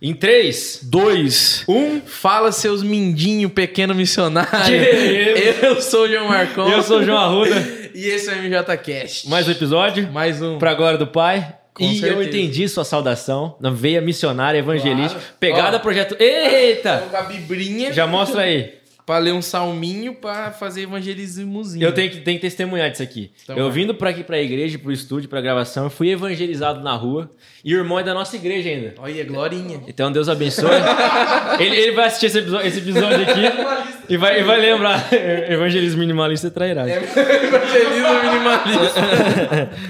Em 3, 2, 1. Fala, seus mindinho pequeno missionário. Eu sou o João Marcon. eu sou o João Arruda. E esse é o MJCast. Mais um episódio. Mais um. Pra glória do Pai. Com e eu certeza. entendi sua saudação na veia missionária evangelística. Claro. Pegada Ó. projeto. Eita! Com a bibrinha. Já mostra aí. Pra ler um salminho pra fazer evangelismozinho. Eu tenho que, tenho que testemunhar disso aqui. Então eu vai. vindo pra aqui pra igreja, pro estúdio, pra gravação, eu fui evangelizado na rua. E o irmão é da nossa igreja ainda. Olha, glorinha. Então Deus abençoe. ele, ele vai assistir esse episódio, esse episódio aqui e vai, e vai lembrar. Evangelismo minimalista é trairagem. Evangelismo minimalista.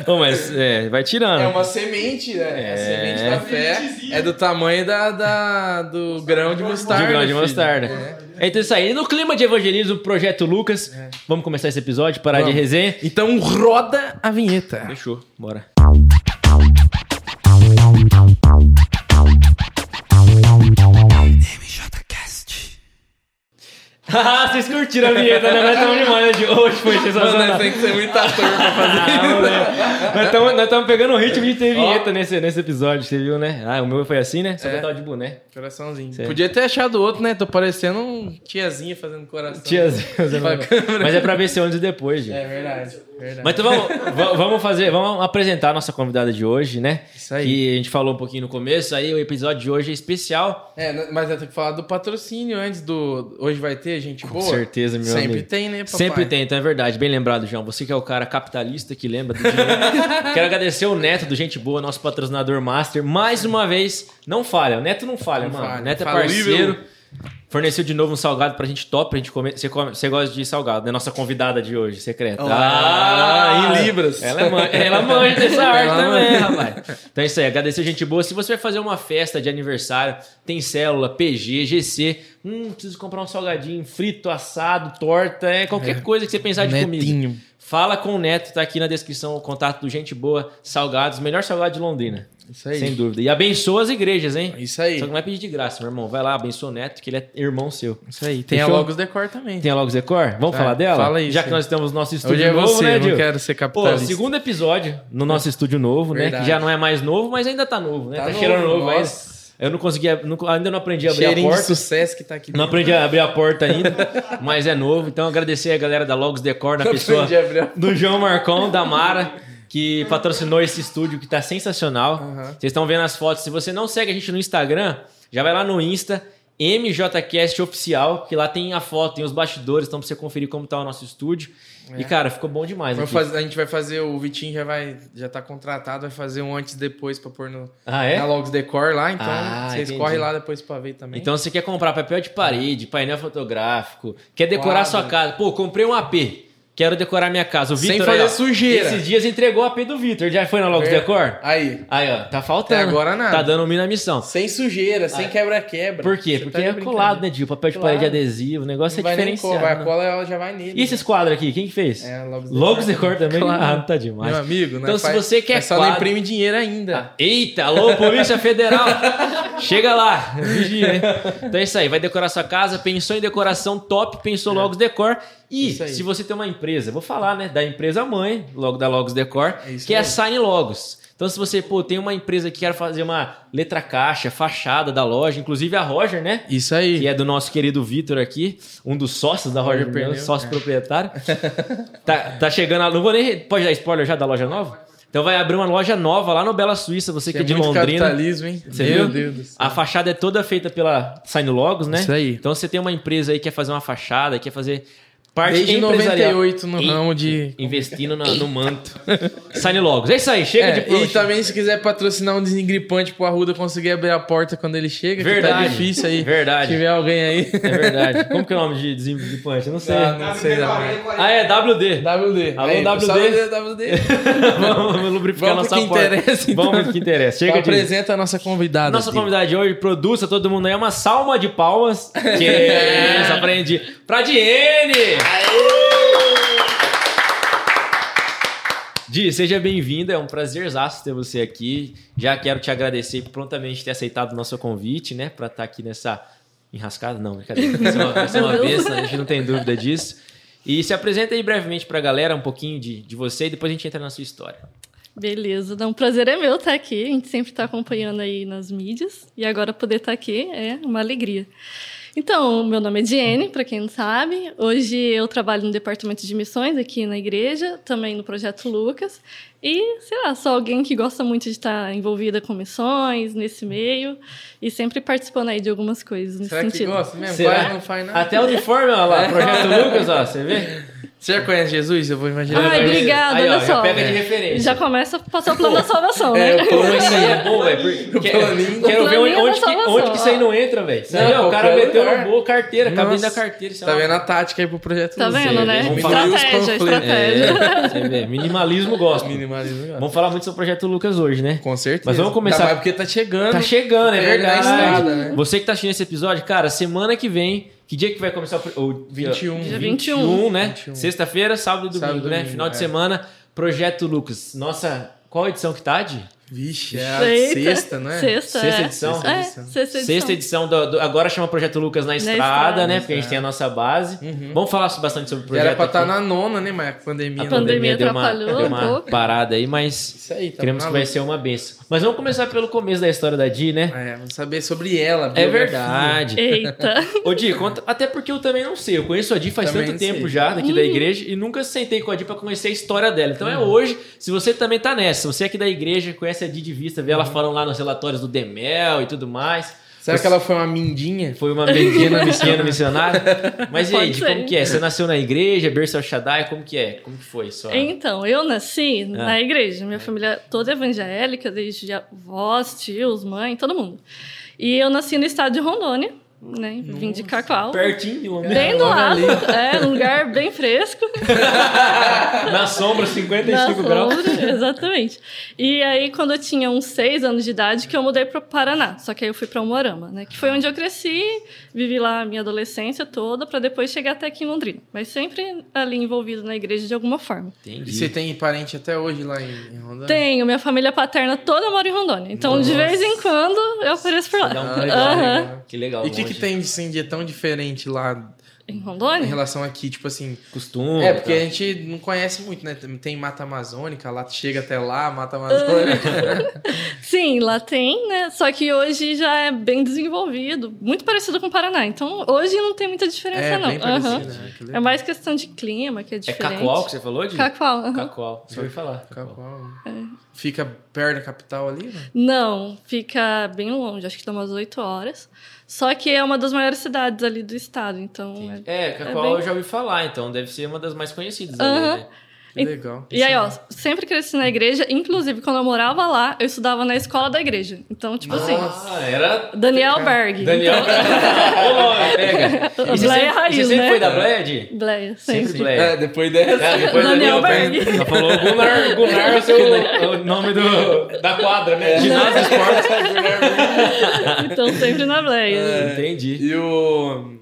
Bom, mas é, vai tirando. É uma semente, né? É. A semente da fé é do tamanho da, da- do grão de mostarda. de grão de mostarda. É. Então isso aí. No clima de evangelismo, Projeto Lucas. Vamos começar esse episódio, parar de Vamos. resenha. Então roda a vinheta. Fechou, bora. Ah, vocês curtiram a vinheta, né? Nós estamos demais de hoje, foi Mano, sensacional. tem que ser muito ator pra fazer Ah, moleque. Nós estamos- pegando o ritmo de ter vinheta nesse, nesse episódio, você viu, né? Ah, o meu foi assim, né? Só que É. eu tava de boné. Coraçãozinho. Certo. Podia ter achado outro, né? Tô parecendo um tiazinha fazendo coração. Tiazinha, Pra câmera. Mas é pra ver se antes e depois, gente. É verdade, verdade. Mas então vamos, va- vamos fazer, vamos apresentar a nossa convidada de hoje, né? Isso aí. Que a gente falou um pouquinho no começo, aí o episódio de hoje é especial. É, mas eu tenho que falar do patrocínio antes do. Hoje vai ter, gente Com boa? certeza, meu Sempre amigo. tem, né, papai? Sempre tem, então é verdade. Bem lembrado, João. Você que é o cara capitalista que lembra do dinheiro. Quero agradecer o Neto do Gente Boa, nosso patrocinador master. Mais uma vez, não falha. O Neto não falha, Não mano. falha. O Neto é parceiro. Forneceu de novo um salgado pra gente top, pra gente comer. Você, come- você gosta de salgado, né? Nossa convidada de hoje, secreta. Ah, em libras. Ela, é man- ela manja dessa arte Ela também, manja. rapaz. Então é isso aí, agradecer gente boa. Se você vai fazer uma festa de aniversário, tem célula, PG, GC, hum, preciso comprar um salgadinho frito, assado, torta, é qualquer coisa que você pensar de comida. Netinho. Fala com o Neto, tá aqui na descrição o contato do Gente Boa, Salgados, melhor salgado de Londrina. Isso aí. Sem dúvida. E abençoa as igrejas, hein? Isso aí. Só que não vai pedir de graça, meu irmão. Vai lá, abençoa o Neto, que ele é irmão seu. Isso aí. Tem Fechou? a Logos Decor também. Tem a Logos Decor? Vamos É, falar dela? fala aí, Já que nós temos nosso estúdio Hoje é novo, você, né, eu quero ser Pô, capitalista. segundo episódio no nosso estúdio novo, né? Verdade. Que já não é mais novo, mas ainda tá novo, né? Tá, Tá novo, cheirando novo nossa. Eu não conseguia, não- ainda não aprendi a abrir Cheirinho a de porta. sucesso que tá aqui Não aprendi a abrir a porta ainda, mas é novo. Então agradecer a galera da Logos Decor, na Não pessoa aprendi a abrir a do João Marcon, da Mara, que patrocinou esse estúdio que tá sensacional. Aham. Vocês estão vendo as fotos. Se você não segue a gente no Instagram, já vai lá no Insta, MJCast Oficial, que lá tem a foto, tem os bastidores, então pra você conferir como tá o nosso estúdio. E, cara, ficou bom demais. Fazer- a gente vai fazer, o Vitinho já vai, já tá contratado, vai fazer um antes e depois pra pôr no, Ah, é? na Logos Decor lá, então Ah, vocês entendi. correm lá depois pra ver também. Então, você quer comprar papel de parede, painel fotográfico, quer decorar Quadro. sua casa. Pô, comprei um AP. Quero decorar minha casa. O Sem Vitor fazer aí, ó, sujeira. Esses dias entregou o AP do Vitor. Já foi na Logos Ver- Decor? Aí, Aí, ó, tá faltando. Até agora nada. Tá dando mina missão. sem sujeira, sem quebra-quebra. Por quê? Você Porque tá é colado, né, Dio? Papel de Claro. parede adesivo, o negócio Não é diferenciado. cor, vai, a né? cola ela já vai nele. E esses quadros aqui, quem que fez? É, Logos Logos Decor também? Claro. Ah, tá demais. Meu amigo, né? Então, se Faz- você quer só quadro- não imprime dinheiro ainda. Ah, Eita, alô, Polícia Federal! Chega lá, vigia, hein? Então é isso aí, vai decorar sua casa, pensou em decoração top, pensou Logos Decor. E É. Se você tem uma empresa, vou falar, né, da empresa mãe, logo da Logos Decor, É que é a. Sign Logos. Então, se você pô, tem uma empresa que quer fazer uma letra caixa, fachada da loja, inclusive a Roger, né? Isso aí. que é do nosso querido Vitor aqui, um dos sócios da Roger Roger Pneu, sócio é. proprietário. tá, tá chegando, a, não vou nem, pode dar spoiler já da loja nova? Então vai abrir uma loja nova lá no Bela Suíça, você que, Que é de muito Londrina. capitalismo, hein? Você Meu viu? Deus do céu. A fachada é toda feita pela Sign Logos, né? Isso aí. Então você tem uma empresa aí que quer fazer uma fachada, quer fazer parte Desde empresarial. 98 no In- ramo de... Investindo no, no manto. Sign Logos. É isso aí, chega É, de e também se quiser patrocinar um desengripante pro Arruda conseguir abrir a porta quando ele chega, que tá Verdade, difícil aí. verdade. Se tiver alguém aí. É verdade. Como que é o nome de desenvolvente? Eu não sei. Ah, não sei não. Ah, é WD. WD. Alô, Aí, WD. do WD. vamos lubrificar Vamos nossa porta. interessa, então. Vamos que interessa. Chega Então, de... apresenta a nossa convidada. Nossa aqui. convidada de hoje, produça todo mundo aí, uma salma de palmas. Que é isso, aprendi. Pra Diene! Di, seja bem-vinda, é um prazerzaço ter você aqui. Já quero te agradecer por prontamente ter aceitado o nosso convite, né? Pra estar aqui nessa enrascada. Não, brincadeira. Vai ser uma, vai ser uma besta, a gente não tem dúvida disso. E se apresenta aí brevemente pra galera um pouquinho de, de você e depois a gente entra na sua história. Beleza, o prazer é meu estar aqui. A gente sempre está acompanhando aí nas mídias e agora poder estar aqui é uma alegria. Então, meu nome é Diene, para quem não sabe. Hoje eu trabalho no departamento de missões aqui na igreja, também no projeto Lucas. E, sei lá, sou alguém que gosta muito de estar envolvida com missões nesse meio e sempre participando aí de algumas coisas nesse Será sentido. que gosta mesmo? Será? Quase não faz nada. Até o uniforme, olha lá, Projeto Lucas, ó, você vê? Você já conhece Jesus? Eu vou imaginar. Ai, obrigada, olha já só. pega de referência. Já começa a passar o plano da salvação, É, né? o plano Isso aí é bom, velho. porque- planinho. Quero ver onde, onde, que, onde que isso aí não entra, velho. Não, ó, o cara meteu no boa carteira, cabine da carteira. é Tá uma- vendo a tática aí pro projeto Tá Lucas. vendo, né? Vamos falar dos Estratégia, estratégia. Você vê, minimalismo gosta. Minimalismo. legal. Vamos falar muito sobre o Projeto Lucas hoje, né? Com certeza. Mas vamos começar- mais porque tá chegando. Tá chegando, é verdade. estrada, né? Você que tá assistindo esse episódio, cara, semana que vem, que dia que vai começar o... o 21. Dia 21, né? 21. Sexta-feira, sábado e domingo, Sábado né? domingo, Final de é. semana, Projeto Lucas. Nossa, qual edição que tá, Di? Vixe, é a Eita. sexta, não é? Sexta, Sexta é. edição? É, Sexta sexta edição. Sexta edição, do, do- agora chama Projeto Lucas na estrada, estrada. né? Porque a gente tem a nossa base. Vamos falar bastante sobre o projeto era pra estar aqui. na nona, né, mas a pandemia. A não- pandemia deu uma, atrapalhou deu um uma pouco. parada aí, mas Isso aí, tá queremos que vai ser uma benção. Mas vamos começar pelo começo da história da Di, né? É, vamos saber sobre ela. É verdade. Eita. Ô Di, conta, até porque eu também não sei. Eu conheço a Di faz Também tanto tempo sei. já daqui Uhum. da igreja e nunca sentei com a Di pra conhecer a história dela. Então Uhum. é hoje, se você também tá nessa, se você é aqui da igreja, conhece a Di de vista, vê ela Uhum. falando lá nos relatórios do Demel e tudo mais. Será que ela foi uma mindinha? Foi uma pequena pequena missionária. Mas e aí, Pode Di, ser. como que é? Você nasceu na igreja, berço El Shaddai, como que é? Como que foi só? Então, eu nasci Ah. na igreja. Minha família toda evangélica, desde avós, tios, mãe, todo mundo. E eu nasci no estado de Rondônia, né? Vim de Cacoal. Pertinho de Londrina. Bem do lado, ali. é, um lugar bem fresco. Na sombra, 55 na graus. sombra, exatamente. E aí, quando eu tinha uns seis anos de idade, que eu mudei para Paraná. Só que aí eu fui para Umuarama, né? Que foi onde eu cresci, vivi lá a minha adolescência toda, para depois chegar até aqui em Londrina. Mas sempre ali envolvido na igreja de alguma forma. Entendi. E você tem parente até hoje lá em, em Rondônia? Tenho, minha família paterna toda mora em Rondônia. Então, de vez em quando, eu apareço por lá. Dá um legal. Que legal. E o que, que tem de, assim, de tão diferente lá Em em Rondônia? relação aqui? Tipo assim. Costume. É, porque tá. a gente não conhece muito, né? Tem Mata Amazônica, lá chega até lá, Mata Amazônica. Sim, lá tem, né? Só que hoje já é bem desenvolvido, muito parecido com o Paraná. Então, hoje não tem muita diferença, é, não. bem parecido, né? Que É mais questão de clima, que é É diferente. Cacoal que você falou, Di? Cacoal, aham. Cacoal. Você ouviu falar. Cacoal. É. Fica perto da capital ali, né? Não, fica bem longe, acho que dá umas 8 horas. Só que é uma das maiores cidades ali do estado, então... é- É, Cacoal bem- eu já ouvi falar, então deve ser uma das mais conhecidas Aham. ali, né? Que E- legal. E aí, ó, sempre cresci na igreja, inclusive quando eu morava lá, eu estudava na escola da igreja. Então, tipo assim, Ah, era Daniel Berg. Daniel. Ô, nome, pega. E você Bleia sempre, raiz, você sempre né? foi da Bleia, Di? Bleia, Sempre sempre. Bleia. É, depois dessa. É, depois Daniel Daniel Berg. Ela falou Gunnar, Gunnar é o, seu, o nome do, da quadra, né? Ginásio Esportes. Então, sempre na Bleia. É. Entendi. E o.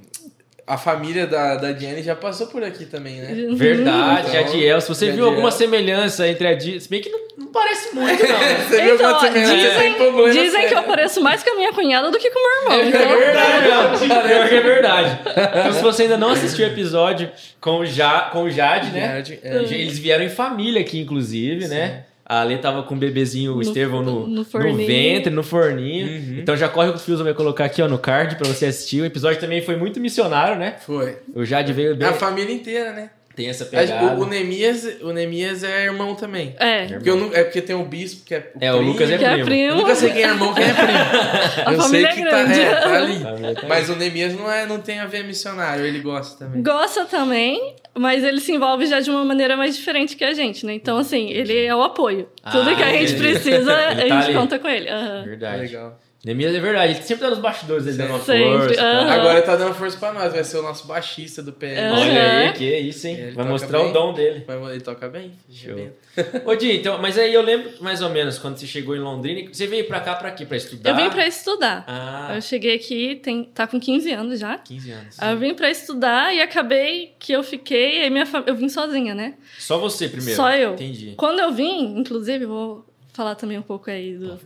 A família da, da Jenny já passou por aqui também, né? Verdade, Então, Jadiel. Se você viu alguma semelhança entre a Di... Se bem que não, não parece muito, não. Você viu Então, quanto ó, você merece sem dizem, dizem que eu pareço mais com a minha cunhada do que com o meu irmão. É Então, verdade, não. Pior que é verdade. Então, se você ainda não assistiu o episódio com o, ja, com o Jade, né? Jade, é. Eles vieram em família aqui, inclusive, né? A Ale tava com o bebezinho, o No- Estevão, no, no no, ventre, no forninho. Uhum. Então já corre com os fios, vai colocar aqui ó, no card pra você assistir. O episódio também foi muito missionário, né? Foi. O Jade veio bem. A família inteira, né? Tem essa pegada. O, o, Nemias, o Nemias é irmão também. é, Porque, eu não- é porque tem o bispo, que é o É, o primo. Lucas é que é primo. Eu primo. nunca sei quem é irmão, quem é primo. A eu sei família que é tá, grande. é, tá ali. Mas o Nemias não, é, não tem a ver missionário, ele gosta também. Gosta também, mas ele se envolve já de uma maneira mais diferente que a gente, né? Então, assim, ele é o apoio. Tudo Ah, que a gente entendi. precisa, a Ele tá gente ali. conta com ele. Aham. Verdade. Legal. Nemias é verdade. Ele sempre tá nos bastidores, ele dando uma Sempre. força. tal. Aham. Agora ele tá dando força pra nós, vai ser o nosso baixista do PM. Aham. Olha aí, que isso, hein? Ele Vai mostrar bem. o dom dele. Mas ele toca bem. Show. Ô, Di, então, mas aí eu lembro mais ou menos quando você chegou em Londrina. Você veio pra cá pra quê? Pra estudar? Eu vim pra estudar. Ah, Eu cheguei aqui, tem, tá com 15 anos já. 15 anos. Aí Eu vim pra estudar e acabei que eu fiquei, aí minha fam... eu vim sozinha, né? Só você primeiro? Só eu. Entendi. Quando eu vim, inclusive, vou falar também um pouco aí do.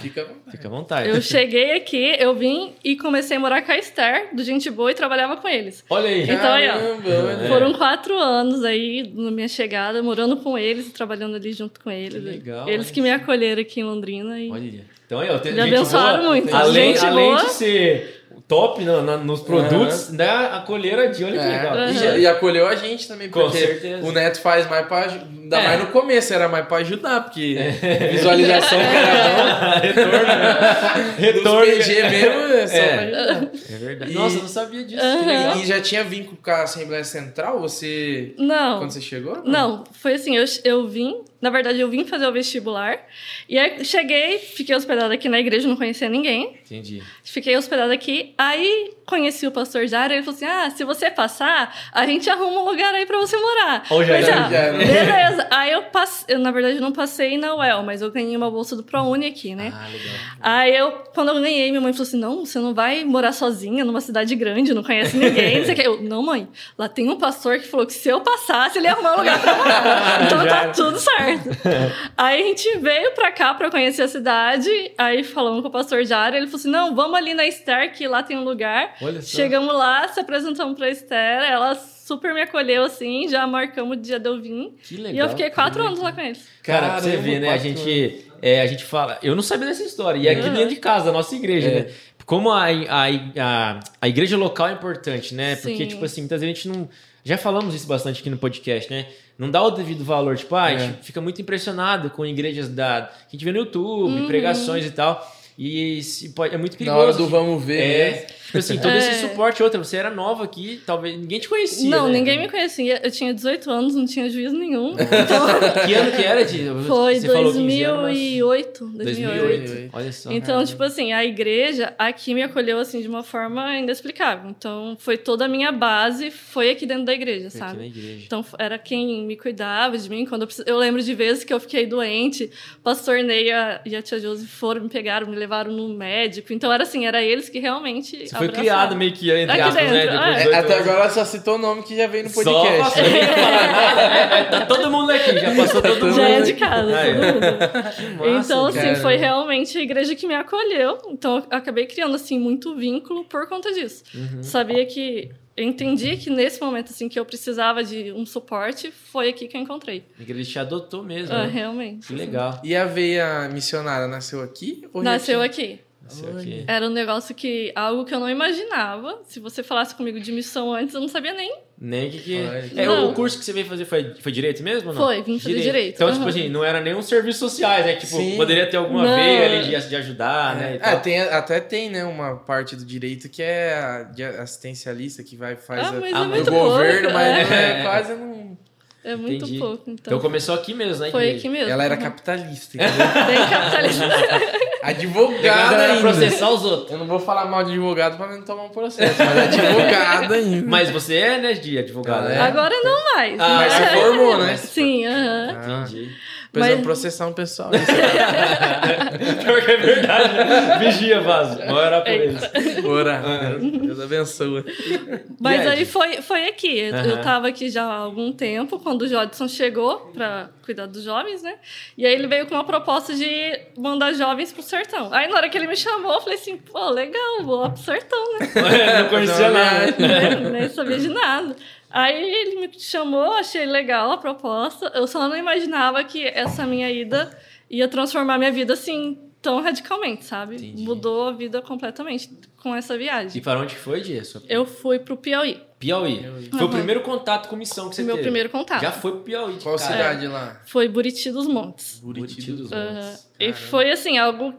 Fica. Fica à vontade. Eu cheguei aqui, eu vim e comecei a morar com a Esther, do Gente Boa, e trabalhava com eles. Olha aí. Então, aí, ó. Caramba, olha. Foram quatro anos aí na minha chegada, morando com eles e trabalhando ali junto com eles. Que legal, eles que me acolheram aqui em Londrina. E... Olha. Então aí, ó, tem Me gente abençoaram boa, muito. Além, Gente além boa. de ser top na- nos produtos, ainda acolheram a Di, olha que É, legal. e, e acolheu a gente também, Com porque certeza. o Neto faz mais pra. Ainda É. mais no começo, era mais pra ajudar, porque visualização que era Retorno. bom. Retorno. Dos PG mesmo, é só É. pra ajudar. É verdade. E- Nossa, eu não sabia disso. Aham. legal. E já tinha vínculo com a Assembleia Central, você. Não. Quando você chegou? Não, foi assim, eu, eu vim, na verdade eu vim fazer o vestibular, e aí cheguei, fiquei hospedada aqui na igreja, não conhecia ninguém, Entendi. fiquei hospedada aqui, aí conheci o pastor Jário, ele falou assim, ah, se você passar, a gente arruma um lugar aí pra você morar. Ó, o Jair, Falei, ah, Jair. Beleza, aí eu passei, eu, na verdade não passei na UEL, mas eu ganhei uma bolsa do ProUni aqui, né? Ah, legal. Aí eu, quando eu ganhei, minha mãe falou assim: não, você não vai morar sozinha numa cidade grande, não conhece ninguém. não sei. Eu, não, mãe, lá tem um pastor que falou que se eu passasse, ele ia arrumar um lugar pra morar. Então tá tudo certo. aí a gente veio pra cá pra conhecer a cidade, aí falamos com o pastor Jário, ele falou assim: não, vamos ali na Esther, que lá tem um lugar. Olha só. Chegamos lá, se apresentamos pra Esther, ela super me acolheu assim, já marcamos o dia de eu vir. Que legal. E eu fiquei quatro Que anos lá com eles. Cara, pra você Caramba, ver, né? A gente, é, a gente fala. Eu não sabia dessa história. E é aqui Uhum. dentro de casa, da nossa igreja, É. né? Como a, a, a, a igreja local é importante, né? Porque, Sim. tipo assim, muitas vezes a gente não. Já falamos isso bastante aqui no podcast, né? Não dá o devido valor. Tipo, ah, a gente É. fica muito impressionado com igrejas da, que a gente vê no YouTube, Uhum. pregações e tal. E pode, é muito Na perigoso. hora do vamos ver. É, né? Tipo assim, todo esse É. suporte. Outra, você era nova aqui, talvez ninguém te conhecia. não, né? ninguém me conhecia. Eu tinha 18 anos, não tinha juízo nenhum. Que ano que era, Di? Foi Você falou 15 anos, mas- 2008, 2008. 2008. Olha só. Então, tipo assim, a igreja aqui me acolheu assim de uma forma inexplicável. Então, foi toda a minha base, foi aqui dentro da igreja, Foi sabe? igreja. Então, era quem me cuidava de mim. Quando eu, precis- eu lembro de vezes que eu fiquei doente, o pastor Ney e a, e a tia Josi foram, me pegaram, me levaram no médico. Então, era assim, era eles que realmente. Você foi criado meio que entre Aqui aspas, né? Depois é. dos É, 18 até agora ela só citou o nome que já veio no Só podcast. passou, nem falar nada, né? Tá todo mundo aqui, já passou todo mundo. Já é aqui. de casa, mundo. Que massa, então, assim, cara. foi realmente a igreja que me acolheu. Então, eu acabei criando, assim, muito vínculo por conta disso. Uhum. Sabia que... Eu entendi que nesse momento, assim, que eu precisava de um suporte, foi aqui que eu encontrei. A igreja te adotou mesmo. Ah, né? realmente. Que legal. E a veia missionária nasceu aqui? Ou já Nasceu tinha? aqui. Era um negócio que... Algo que eu não imaginava. Se você falasse comigo de missão antes, eu não sabia nem. Nem que que... É, Não. o curso que você veio fazer foi, foi direito mesmo ou não? Foi, vim fazer direito. Então, tipo Aham. assim, não era nenhum serviços sociais, né? Tipo, Sim. poderia ter alguma Não. veia ali de, de ajudar, né? e É, tal. tem, até tem, né, uma parte do direito que é a de assistencialista que vai faz Ah, a- mas Ah, é do governo, pouco. mas é. é, É. quase não. É muito Entendi. pouco. Então Então, começou aqui mesmo, né? foi aqui mesmo. Ela era Uhum. capitalista. entendeu? Bem capitalista. advogada Era ainda. processar os outros. Eu não vou falar mal de advogado pra não tomar um processo, mas advogada ainda. Mas você é, né, de advogado, É. né? Agora não mais. Ah, Mas se É. formou, né? Sim, aham. Ah, Entendi. Precisamos Mas- processar um pessoal. Pior que é verdade. Vigia, vaso. Vai orar por eles. Ora, Ah. Deus abençoa. Mas aí? aí foi, foi aqui. Eu- Aham. Eu tava aqui já há algum tempo, quando o Jodson chegou pra cuidar dos jovens, né? E aí ele veio com uma proposta de mandar jovens pro sertão. Aí na hora que ele me chamou, eu falei assim, pô, legal, vou lá pro sertão, né? não conhecia nada. nem, nem sabia de nada. Aí ele me chamou, achei legal a proposta. Eu só não imaginava que essa minha ida ia transformar minha vida assim tão radicalmente, sabe? Entendi. Mudou a vida completamente com essa E viagem. para onde foi, Dias? Eu fui pro Piauí, Piauí. Foi o Aham. primeiro contato com missão que você meu teve. primeiro contato. Já foi pro Piauí. de Qual cara. cidade lá? Foi Buriti dos Montes. Buriti dos Aham. Montes. E foi assim, algo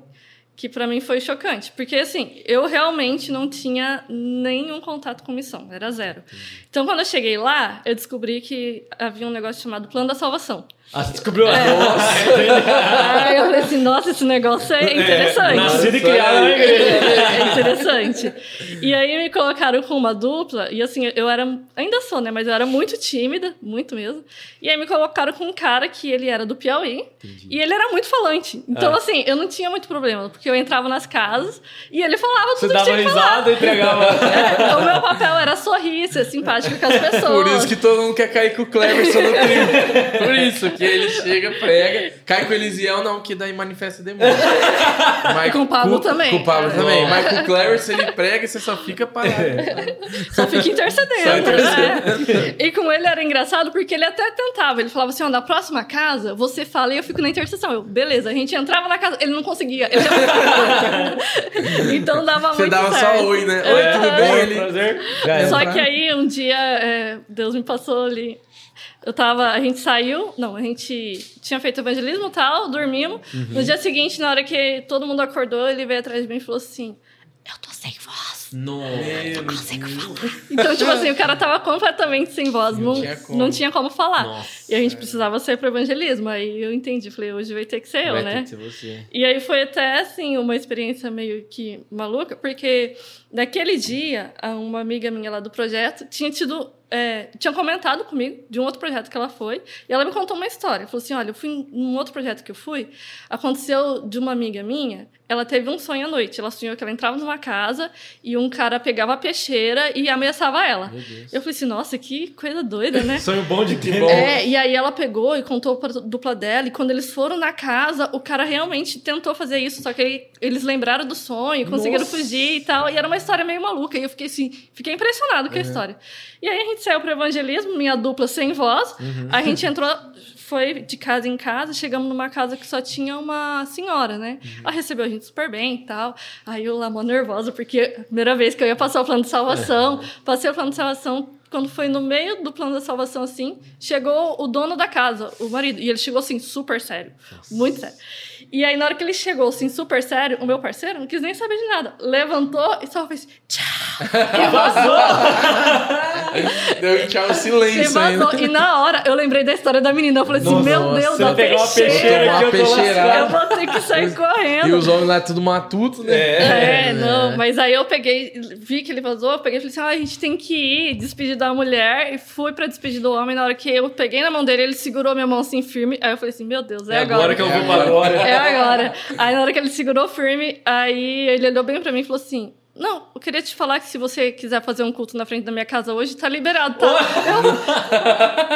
que pra mim foi chocante, porque assim, eu realmente não tinha nenhum contato com missão, era zero. Então quando eu cheguei lá, eu descobri que havia um negócio chamado Plano da Salvação. Ah, você descobriu? É. Nossa! Aí eu falei assim, nossa, esse negócio é interessante. Nascido e criado na aí. igreja. É interessante. E aí me colocaram com uma dupla, e assim, eu era, ainda sou, né, mas eu era muito tímida, muito mesmo. E aí me colocaram com um cara que ele era do Piauí, Entendi. e ele era muito falante. Então, Ah. assim, eu não tinha muito problema, porque eu entrava nas casas e ele falava Você tudo que dava tinha que falar. risada e entregava. É, o meu papel era sorrir, ser simpático com as pessoas. Por isso que todo mundo quer cair com o Cleverson no trio. Por isso que ele chega, prega, cai com o Elisiel, não, que daí manifesta demônio. Mas Com o Pablo também. Com o Pablo É. também. Mas com o Cleverson ele prega e você só fica parado. Só fica intercedendo. Só intercedendo. né? E com ele era engraçado porque ele até tentava. Ele falava assim: ó, na próxima casa, você fala e eu fico na intercessão. Eu, beleza, a gente entrava na casa, ele não conseguia. Ele então dava Você muito dava certo. só oi, né? Oi, tudo Aham. bem? Ele... Prazer. Só entrar. que aí um dia é, Deus me passou ali. Eu tava, a gente saiu, não, a gente tinha feito evangelismo e tal, dormimos. Uhum. No dia seguinte, na hora que todo mundo acordou, ele veio atrás de mim e falou assim: Eu tô sem voz. Nossa. Então, tipo assim, o cara tava completamente sem voz, Não não, tinha como. não tinha como falar. Nossa. E a gente precisava ser pro evangelismo. Aí eu entendi, falei, hoje vai ter que ser eu, Vai né? ter que ser você. E aí foi até, assim, uma experiência meio que maluca, porque naquele dia, uma amiga minha lá do projeto tinha tido. é, tinha comentado comigo de um outro projeto que ela foi, e ela me contou uma história. Falou assim: olha, eu fui em um outro projeto que eu fui, aconteceu de uma amiga minha, ela teve um sonho à noite. Ela sonhou que ela entrava numa casa e um cara pegava a peixeira e ameaçava ela. Eu falei assim, nossa, que coisa doida, né? Sonho bom de ter. bom. É, e aí ela pegou e contou pra dupla dela, e quando eles foram na casa, o cara realmente tentou fazer isso, só que aí eles lembraram do sonho, conseguiram Nossa. fugir e tal, e era uma história meio maluca, e eu fiquei assim, fiquei impressionado com a história. E aí a gente saiu pro evangelismo, minha dupla sem voz, a gente entrou, foi de casa em casa, chegamos numa casa que só tinha uma senhora, né? Ela recebeu a gente super bem e tal, aí eu lá mó nervosa, porque a primeira vez que eu ia passar o plano de salvação, passei o plano de salvação, quando foi no meio do plano da salvação, assim, chegou o dono da casa, o marido. E ele chegou, assim, super sério. Muito sério. E aí, na hora que ele chegou, assim, super sério, o meu parceiro não quis nem saber de nada. Levantou e só fez tchau. E vazou. Deu um tchau silêncio vazou. ainda. E na hora, eu lembrei da história da menina. Eu falei assim, Nossa, meu Deus, você da pegar uma peixeira. peixeira Tomar aqui, eu vou ter que sair correndo. E os homens lá tudo matuto, né? É, não, mas aí eu peguei, vi que ele vazou, eu peguei e falei assim: ah, a gente tem que ir despedir da mulher. E fui pra despedir do homem. Na hora que eu peguei na mão dele, ele segurou minha mão assim firme. Aí eu falei assim: meu Deus, é, É agora que eu É vou pra agora. agora. É agora. Aí na hora que ele segurou firme, aí ele olhou bem pra mim e falou assim. Não, eu queria te falar que se você quiser fazer um culto na frente da minha casa hoje, tá liberado, tá?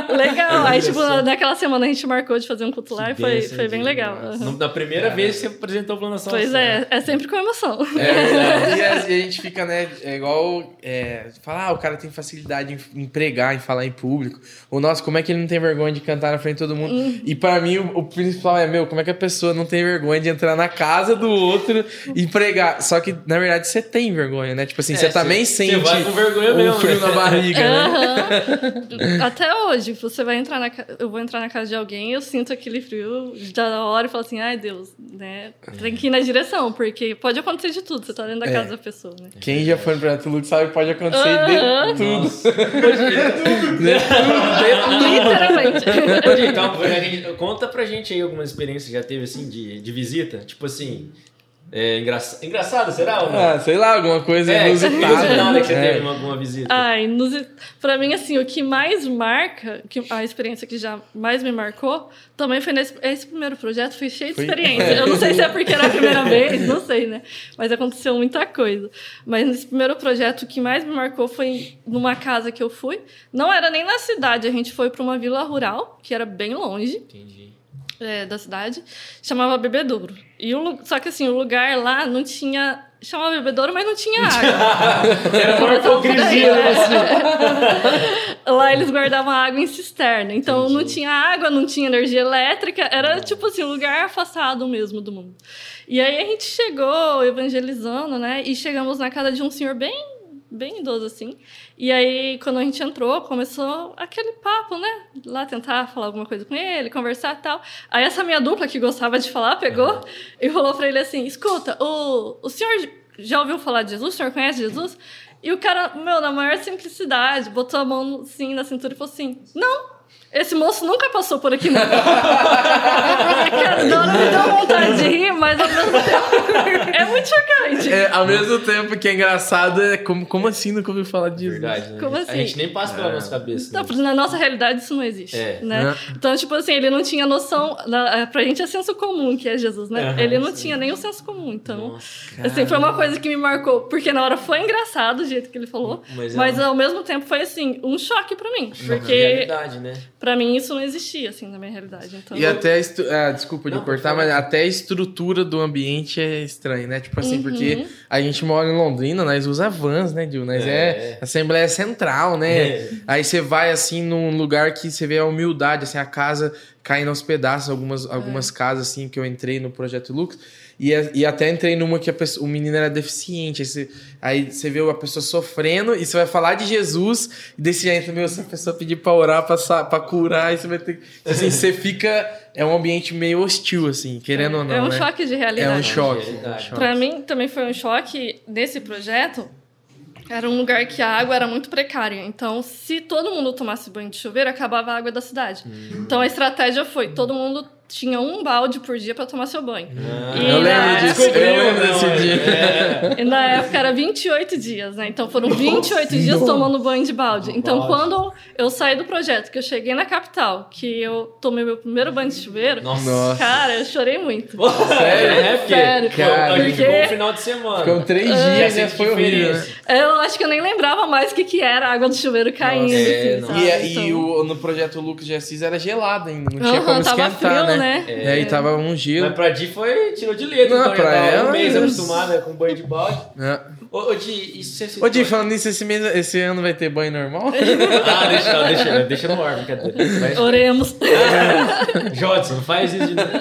Eu- Legal. Aí, tipo, naquela semana a gente marcou de fazer um culto lá e foi, foi bem legal. No- Na primeira vez que você apresentou o plano salvação. Pois é, é sempre com emoção. É verdade. E a, a gente fica, né? É igual. É, falar, ah, o cara tem facilidade em, em pregar, em falar em público. Ou, nossa, como é que ele não tem vergonha de cantar na frente de todo mundo? Uhum. E pra mim, o, o principal é, meu, como é que a pessoa não tem vergonha de entrar na casa do outro e pregar? Só que, na verdade, você tem vergonha, né? Tipo assim, É, você também você- sente você vai com vergonha um mesmo, frio né? na barriga, né? Até hoje, você vai entrar na eu vou entrar na casa de alguém, eu sinto aquele frio da hora e falo assim, ai Deus, né? Tem que ir na direção, porque pode acontecer de tudo, você tá dentro da É. casa da pessoa, né? Quem já foi no Projeto Luke sabe que pode acontecer Aham. de tudo. Literalmente. Ô, Di, então, a gente- conta pra gente aí alguma experiência que já teve, assim, de, de visita. Tipo assim, é engraça- engraçado, será? Ou não? Ah, sei lá, alguma coisa é, inusitada. inusitada que você É. teve uma- alguma visita. Nos, pra mim, assim, o que mais marca, que, a experiência que já mais me marcou, também foi nesse esse primeiro projeto, foi cheio de Foi? experiência. Eu não sei se é porque era a primeira vez, não sei, né? Mas aconteceu muita coisa. Mas nesse primeiro projeto, o que mais me marcou foi numa casa que eu fui. Não era nem na cidade, a gente foi para uma vila rural, que era bem longe Entendi. É, da cidade, chamava Bebedouro. E o, só que assim, o lugar lá não tinha. Chamava Bebedouro, mas não tinha água. Era uma hipocrisia, É. assim. Lá eles guardavam água em cisterna. Então não tinha água, não tinha energia elétrica. Era tipo assim, um lugar afastado mesmo do mundo. E aí a gente chegou evangelizando, né? E chegamos na casa de um senhor bem, bem idoso assim. E aí quando a gente entrou, começou aquele papo, né? Lá tentar falar alguma coisa com ele, conversar e tal. Aí essa minha dupla que gostava de falar pegou e falou pra ele assim: escuta, o, o senhor já ouviu falar de Jesus? O senhor conhece Jesus? E o cara, meu, na maior simplicidade, botou a mão assim na cintura e falou assim: Não, esse moço nunca passou por aqui, não. Cara, na hora me deu vontade de rir, mas ao mesmo tempo é muito chocante. É, ao mesmo tempo que é engraçado, é como, como assim nunca ouviu falar disso? Verdade, né? Como A assim? gente nem passa pela nossa cabeça. Não, né? porque na nossa realidade isso não existe, É. né? Então, tipo assim, ele não tinha noção... Na, pra gente é senso comum que é Jesus, né? Aham, ele não sim. tinha nem o senso comum, então... Nossa, Assim, foi uma coisa que me marcou, porque na hora foi engraçado o jeito que ele falou, Mas mas, é uma- ao mesmo tempo foi, assim, um choque pra mim. Porque realidade, né? pra mim isso não existia, assim, na minha realidade. Então, E até a estru... ah, desculpa de Não, cortar, mas até a estrutura do ambiente é estranha, né? Tipo assim, Uhum. porque a gente mora em Londrina, nós usa vans, né, Dil? Nós é, É. Assembleia Central, né? É. Aí você vai assim num lugar que você vê a humildade, assim, a casa caindo aos pedaços, algumas, É. algumas casas assim que eu entrei no Projeto Lux. E, a- e até entrei numa que a pessoa- o menino era deficiente. Aí você, aí você vê a pessoa sofrendo e você vai falar de Jesus. E desse jeito, meu, se a pessoa pedir pra orar, pra, pra curar, aí você vai ter. Assim, você fica. É um ambiente meio hostil, assim, querendo ou não. é um né? choque de É realidade. um choque. É um choque. Pra mim também foi um choque nesse projeto. Era um lugar que a água era muito precária. Então, se todo mundo tomasse banho de chuveiro, acabava a água da cidade. Hum. Então, a estratégia foi: todo mundo tinha um balde por dia pra tomar seu banho. Ah, E Eu lembro na disso, época- eu lembro desse é. dia. É. E na época era 28 dias, né? Então foram 28 dias tomando banho de balde. Então, balde. quando eu saí do projeto, que eu cheguei na capital, que eu tomei meu primeiro banho de chuveiro, Nossa. Nossa. cara, eu chorei muito. Sério? É, porque Sério. pô, a gente Porque- ficou um final de semana. Ficam três Já dias, né? sente Foi horrível, né? Eu acho que eu nem lembrava mais o que, que era a água do chuveiro caindo. é, assim, nossa. sabe? E, é, e Então- o, no projeto Lucas de Assis era gelado ainda, não tinha Aham, como tava esquentar, frio, né? Né? É, aí tava um. Mas pra Di foi, tirou de letra, Não, então pra ela, um mês mas- acostumada com banho de balde. É. Ô, ô Di, isso você Ô, Di, falando nisso, esse, mês, esse ano vai ter banho normal? Ah, deixa, deixa, deixa no ar, brincadeira. Vai- Oremos. Jodson, não faz isso de novo.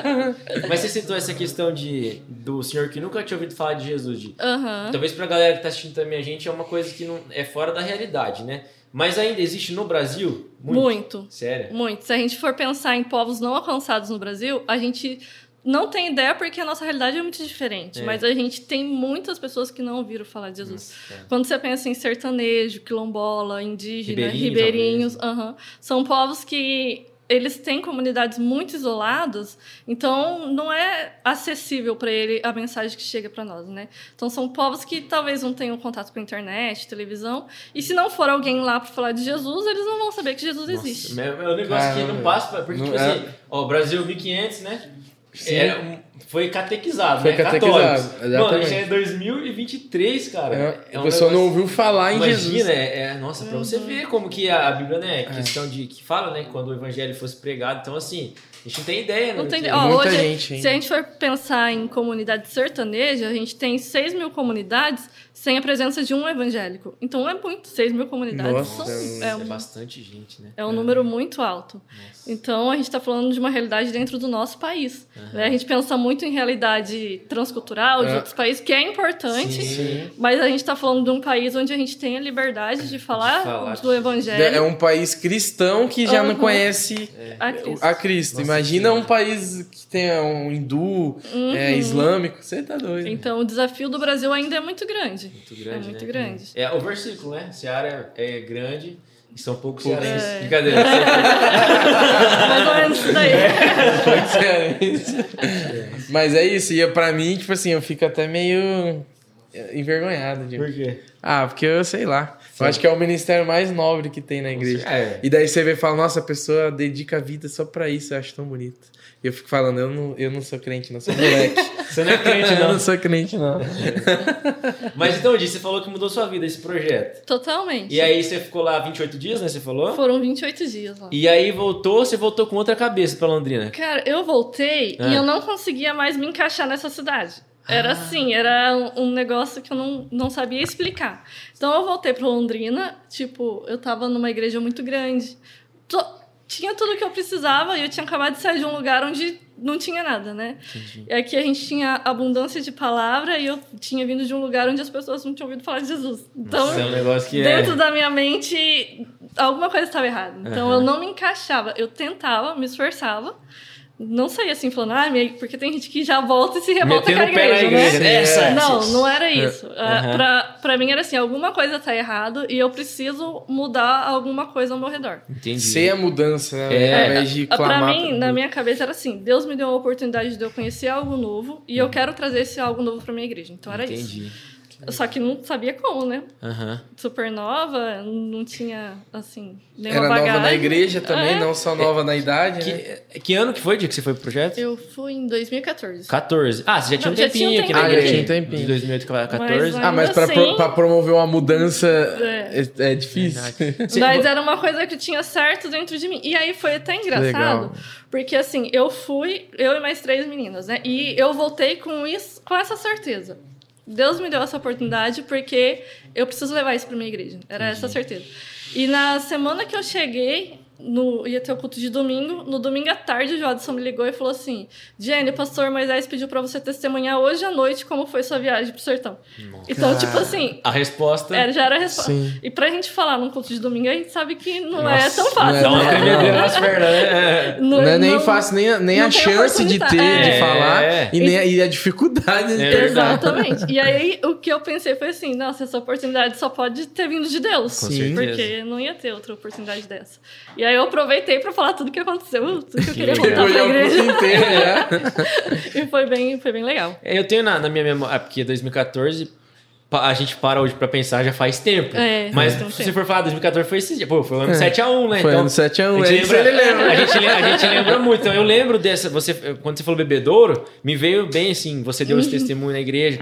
Mas você citou essa questão de, do senhor que nunca tinha ouvido falar de Jesus, Di. Aham. Talvez pra galera que tá assistindo também a gente é uma coisa que não é fora da realidade, né? Mas ainda existe no Brasil? Muito. Sério? Muito. Se a gente for pensar em povos não alcançados no Brasil, a gente não tem ideia porque a nossa realidade é muito diferente. É. Mas a gente tem muitas pessoas que não ouviram falar de Jesus. Nossa, é. Quando você pensa em sertanejo, quilombola, indígena, Ribeirinho, ribeirinhos, aham, são povos que eles têm comunidades muito isoladas, então não é acessível para ele a mensagem que chega para nós, né? Então são povos que talvez não tenham contato com a internet, televisão, e se não for alguém lá para falar de Jesus, eles não vão saber que Jesus existe. Nossa, é um negócio que Caramba. não passa porque, Não tipo é. assim, ó, o Brasil 1500, né? Sim. Era um- foi catequizado, Foi né? catequizado, Católicos. Mano, a exatamente. gente é 2023, cara. É, É a um pessoa não negócio- ouviu falar em Imagina, Jesus. é, é- nossa, pra você ver como que a, Bíblia, né, questão de que fala, né, quando o evangelho fosse pregado, então assim, a gente não tem ideia, né? Não tem, que- ó, Muita hoje, gente ainda. se a gente for pensar em comunidade sertaneja, a gente tem 6 mil comunidades sem a presença de um evangélico. Então é muito, 6 mil comunidades Nossa, são- é, é um, bastante gente, né? é um número muito alto. Nossa. Então a gente está falando de uma realidade dentro do nosso país. né? A gente pensa muito em realidade transcultural de É. outros países, que é importante, Sim. mas a gente está falando de um país onde a gente tem a liberdade de falar, falar do evangelho. É um país cristão que já não Aham. conhece a Cristo. a Cristo. Nossa Imagina um país que tenha um hindu, é, islâmico. Você tá doido. Então o desafio do Brasil ainda é muito grande. Muito grande, é muito né? grande. É o versículo, né? Seara é grande e são poucos Poucos. cearenses. É. Brincadeira. Mais ou menos isso daí. Isso. Mas é isso. E pra mim, tipo assim, eu fico até meio envergonhado. De... Por quê? Ah, porque eu sei lá. Eu acho que é o ministério mais nobre que tem na igreja. É. E daí você vê e fala, nossa, a pessoa dedica a vida só pra isso, eu acho tão bonito. E eu fico falando, eu não, eu não sou crente, não sou moleque. Você não é crente, eu não. não sou crente, não. Mas então, Di, você falou que mudou sua vida esse projeto. Totalmente. E aí você ficou lá 28 dias, né? Você falou? Foram 28 dias lá. E aí voltou, você voltou com outra cabeça pra Londrina. Cara, eu voltei Ah. e eu não conseguia mais me encaixar nessa cidade. Era assim, era um- negócio que eu não, não sabia explicar. Então eu voltei pra Londrina, tipo, eu tava numa igreja muito grande. To- tinha tudo que eu precisava e eu tinha acabado de sair de um lugar onde não tinha nada, né? E aqui a gente tinha abundância de palavra e eu tinha vindo de um lugar onde as pessoas não tinham ouvido falar de Jesus. Então, é um negócio que é. dentro da minha mente, alguma coisa estava errada. Então Aham. eu não me encaixava. Eu tentava, me esforçava, não saí assim falando, ah, minha... porque tem gente que já volta e se revolta Metendo com a igreja, igreja, né? né? Essa- Não, não era isso. Ah, Aham. pra, pra mim era assim, alguma coisa tá errado e eu preciso mudar alguma coisa ao meu redor. Entendi. Ser a mudança, né? É. Ao invés de Ah, clamar. Pra mim, pra- na minha cabeça era assim, Deus me deu a oportunidade de eu conhecer algo novo e eu quero trazer esse algo novo pra minha igreja. Então era isso. Entendi. Só que não sabia como, né? Aham. Super nova, não tinha, assim, nenhuma Era bagagem. nova na igreja também, É. não só nova na idade, né? Que, que ano que foi, dia que você foi pro projeto? Eu fui em 2014. 14. Ah, você já tinha um Não, já tinha tempinho um aqui na tempinho. igreja. Ah, já tinha um tempinho. De 2008 pra 14. Mas, Ah, mas pra, pro- assim- pra promover uma mudança é, É. é difícil. Mas era uma coisa que tinha certo dentro de mim. E aí foi até engraçado, Legal. porque assim, eu fui, eu e mais três meninas, né? E eu voltei com isso, com essa certeza. Deus me deu essa oportunidade porque eu preciso levar isso para minha igreja. Era essa certeza. E na semana que eu cheguei, no, ia ter o culto de domingo. No domingo à tarde, o Jodson me ligou e falou assim: Jenny, o pastor Moisés pediu para você testemunhar hoje à noite como foi sua viagem pro sertão. Então, tipo assim, A resposta. era, já era a resposta. Sim. E pra gente falar num culto de domingo, a gente sabe que não Nossa, é tão não fácil. é Dá uma Não. pernas, né? Não, é nem fácil, nem, a- nem não a chance de ter, oportunidade. de É. falar, e, nem a, e a dificuldade de É ter. Exatamente. E aí, o que eu pensei foi assim: nossa, essa oportunidade só pode ter vindo de Deus. Com Sim. certeza. Porque não ia ter outra oportunidade dessa. E aí, eu aproveitei pra falar tudo que aconteceu, tudo que eu queria contar pra igreja. inteiro, né? E foi bem, foi bem legal. É, Eu tenho na, na minha memória, é porque 2014, pa- a gente para hoje pra pensar já faz tempo. É, Mas faz se tempo. for falar 2014, foi esse dia. Pô, foi o ano 7x1, né? Foi então, ano 7 a 1, a é gente, isso lembra, ele lembra. a, gente, lembra- a gente lembra muito. Então eu lembro dessa. Você, quando você falou bebedouro, me veio bem assim. Você deu esse testemunho na igreja.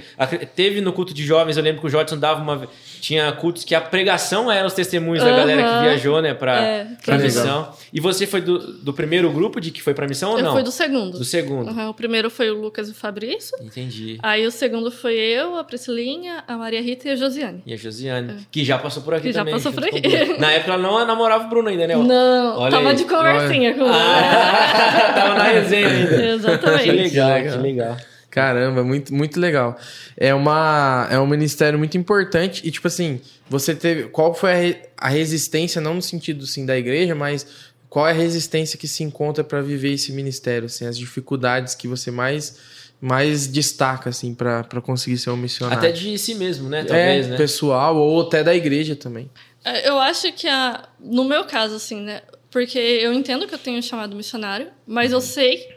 Teve no culto de jovens, eu lembro que o Jodson dava uma. Tinha cultos que a pregação era os testemunhos da Aham. galera que viajou, né, pra, É, pra que missão. E você foi do, do primeiro grupo de que foi pra missão ou Eu não? fui do segundo. Do segundo. Uhum, o primeiro foi o Lucas e o Fabrício. Entendi. Aí o segundo foi eu, a Priscilinha, a Maria Rita e a Josiane. E a Josiane, que já passou por aqui É. Que já também. passou junto por o aqui. Bruno. Na época ela não namorava o Bruno ainda, né? Não, Olha tava aí. de conversinha com Ah, tava na resenha ainda. Exatamente. Que legal, Que legal. Caramba, muito, muito legal. É, uma, é um ministério muito importante. E, tipo assim, você teve. Qual foi a, re- a resistência, não no sentido assim, da igreja, mas qual é a resistência que se encontra para viver esse ministério? Assim, as dificuldades que você mais, mais destaca, assim, para conseguir ser um missionário. Até de si mesmo, né? Talvez, é, né? pessoal, ou até da igreja também. É, Eu acho que a, no meu caso, assim, né? Porque eu entendo que eu tenho um chamado missionário, mas eu sei,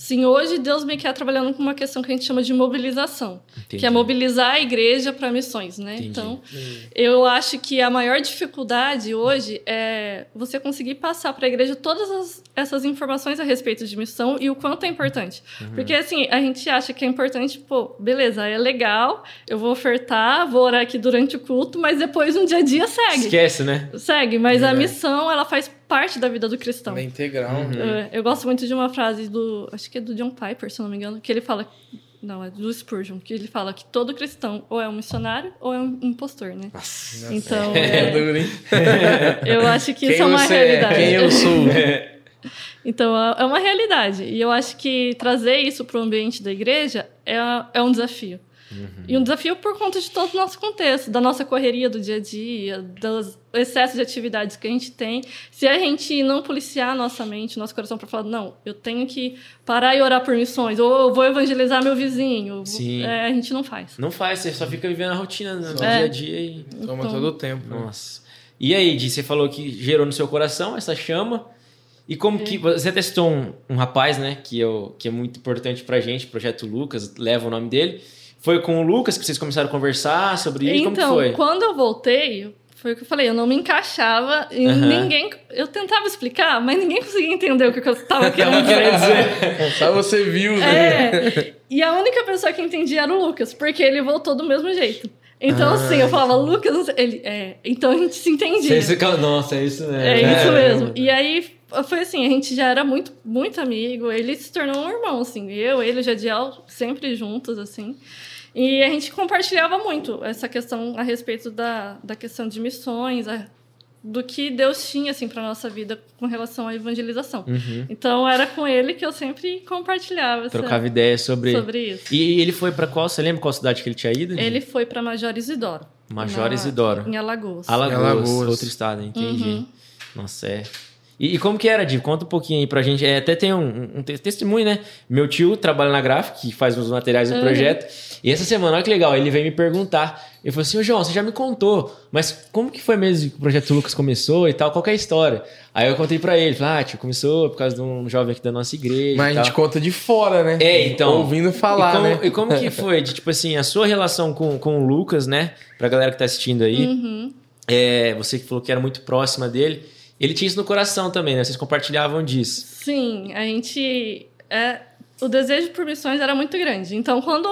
sim, hoje Deus me quer trabalhando com uma questão que a gente chama de mobilização, Entendi. que é mobilizar a igreja para missões, né? Entendi. Então, eu acho que a maior dificuldade hoje é você conseguir passar para a igreja todas as- essas informações a respeito de missão e o quanto é importante. Uhum. Porque, assim, a gente acha que é importante, pô, beleza, é legal, eu vou ofertar, vou orar aqui durante o culto, mas depois um dia a dia segue. Esquece, né? Segue, mas a Verdade. missão, ela faz parte da vida do cristão. É integral. Uhum. né? Eu, eu gosto muito de uma frase do, acho que é do John Piper, se não me engano, que ele fala, não, é do Spurgeon, que ele fala que todo cristão ou é um missionário ou é um impostor, né? Nossa. Então, É é, duro, hein? eu acho que isso Quem é uma você realidade. Quem eu sou? Então, é é uma realidade. E eu acho que trazer isso para o ambiente da igreja é, é um desafio. E um desafio por conta de todo o nosso contexto, da nossa correria do dia a dia, dos excessos de atividades que a gente tem. Se a gente não policiar a nossa mente, nosso coração, para falar, não, eu tenho que parar e orar por missões, ou eu vou evangelizar meu vizinho, Sim. é, a gente não faz. Não faz, você só fica vivendo a rotina no Só. dia É. a dia e. Toma Então- todo o tempo. né? Nossa. E aí, Di, você falou que gerou no seu coração essa chama. E como que. Você testou um, um rapaz, né? Que, eu, que é muito importante pra gente, Projeto Lucas, leva o nome dele. Foi com o Lucas que vocês começaram a conversar sobre isso? Como que Então, foi? quando eu voltei, foi o que eu falei, eu não me encaixava e Aham. ninguém. Eu tentava explicar, mas ninguém conseguia entender o que eu estava querendo dizer. Só você viu, né? É, e a única pessoa que entendia era o Lucas, porque ele voltou do mesmo jeito. Então, Ah, assim, eu falava, Lucas, ele, é, então a gente se entendia. Você- Nossa, é isso mesmo. É isso mesmo. E aí foi assim, a gente já era muito, muito amigo. Ele se tornou um irmão, assim. Eu, ele, o Jadiel, sempre juntos, assim. E a gente compartilhava muito essa questão a respeito da, da questão de missões, a- do que Deus tinha, assim, para nossa vida com relação à evangelização. Uhum. Então, era com ele que eu sempre compartilhava essa- Trocava ideias sobre. sobre isso. E ele foi pra qual? Você lembra qual cidade que ele tinha ido? Ele foi para Major Isidoro. Major na- Isidoro. Em Alagoas. Alagoas, Alagoas. outro estado, entendi. Uhum. Nossa, é. E, e como que era, Di? Conta um pouquinho aí pra gente. É, até tem um, um testemunho, né? Meu tio trabalha na gráfica, que faz os materiais do uhum. projeto. E essa semana, olha que legal, ele veio me perguntar. Ele falou assim, ô João, você já me contou, mas como que foi mesmo que o Projeto Lucas começou e tal? Qual é a história? Aí eu contei pra ele, falei, ah, tio, começou por causa de um jovem aqui da nossa igreja Mas a gente conta de fora, né? É, então. Ouvindo falar, e como, né? E como que foi, de, tipo assim, a sua relação com, com o Lucas, né? Pra galera que tá assistindo aí. Uhum. É, você que falou que era muito próxima dele. Ele tinha isso no coração também, né? Vocês compartilhavam disso. Sim, a gente... É, o desejo por missões era muito grande. Então, quando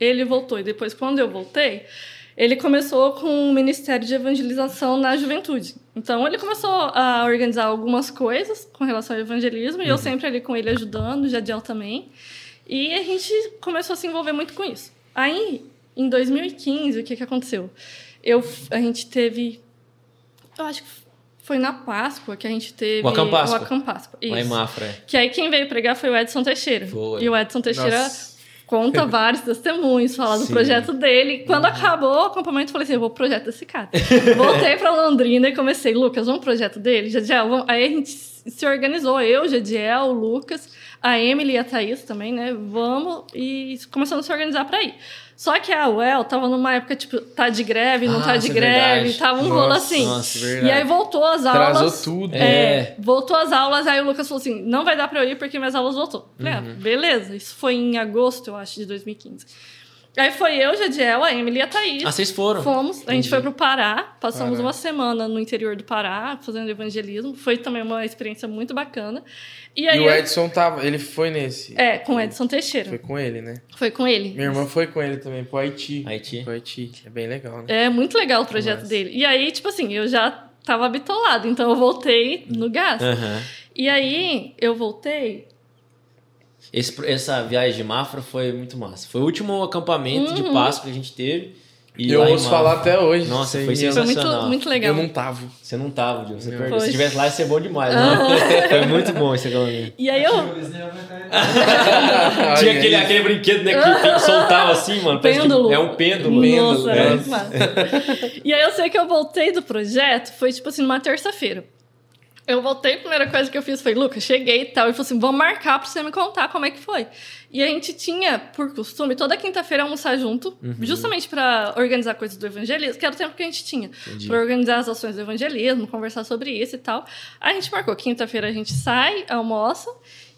ele voltou e depois quando eu voltei, ele começou com um ministério de evangelização na juventude. Então ele começou a organizar algumas coisas com relação ao evangelismo e eu uhum. sempre ali com ele ajudando, o Jadiel também. E a gente começou a se envolver muito com isso. Aí, em 2015, o que, que aconteceu? Eu, a gente teve. Eu acho que foi na Páscoa que a gente teve. O Acam Páscoa. O Acam Páscoa. Isso. Lá em Mafra. Que aí quem veio pregar foi o Edson Teixeira. Foi. E o Edson Teixeira. Nossa conta vários testemunhos, fala do projeto dele. Quando uhum. acabou o acampamento, eu falei assim: eu vou pro projeto desse cara. Voltei pra Londrina e comecei, Lucas, vamos pro projeto dele? Jadiel, vamos... aí a gente se organizou, eu, Jadiel, o Lucas, a Emily e a Thaís também, né? Vamos e começamos a se organizar para ir. Só que a UEL tava numa época, tipo, tá de greve, não tá de é greve, tava um nossa, rolo assim. Nossa, verdade. E aí voltou as aulas. Atrasou tudo. É, é, voltou as aulas, aí o Lucas falou assim: não vai dar pra eu ir porque minhas aulas voltou. Ah, uhum. ah, beleza. Isso foi em agosto, eu acho, de 2015. Aí foi eu, Jadiel, a Emily e a Thaís. Ah, vocês foram? Fomos. A gente foi pro Pará. Passamos Pará. uma semana no interior do Pará, fazendo evangelismo. Foi também uma experiência muito bacana. E, aí, e o Edson tava, ele foi nesse. É, com o Edson Teixeira. Foi com ele, né? Foi com ele. Minha irmã foi com ele também, pro Haiti. Haiti. Pro Haiti. É bem legal, né? É muito legal o projeto Mas... dele. E aí, tipo assim, eu já tava bitolado, então eu voltei no gás. Uhum. E aí, eu voltei. Esse, essa viagem de Mafra foi muito massa. Foi o último acampamento uhum. de Páscoa que a gente teve. E eu ouço falar até hoje. Nossa, foi sensacional. Foi muito, muito legal. Eu não tava. Você não tava, Diogo. Você perdeu. Se estivesse lá, ia ser bom demais. Né? foi muito bom esse acampamento. E aí eu... Tinha aquele, aquele brinquedo né, que soltava assim, mano. Pêndulo. é um pêndulo. Nossa, é. é. E aí eu sei que eu voltei do projeto, foi tipo assim, numa terça-feira. Eu voltei, a primeira coisa que eu fiz foi, Lucas, cheguei e tal. Ele falou assim: vamos marcar pra você me contar como é que foi. E a gente tinha, por costume, toda quinta-feira almoçar junto, uhum. justamente para organizar coisas do evangelismo, que era o tempo que a gente tinha. para organizar as ações do evangelismo, conversar sobre isso e tal. A gente marcou, quinta-feira a gente sai, almoça,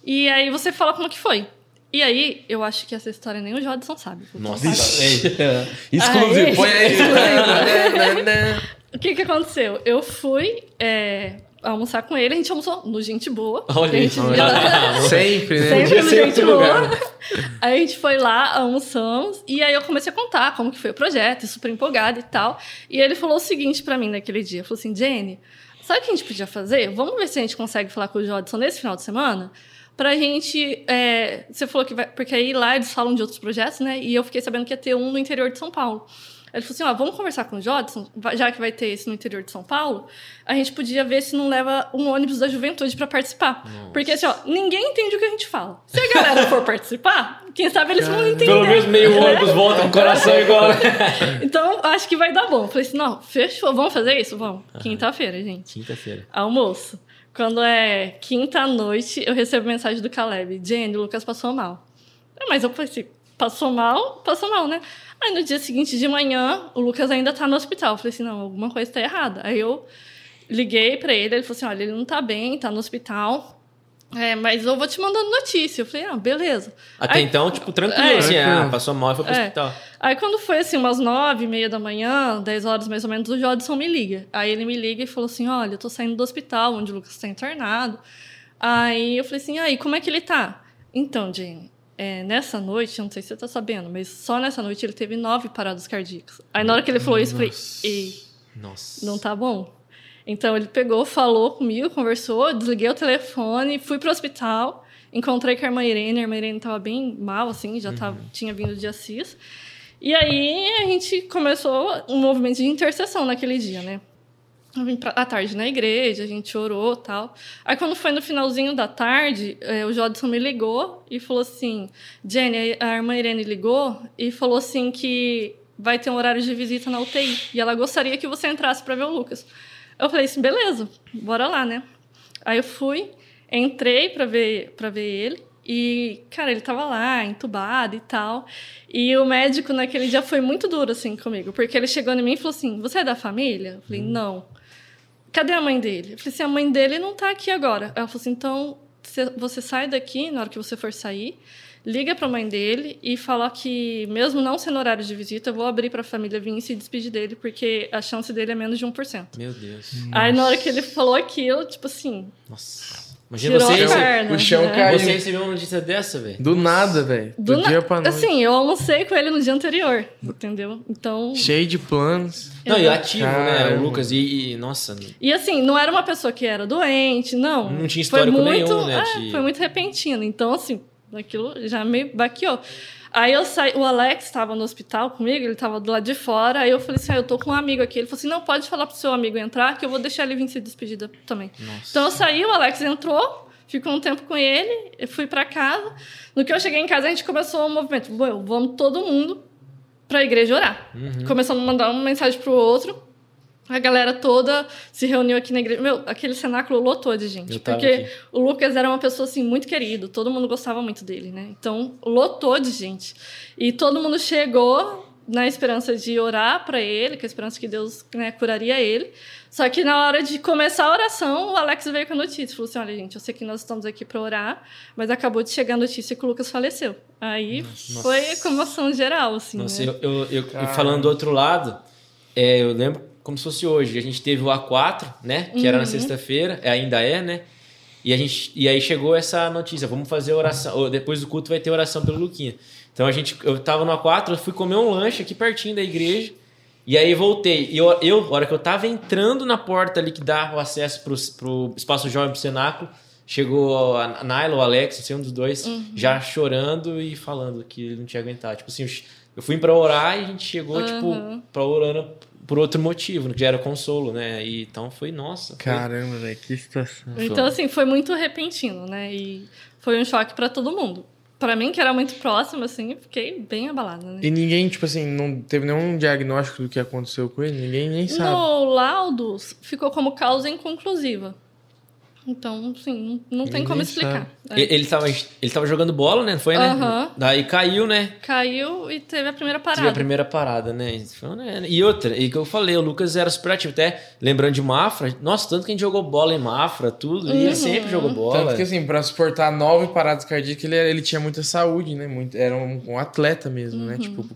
e aí você fala como que foi. E aí, eu acho que essa história nem o Jodson sabe. Nossa, exclusivo, põe aí. o que que aconteceu? Eu fui. É, almoçar com ele, a gente almoçou no Gente Boa. Olha gente Sempre, né? Sempre no Gente Boa. Aí a gente foi lá, almoçamos, e aí eu comecei a contar como que foi o projeto, super empolgada e tal. E ele falou o seguinte para mim naquele dia, falou assim, Jenny, sabe o que a gente podia fazer? Vamos ver se a gente consegue falar com o Jodson nesse final de semana? Pra gente. É, você falou que vai. Porque aí lá eles falam de outros projetos, né? E eu fiquei sabendo que ia ter um no interior de São Paulo. Ele falou assim: ó, vamos conversar com o Jodson, já que vai ter esse no interior de São Paulo, a gente podia ver se não leva um ônibus da juventude para participar. Nossa. Porque assim, ó, ninguém entende o que a gente fala. Se a galera for participar, quem sabe eles vão entender. Pelo menos meio ônibus volta com o coração igual. então, acho que vai dar bom. Eu falei assim: não, fechou, vamos fazer isso? Vamos. Quinta-feira, gente. Quinta-feira. Almoço. Quando é quinta-noite, eu recebo mensagem do Caleb: Jenny, o Lucas passou mal. Mas eu falei assim: passou mal, passou mal, né? Aí no dia seguinte de manhã, o Lucas ainda tá no hospital. Eu falei assim: não, alguma coisa tá errada. Aí eu liguei para ele, ele falou assim: olha, ele não tá bem, tá no hospital. É, mas eu vou te mandando notícia. Eu falei, ah, beleza. Até aí, então, tipo, tranquilo, é, assim, ah, passou mal e foi pro é. hospital. Aí quando foi assim, umas nove e meia da manhã, dez horas mais ou menos, o Jodson me liga. Aí ele me liga e falou assim: olha, eu tô saindo do hospital onde o Lucas tá internado. Aí eu falei assim, aí, como é que ele tá? Então, Jane, é, nessa noite, não sei se você tá sabendo, mas só nessa noite ele teve nove paradas cardíacas. Aí na hora que ele falou isso, eu falei, ei, Nossa. não tá bom. Então ele pegou, falou comigo, conversou, desliguei o telefone, fui pro hospital, encontrei com a irmã Irene, a irmã Irene tava bem mal, assim, já tava, uhum. tinha vindo de Assis. E aí a gente começou um movimento de intercessão naquele dia, né? Eu vim pra, à tarde na igreja, a gente orou tal. Aí, quando foi no finalzinho da tarde, é, o Jodson me ligou e falou assim: Jenny, a irmã Irene ligou e falou assim que vai ter um horário de visita na UTI e ela gostaria que você entrasse para ver o Lucas. Eu falei assim: beleza, bora lá, né? Aí eu fui, entrei para ver, pra ver ele. E, cara, ele tava lá, entubado e tal. E o médico naquele dia foi muito duro, assim, comigo. Porque ele chegou em mim e falou assim: Você é da família? Eu falei: Não. Cadê a mãe dele? Eu falei assim: A mãe dele não tá aqui agora. Ela falou assim: Então, você sai daqui, na hora que você for sair, liga para a mãe dele e fala que, mesmo não sendo horário de visita, eu vou abrir para a família vir e se despedir dele, porque a chance dele é menos de 1%. Meu Deus. Aí, na hora que ele falou aquilo, tipo assim. Nossa. Imagina você, perna, o chão né? caiu. Você recebeu uma notícia dessa, velho? Do nada, velho. Do, Do na... dia pra noite. Assim, eu almocei com ele no dia anterior, entendeu? Então. Cheio de planos. Não, e ativo, né, o Lucas? E, e, nossa. E assim, não era uma pessoa que era doente, não. Não tinha histórico foi muito, nenhum, né? É, de... Foi muito repentino. Então, assim, aquilo já me baqueou. Aí eu saí, o Alex estava no hospital comigo, ele estava do lado de fora. Aí eu falei assim: ah, eu tô com um amigo aqui. Ele falou assim: não, pode falar pro seu amigo entrar, que eu vou deixar ele vir se despedir também. Nossa. Então eu saí, o Alex entrou, ficou um tempo com ele, eu fui para casa. No que eu cheguei em casa, a gente começou um movimento: vamos todo mundo para a igreja orar. Uhum. Começamos a mandar uma mensagem pro outro. A galera toda se reuniu aqui na igreja. Meu, aquele cenáculo lotou de gente. Porque aqui. o Lucas era uma pessoa, assim, muito querido. Todo mundo gostava muito dele, né? Então, lotou de gente. E todo mundo chegou na esperança de orar para ele, com a esperança que Deus né, curaria ele. Só que na hora de começar a oração, o Alex veio com a notícia. Falou assim: olha, gente, eu sei que nós estamos aqui para orar, mas acabou de chegar a notícia que o Lucas faleceu. Aí Nossa. foi comoção geral, assim. Nossa, né? eu, eu, eu falando do outro lado, é, eu lembro como se fosse hoje. A gente teve o A4, né? Que uhum. era na uhum. sexta-feira, é, ainda é, né? E, a gente, e aí chegou essa notícia: vamos fazer oração. Depois do culto vai ter oração pelo Luquinha. Então a gente, eu tava no A4, eu fui comer um lanche aqui pertinho da igreja. E aí voltei. E eu, eu, a hora que eu tava entrando na porta ali que dá o acesso pro, pro espaço jovem pro cenáculo, chegou a Naila, o Alex, assim, um dos dois, uhum. já chorando e falando que ele não tinha aguentado. Tipo assim, eu fui para orar e a gente chegou, uhum. tipo, pra orando por outro motivo, que já era consolo, né? E, então foi, nossa. Caramba, velho, que situação. Então, assim, foi muito repentino, né? E foi um choque para todo mundo. Para mim, que era muito próximo, assim, fiquei bem abalada, né? E ninguém, tipo assim, não teve nenhum diagnóstico do que aconteceu com ele? Ninguém nem sabe. No laudo, ficou como causa inconclusiva. Então, sim, não tem como explicar. É. Ele, estava ele tava jogando bola, né? Foi, né? Uhum. Daí caiu, né? Caiu e teve a primeira parada. Teve a primeira parada, né? né? E outra, e que eu falei, o Lucas era super ativo. Até lembrando de Mafra, nossa, tanto que a gente jogou bola em Mafra, tudo. Uhum. E ele sempre jogou bola. Tanto que, assim, pra suportar nove paradas cardíacas, ele, ele tinha muita saúde, né? Muito, era um, um atleta mesmo, uhum. né? Tipo,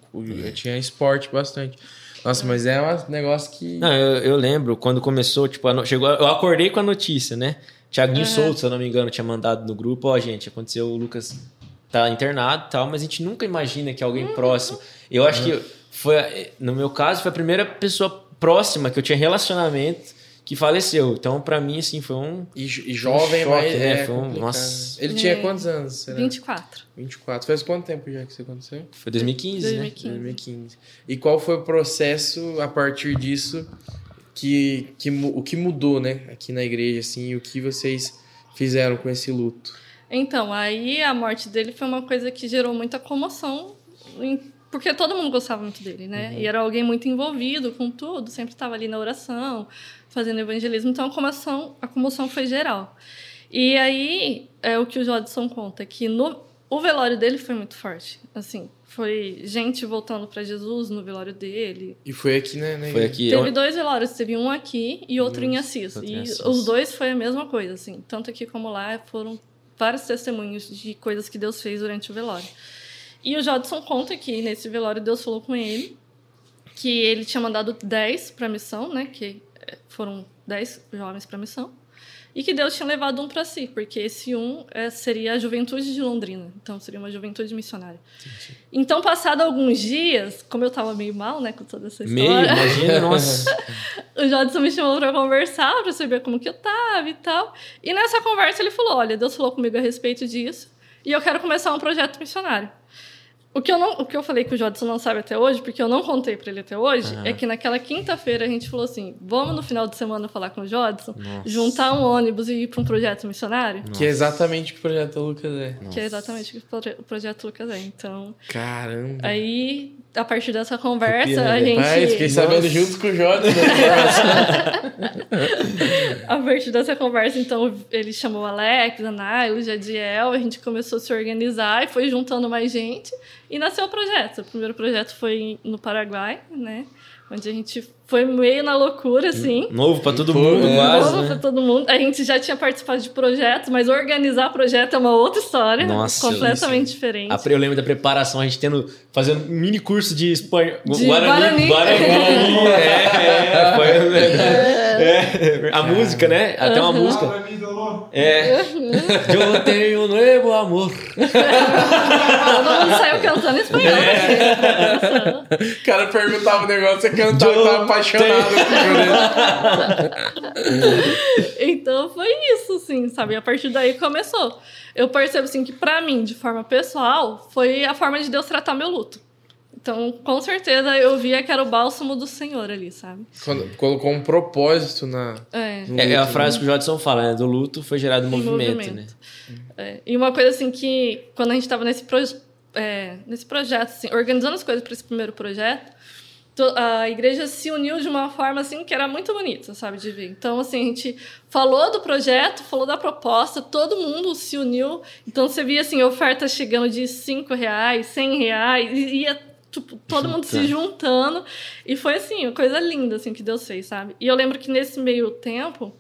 tinha esporte bastante. Nossa, mas é um negócio que. Não, eu, eu lembro quando começou, tipo, chegou, eu acordei com a notícia, né? Thiaguinho uhum. Souto, se eu não me engano, tinha mandado no grupo, ó, oh, gente, aconteceu, o Lucas tá internado e tal, mas a gente nunca imagina que alguém uhum. próximo. Eu acho uhum. que foi, no meu caso, foi a primeira pessoa próxima que eu tinha relacionamento que faleceu. Então, para mim, assim, foi um. E, e jovem, um choque, mas. É, foi um. Nossa. Ele tinha é. quantos anos? Será? 24. 24. Faz quanto tempo já que isso aconteceu? Foi 2015, 2015. né? 2015. E qual foi o processo a partir disso que, que o que mudou, né, aqui na igreja, assim, e o que vocês fizeram com esse luto? Então, aí a morte dele foi uma coisa que gerou muita comoção, porque todo mundo gostava muito dele, né? Uhum. E era alguém muito envolvido com tudo, sempre estava ali na oração, fazendo evangelismo, então a comoção, a comoção foi geral. E aí, é o que o Jodson conta, que no, o velório dele foi muito forte, assim, foi gente voltando para Jesus no velório dele. E foi aqui, né? né foi aqui. Teve dois velórios, teve um aqui e outro Nossa, em Assis. E Assis. os dois foi a mesma coisa, assim. Tanto aqui como lá foram vários testemunhos de coisas que Deus fez durante o velório. E o Jodson conta que nesse velório Deus falou com ele que ele tinha mandado 10 para a missão, né? Que eh, foram 10 jovens para a missão e que Deus tinha levado um para si, porque esse um é, seria a juventude de Londrina, então seria uma juventude missionária. Entendi. Então, passado alguns dias, como eu estava meio mal, né, com toda essa história, meio, imagina, nossa. o Jodson me chamou para conversar, para saber como que eu tava e tal. E nessa conversa ele falou: "Olha, Deus falou comigo a respeito disso, e eu quero começar um projeto missionário". O que, eu não, o que eu falei que o Jodson não sabe até hoje, porque eu não contei pra ele até hoje, é que naquela quinta-feira a gente falou assim: vamos no final de semana falar com o Jodson, Nossa. juntar um ônibus e ir pra um projeto missionário? Que é exatamente o que o projeto Lucas é. Que é exatamente o que o projeto Lucas é. Então, Caramba. aí, a partir dessa conversa, Arrepia, a né? gente. Pai, fiquei sabendo junto com o Jordan. né? A partir dessa conversa, então, ele chamou o Alex, a Nailo, o Jadiel, a gente começou a se organizar e foi juntando mais gente e nasceu o projeto. O primeiro projeto foi no Paraguai, né? Onde a gente foi meio na loucura, assim. Novo pra todo mundo, é. quase, Novo né? pra todo mundo. A gente já tinha participado de projetos, mas organizar projeto é uma outra história. Nossa, completamente diferente. A Eu lembro da preparação, a gente tendo, fazendo um mini curso de espanhol. De Guarani. Guarani, é, é, foi, é, a música, né? Até uma música. É. Eu tenho um novo amor. Todo mundo saiu cantando espanhol. É. assim. O cara perguntava o negócio, você cantava e tava apaixonado por. Então foi isso, assim, sabe? A partir daí começou. Eu percebo, assim, que pra mim, de forma pessoal, foi a forma de Deus tratar meu luto. Então, com certeza, eu via que era o bálsamo do Senhor ali, sabe? Quando colocou um propósito na. É. no É, é a luto, frase que o Jodson fala, né? Do luto foi gerado Em movimento, né? movimento. É, E uma coisa assim que, quando a gente estava nesse, proje- é, nesse projeto, assim, organizando as coisas para esse primeiro projeto, to- a igreja se uniu de uma forma assim que era muito bonita, sabe, de ver. Então, assim, a gente falou do projeto, falou da proposta, todo mundo se uniu. Então, você via, assim, ofertas chegando de 5 reais, 100 reais, e ia tipo, todo mundo se juntando. E foi, assim, uma coisa linda, assim, que Deus fez, sabe? E eu lembro que nesse meio tempo,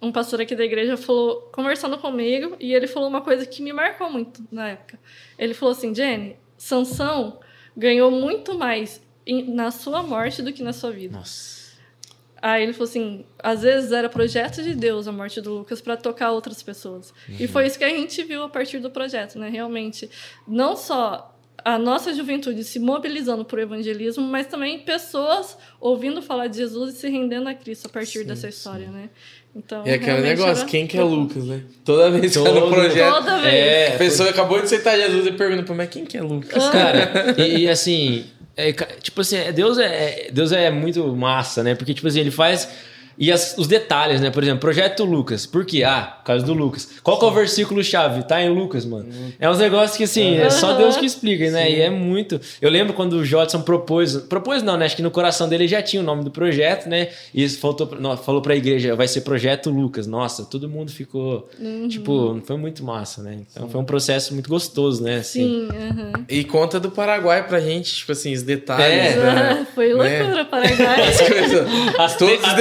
um pastor aqui da igreja falou, conversando comigo, e ele falou uma coisa que me marcou muito na época. Ele falou assim, Jenny, Sansão ganhou muito mais na sua morte do que na sua vida. Nossa. Aí ele falou assim, às vezes era projeto de Deus a morte do Lucas para tocar outras pessoas. E foi isso que a gente viu a partir do projeto, né? Realmente, não só a nossa juventude se mobilizando por evangelismo, mas também pessoas ouvindo falar de Jesus e se rendendo a Cristo a partir dessa história, né? Então, E aquele negócio, era- quem que é Lucas, né? Toda vez que tá no Todo- projeto. Toda vez. É, A pessoa acabou de aceitar Jesus e pergunta pra mim, mas quem que é Lucas? Cara, e, e assim, é, tipo assim, é- Deus é, Deus é muito massa, né? Porque, tipo assim, ele faz. E as- os detalhes, né? Por exemplo, projeto Lucas. Por quê? Ah, por causa do Lucas. Qual que é o versículo-chave? Tá em Lucas, mano. É uns negócios que, assim, é só. Deus que explica, né? E é muito. Eu lembro quando o Jodson propôs. Propôs, não, né? Acho que no coração dele já tinha o nome do projeto, né? E isso faltou, não, falou pra igreja, vai ser Projeto Lucas. Nossa, todo mundo ficou. Tipo, foi muito massa, né? Então foi um processo muito gostoso, né? Assim. Sim, aham. E conta do Paraguai pra gente, tipo assim, os detalhes. É. da- Foi né? loucura, Paraguai. As coisas. As todos os a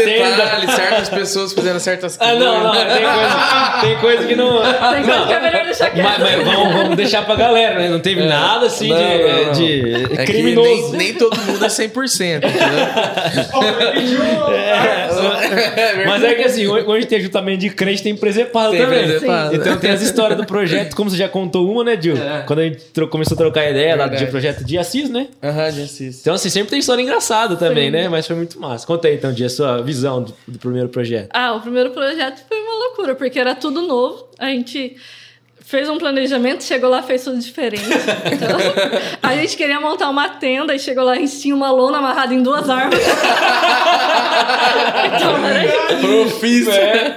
certas pessoas fazendo certas Ah, coisas. não, não, tem coisa, tem coisa que não. Tem coisa que é melhor deixar quieto. Mas, mas vamos, vamos deixar pra galera, né? Não teve nada assim Não, de, não, não. de É criminoso. nem, nem todo mundo é 100%. entendeu? Mas é que assim, onde tem ajuntamento de crente, tem presepado Tem também. presepado. Então tem as histórias do projeto, como você já contou uma, né, Gil? É. Quando a gente começou a trocar ideia lá de projeto de Assis, né? Aham, de Assis. Então, assim, sempre tem história engraçada também, né? Mas foi muito massa. Conta aí, então, Dia, a sua visão do, do primeiro projeto. Ah, o primeiro projeto foi uma loucura, porque era tudo novo. A gente fez um planejamento, chegou lá, fez tudo diferente. Então, a gente queria montar uma tenda e chegou lá, a gente tinha uma lona amarrada em duas árvores. então, era. Profício. É.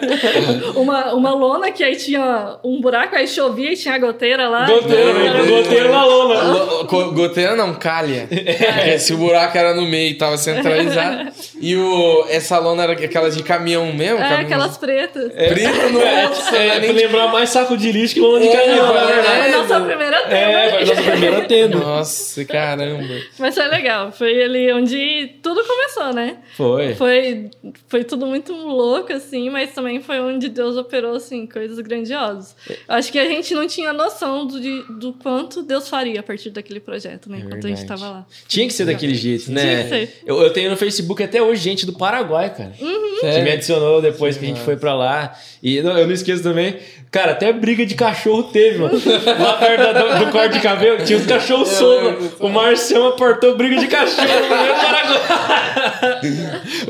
uma, uma lona que aí tinha um buraco, aí chovia e tinha a goteira lá. Goteiro, Então, era- goteiro na lona. Goteira não, calha. Porque se o buraco era no meio e tava centralizado. E o, essa lona era aquelas de caminhão mesmo? É, caminhão- aquelas pretas. Preto, nossa, É, não é pra nem lembrar mais saco de lixo que lona de É, é, verdade. Foi a nossa primeira tenda. É, foi a nossa primeira tenda. Nossa, caramba. Mas foi legal. Foi ali onde tudo começou, né? Foi. Foi, foi tudo muito louco, assim, mas também foi onde Deus operou, assim, coisas grandiosas. Eu acho que a gente não tinha noção do, de- do quanto Deus faria a partir daquele projeto, né? É enquanto a gente tava lá. Tinha que ser daquele jeito, né? Tinha que ser. Eu, eu tenho no Facebook até hoje gente do Paraguai, cara. que Sério? me adicionou depois que a gente foi pra lá. E não, eu não esqueço também, cara, até briga de cachorro teve, mano. Lá perto da- do, do corte de cabelo, tinha os cachorros soltos. O Marcião aportou briga de cachorro no.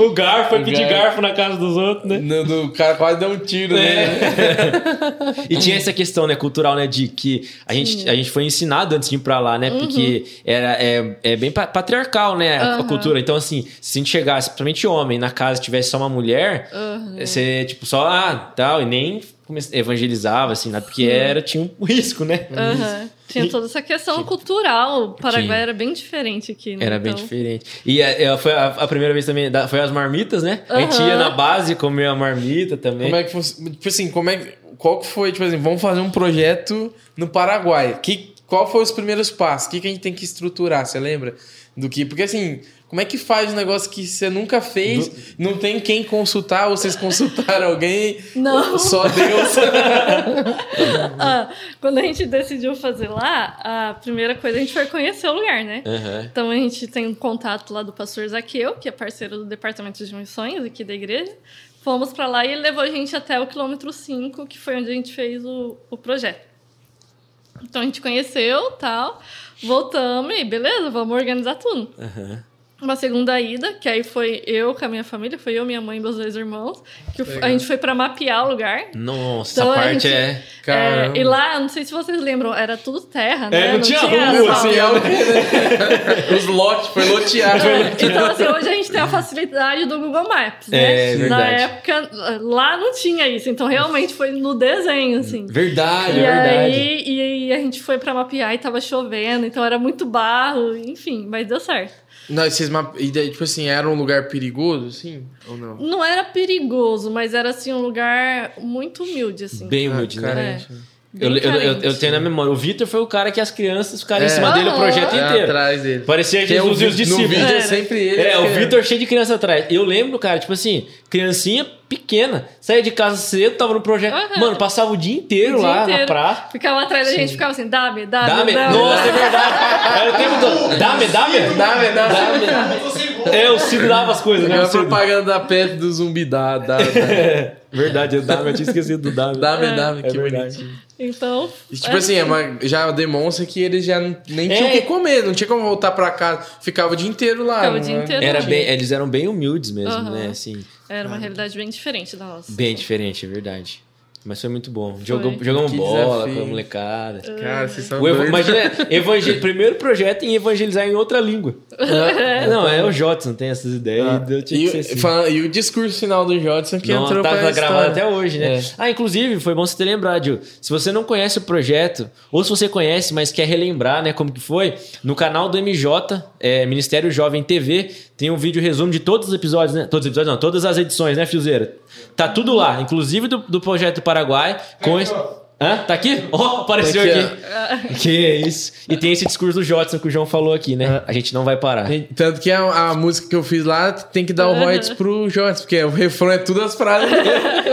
O garfo foi O pedir garfo. na casa dos outros, né? No, do- o cara quase deu um tiro É. nele. E tinha essa questão, né, cultural, né, de que a gente, a gente foi ensinado antes de ir pra lá, né, porque era, é, é bem pa- patriarcal, né, a, a Uhum. cultura. Então, assim, se a gente chegasse, principalmente homem, na casa tivesse só uma mulher, Uhum. você, tipo, só, ah, tal, e nem evangelizava, assim, nada, porque era, tinha um risco, né? Aham. Tinha toda essa questão cultural. O Paraguai Tinha. era bem diferente aqui, né? Era bem Então, diferente. E é, é, foi a, a primeira vez também, da- foi as marmitas, né? A gente ia na base comer a marmita também. Como é que fosse, tipo assim, como é que, qual que foi, tipo assim, vamos fazer um projeto no Paraguai. Que, qual foi os primeiros passos? O que, que a gente tem que estruturar, você lembra? Do que, porque assim, como é que faz um negócio que você nunca fez, não tem quem consultar, ou vocês consultaram alguém? Não. Só Deus. ah, quando a gente decidiu fazer lá, a primeira coisa a gente foi conhecer o lugar, né? Aham. Então a gente tem um contato lá do pastor Zaqueu, que é parceiro do departamento de missões aqui da igreja. Fomos pra lá e ele levou a gente até o quilômetro 5, que foi onde a gente fez o, o projeto. Então a gente conheceu, tal, voltamos e beleza, vamos organizar tudo. Aham. Uma segunda ida, que aí foi eu com a minha família, foi eu, minha mãe e meus dois irmãos, que Legal. a gente foi pra mapear o lugar. Nossa, Então, essa a parte gente- é... É, e lá, não sei se vocês lembram, era tudo terra, né? É, não tinha rua, asfalto. assim, é? Os lotes, foi loteado. Então, assim, hoje a gente tem a facilidade do Google Maps, né? É, Na época, lá não tinha isso. Então, realmente foi no desenho, assim. Verdade, E é verdade. aí, e aí a gente foi pra mapear e tava chovendo, então era muito barro, enfim, mas deu certo. Não, vocês, map- e daí, tipo assim, era um lugar perigoso, assim? Ou não? Não era perigoso, mas era assim um lugar muito humilde, assim. Bem humilde, Ah, né? carente. Eu, eu, eu, eu tenho na memória. O Vitor foi o cara que as crianças ficaram É. em cima dele o Aham. projeto É inteiro. atrás dele. Parecia Que é Jesus o e os No discípulos. vídeo é É. sempre ele. É, o que- Vitor cheio de criança atrás. Eu lembro, cara, tipo assim, criancinha pequena, saía de casa cedo, tava no projeto. Mano, passava o dia inteiro O dia lá na inteiro. praça. Ficava atrás da gente, ficava assim, dá-me, dá-me, Dá-me. dá-me. Nossa, é dá-me. verdade. Era o tempo todo. Dá-me, dá-me. Dá, dá, dá. É, o Cid dava as coisas, né? É O a propaganda da pet do zumbi. Dá, dá, dá. É, verdade, eu dava, eu tinha esquecido do. Dá-me, dá-me, É que verdade. bonitinho. Então. E, tipo assim, é uma- já demonstra que eles já nem tinham o É. que comer, não tinha como voltar pra casa. Ficava o dia inteiro lá. Ficava o dia é? inteiro Era lá. bem, eles eram bem humildes mesmo, Aham. né? Assim, Era uma realidade bem diferente da nossa. bem diferente, é verdade. Mas foi muito bom. Jogamos, Que bola desafio. com a molecada. Cara, vocês são doidos. imagina, evangel... primeiro projeto em evangelizar em outra língua. não, é o Jotson, tem essas ideias. Ah, e tinha e, o- assim. e o discurso final do Jodson que Não, entrou tá, pra tá gravado até hoje, né? É. Ah, inclusive, foi bom você ter lembrado, Gil. Se você não conhece o projeto, ou se você conhece, mas quer relembrar, né, como que foi, no canal do MJ, é, Ministério Jovem TV, tem um vídeo resumo de todos os episódios, né? Todos os episódios, não, todas as edições, né, Fiozeira? Tá tudo lá, inclusive do, do Projeto Paraguai. Com. Hã? Tá aqui? Ó, apareceu Aqui, aqui. Que isso. E tem esse discurso do Jotson que o João falou aqui, né? A gente não vai parar. Tanto que a, a música que eu fiz lá tem que dar o royalties pro Jodson, porque o refrão é tudo as frases.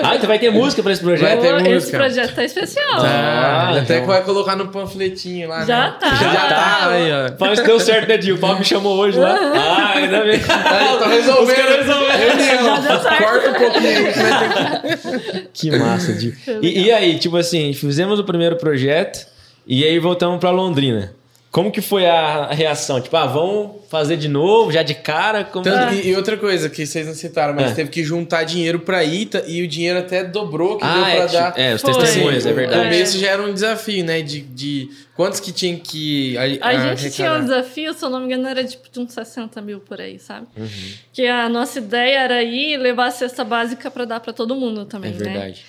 Ah, então vai ter música pra esse projeto? Vai ter Esse música. projeto tá especial. Ah, Ah, até então. que vai colocar no panfletinho lá. Já né? tá. Já, Já tá. tá. Aí, ó. Fala que deu certo, né? O Paulo me chamou hoje lá. Ah, ainda bem. Aí, tá resolvendo. Os caras resolveram. Reunião. deu certo. Corta um pouquinho. que massa, Dil. E, e aí, tipo assim, fizemos o primeiro projeto e aí voltamos pra Londrina. Como que foi a, a reação? Tipo, ah, vamos fazer de novo, já de cara? Como... Tanto- e, e outra coisa que vocês não citaram, mas É. teve que juntar dinheiro pra ir tá- e o dinheiro até dobrou que deu Ah, pra é, dar. é, os testemunhos, é verdade. começo já era um desafio, né? De, de quantos que tinha que. A ah, gente tinha um desafio, se eu não me engano, era tipo de uns 60 mil por aí, sabe? Uhum. Que a nossa ideia era ir levar a cesta básica pra dar pra todo mundo É também, né? verdade.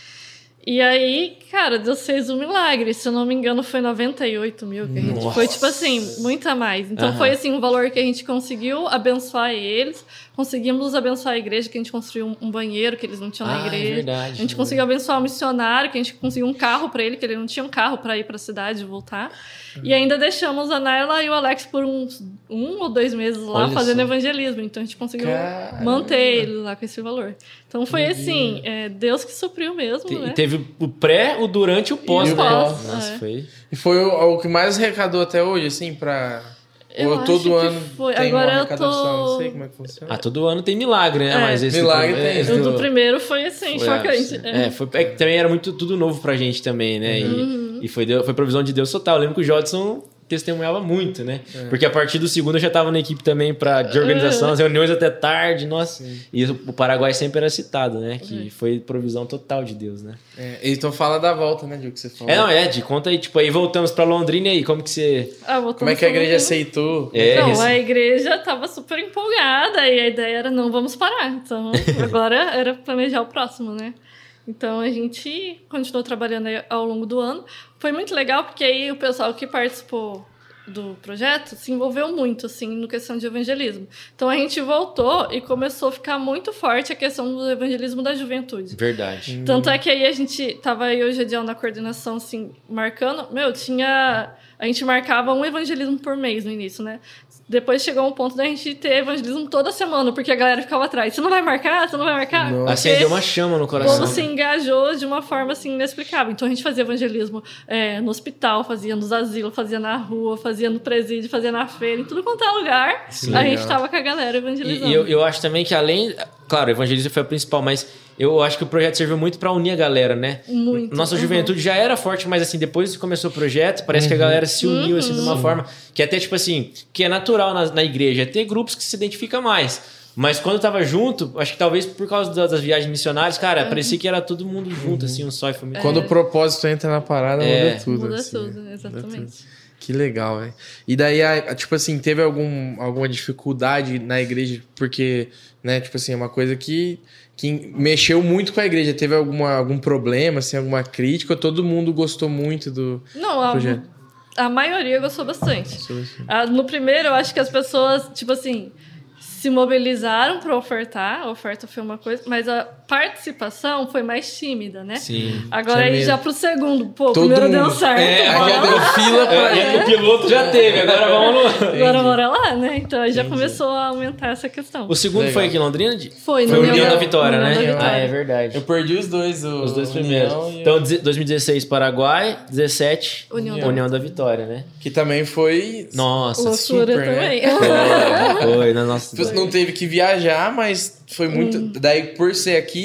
E aí, cara, Deus fez um milagre. Se eu não me engano, foi 98 mil que a gente. Nossa. Foi tipo assim, muito a mais. Então Aham. foi assim um valor que a gente conseguiu abençoar eles. Conseguimos abençoar a igreja, que a gente construiu um, um banheiro que eles não tinham Ah, na é igreja. verdade, a gente é conseguiu abençoar o missionário, que a gente conseguiu um carro pra ele, que ele não tinha um carro pra ir pra cidade e voltar. E ainda deixamos a Naila e o Alex por uns um ou dois meses lá Olha fazendo só. evangelismo. Então a gente conseguiu Caramba. manter eles lá com esse valor. Então foi assim, é, Deus que supriu mesmo, Te- né? E teve o pré, o durante e o pós, E o pós, Nossa, é. foi. E foi o, o que mais arrecadou até hoje, assim, pra. Eu Ou acho todo que ano foi. tem Agora uma eu tô- não sei como é que funciona. Ah, todo ano tem milagre, né? É. Mas esse Milagre do- tem. esse O do primeiro foi assim, foi, chocante. É, foi, é que também era muito tudo novo pra gente também, né? Uhum. E, e foi, foi provisão de Deus total. Eu lembro que o Jodson testemunhava muito, né? É. Porque a partir do segundo eu já tava na equipe também pra, de organização, as reuniões até tarde, nossa. E o Paraguai sempre era citado, né? Que foi provisão total de Deus, né? É, então fala da volta, né, Diogo, que você falou. É, não, Ed, conta aí, tipo, aí voltamos pra Londrina e aí, como que você. Ah, Como é que a igreja aceitou? É, Não, a igreja estava super empolgada e a ideia era não vamos parar. Então, agora era planejar o próximo, né? Então, a gente continuou trabalhando ao longo do ano. Foi muito legal porque aí o pessoal que participou do projeto se envolveu muito, assim, no questão de evangelismo. Então, a gente voltou e começou a ficar muito forte a questão do evangelismo da juventude. Verdade. Tanto é que aí a gente tava aí hoje Ediel na coordenação, assim, marcando. Meu, tinha. A gente marcava um evangelismo por mês no início, né? Depois chegou um ponto da gente ter evangelismo toda semana, porque a galera ficava atrás. Você não vai marcar? Você não vai marcar? Nossa. Acendeu uma chama no O coração. povo se engajou de uma forma assim inexplicável. Então a gente fazia evangelismo é, no hospital, fazia nos asilos, fazia na rua, fazia no presídio, fazia na feira, em tudo quanto é lugar. Sim, a legal. gente tava com a galera evangelizando. E, e eu, eu acho também que além. Claro, o evangelismo foi a principal, mas eu acho que o projeto serviu muito pra unir a galera, né? Muito. Nossa Uhum. juventude já era forte, mas assim, depois que começou o projeto, parece que a galera se uniu assim de uma forma que até tipo assim, que é natural na, na igreja, é ter grupos que se identificam mais. Mas quando tava junto, acho que talvez por causa das, viagens missionárias, cara, parecia que era todo mundo junto, assim, um só e muito Quando o propósito entra na parada, É. muda tudo. Muda assim, tudo, né? exatamente. Que legal, velho. E daí, a- tipo assim, teve algum, alguma dificuldade na igreja? Porque, né, tipo assim, é uma coisa que, que mexeu muito com a igreja. Teve alguma, algum problema, assim, alguma crítica? Todo mundo gostou muito do Não, a, projeto? a maioria gostou bastante. Sobre isso? Ah, no primeiro, eu acho que as pessoas, tipo assim, se mobilizaram para ofertar. A oferta foi uma coisa, mas a participação foi mais tímida, né? Sim. Agora aí já pro segundo, pô, o Todo primeiro deu mundo. certo. É, bora já lá. deu fila pra... É, e o piloto já teve, agora vamos no... Agora bora lá, né? Então aí já começou a aumentar essa questão. O segundo Legal. foi aqui em Londrina? De- Foi, Foi no União União- da Vitória, no né? União da Vitória. Ah, é verdade. Eu perdi os dois, o, Os dois primeiros. União Então, deze- 2016 Paraguai, 17 União União, da- da Vitória, né? Que também foi... Nossa, Loucura super, né? também. foi, foi na nossa. Você não teve que viajar, mas foi muito... Hum. Daí, por ser aqui,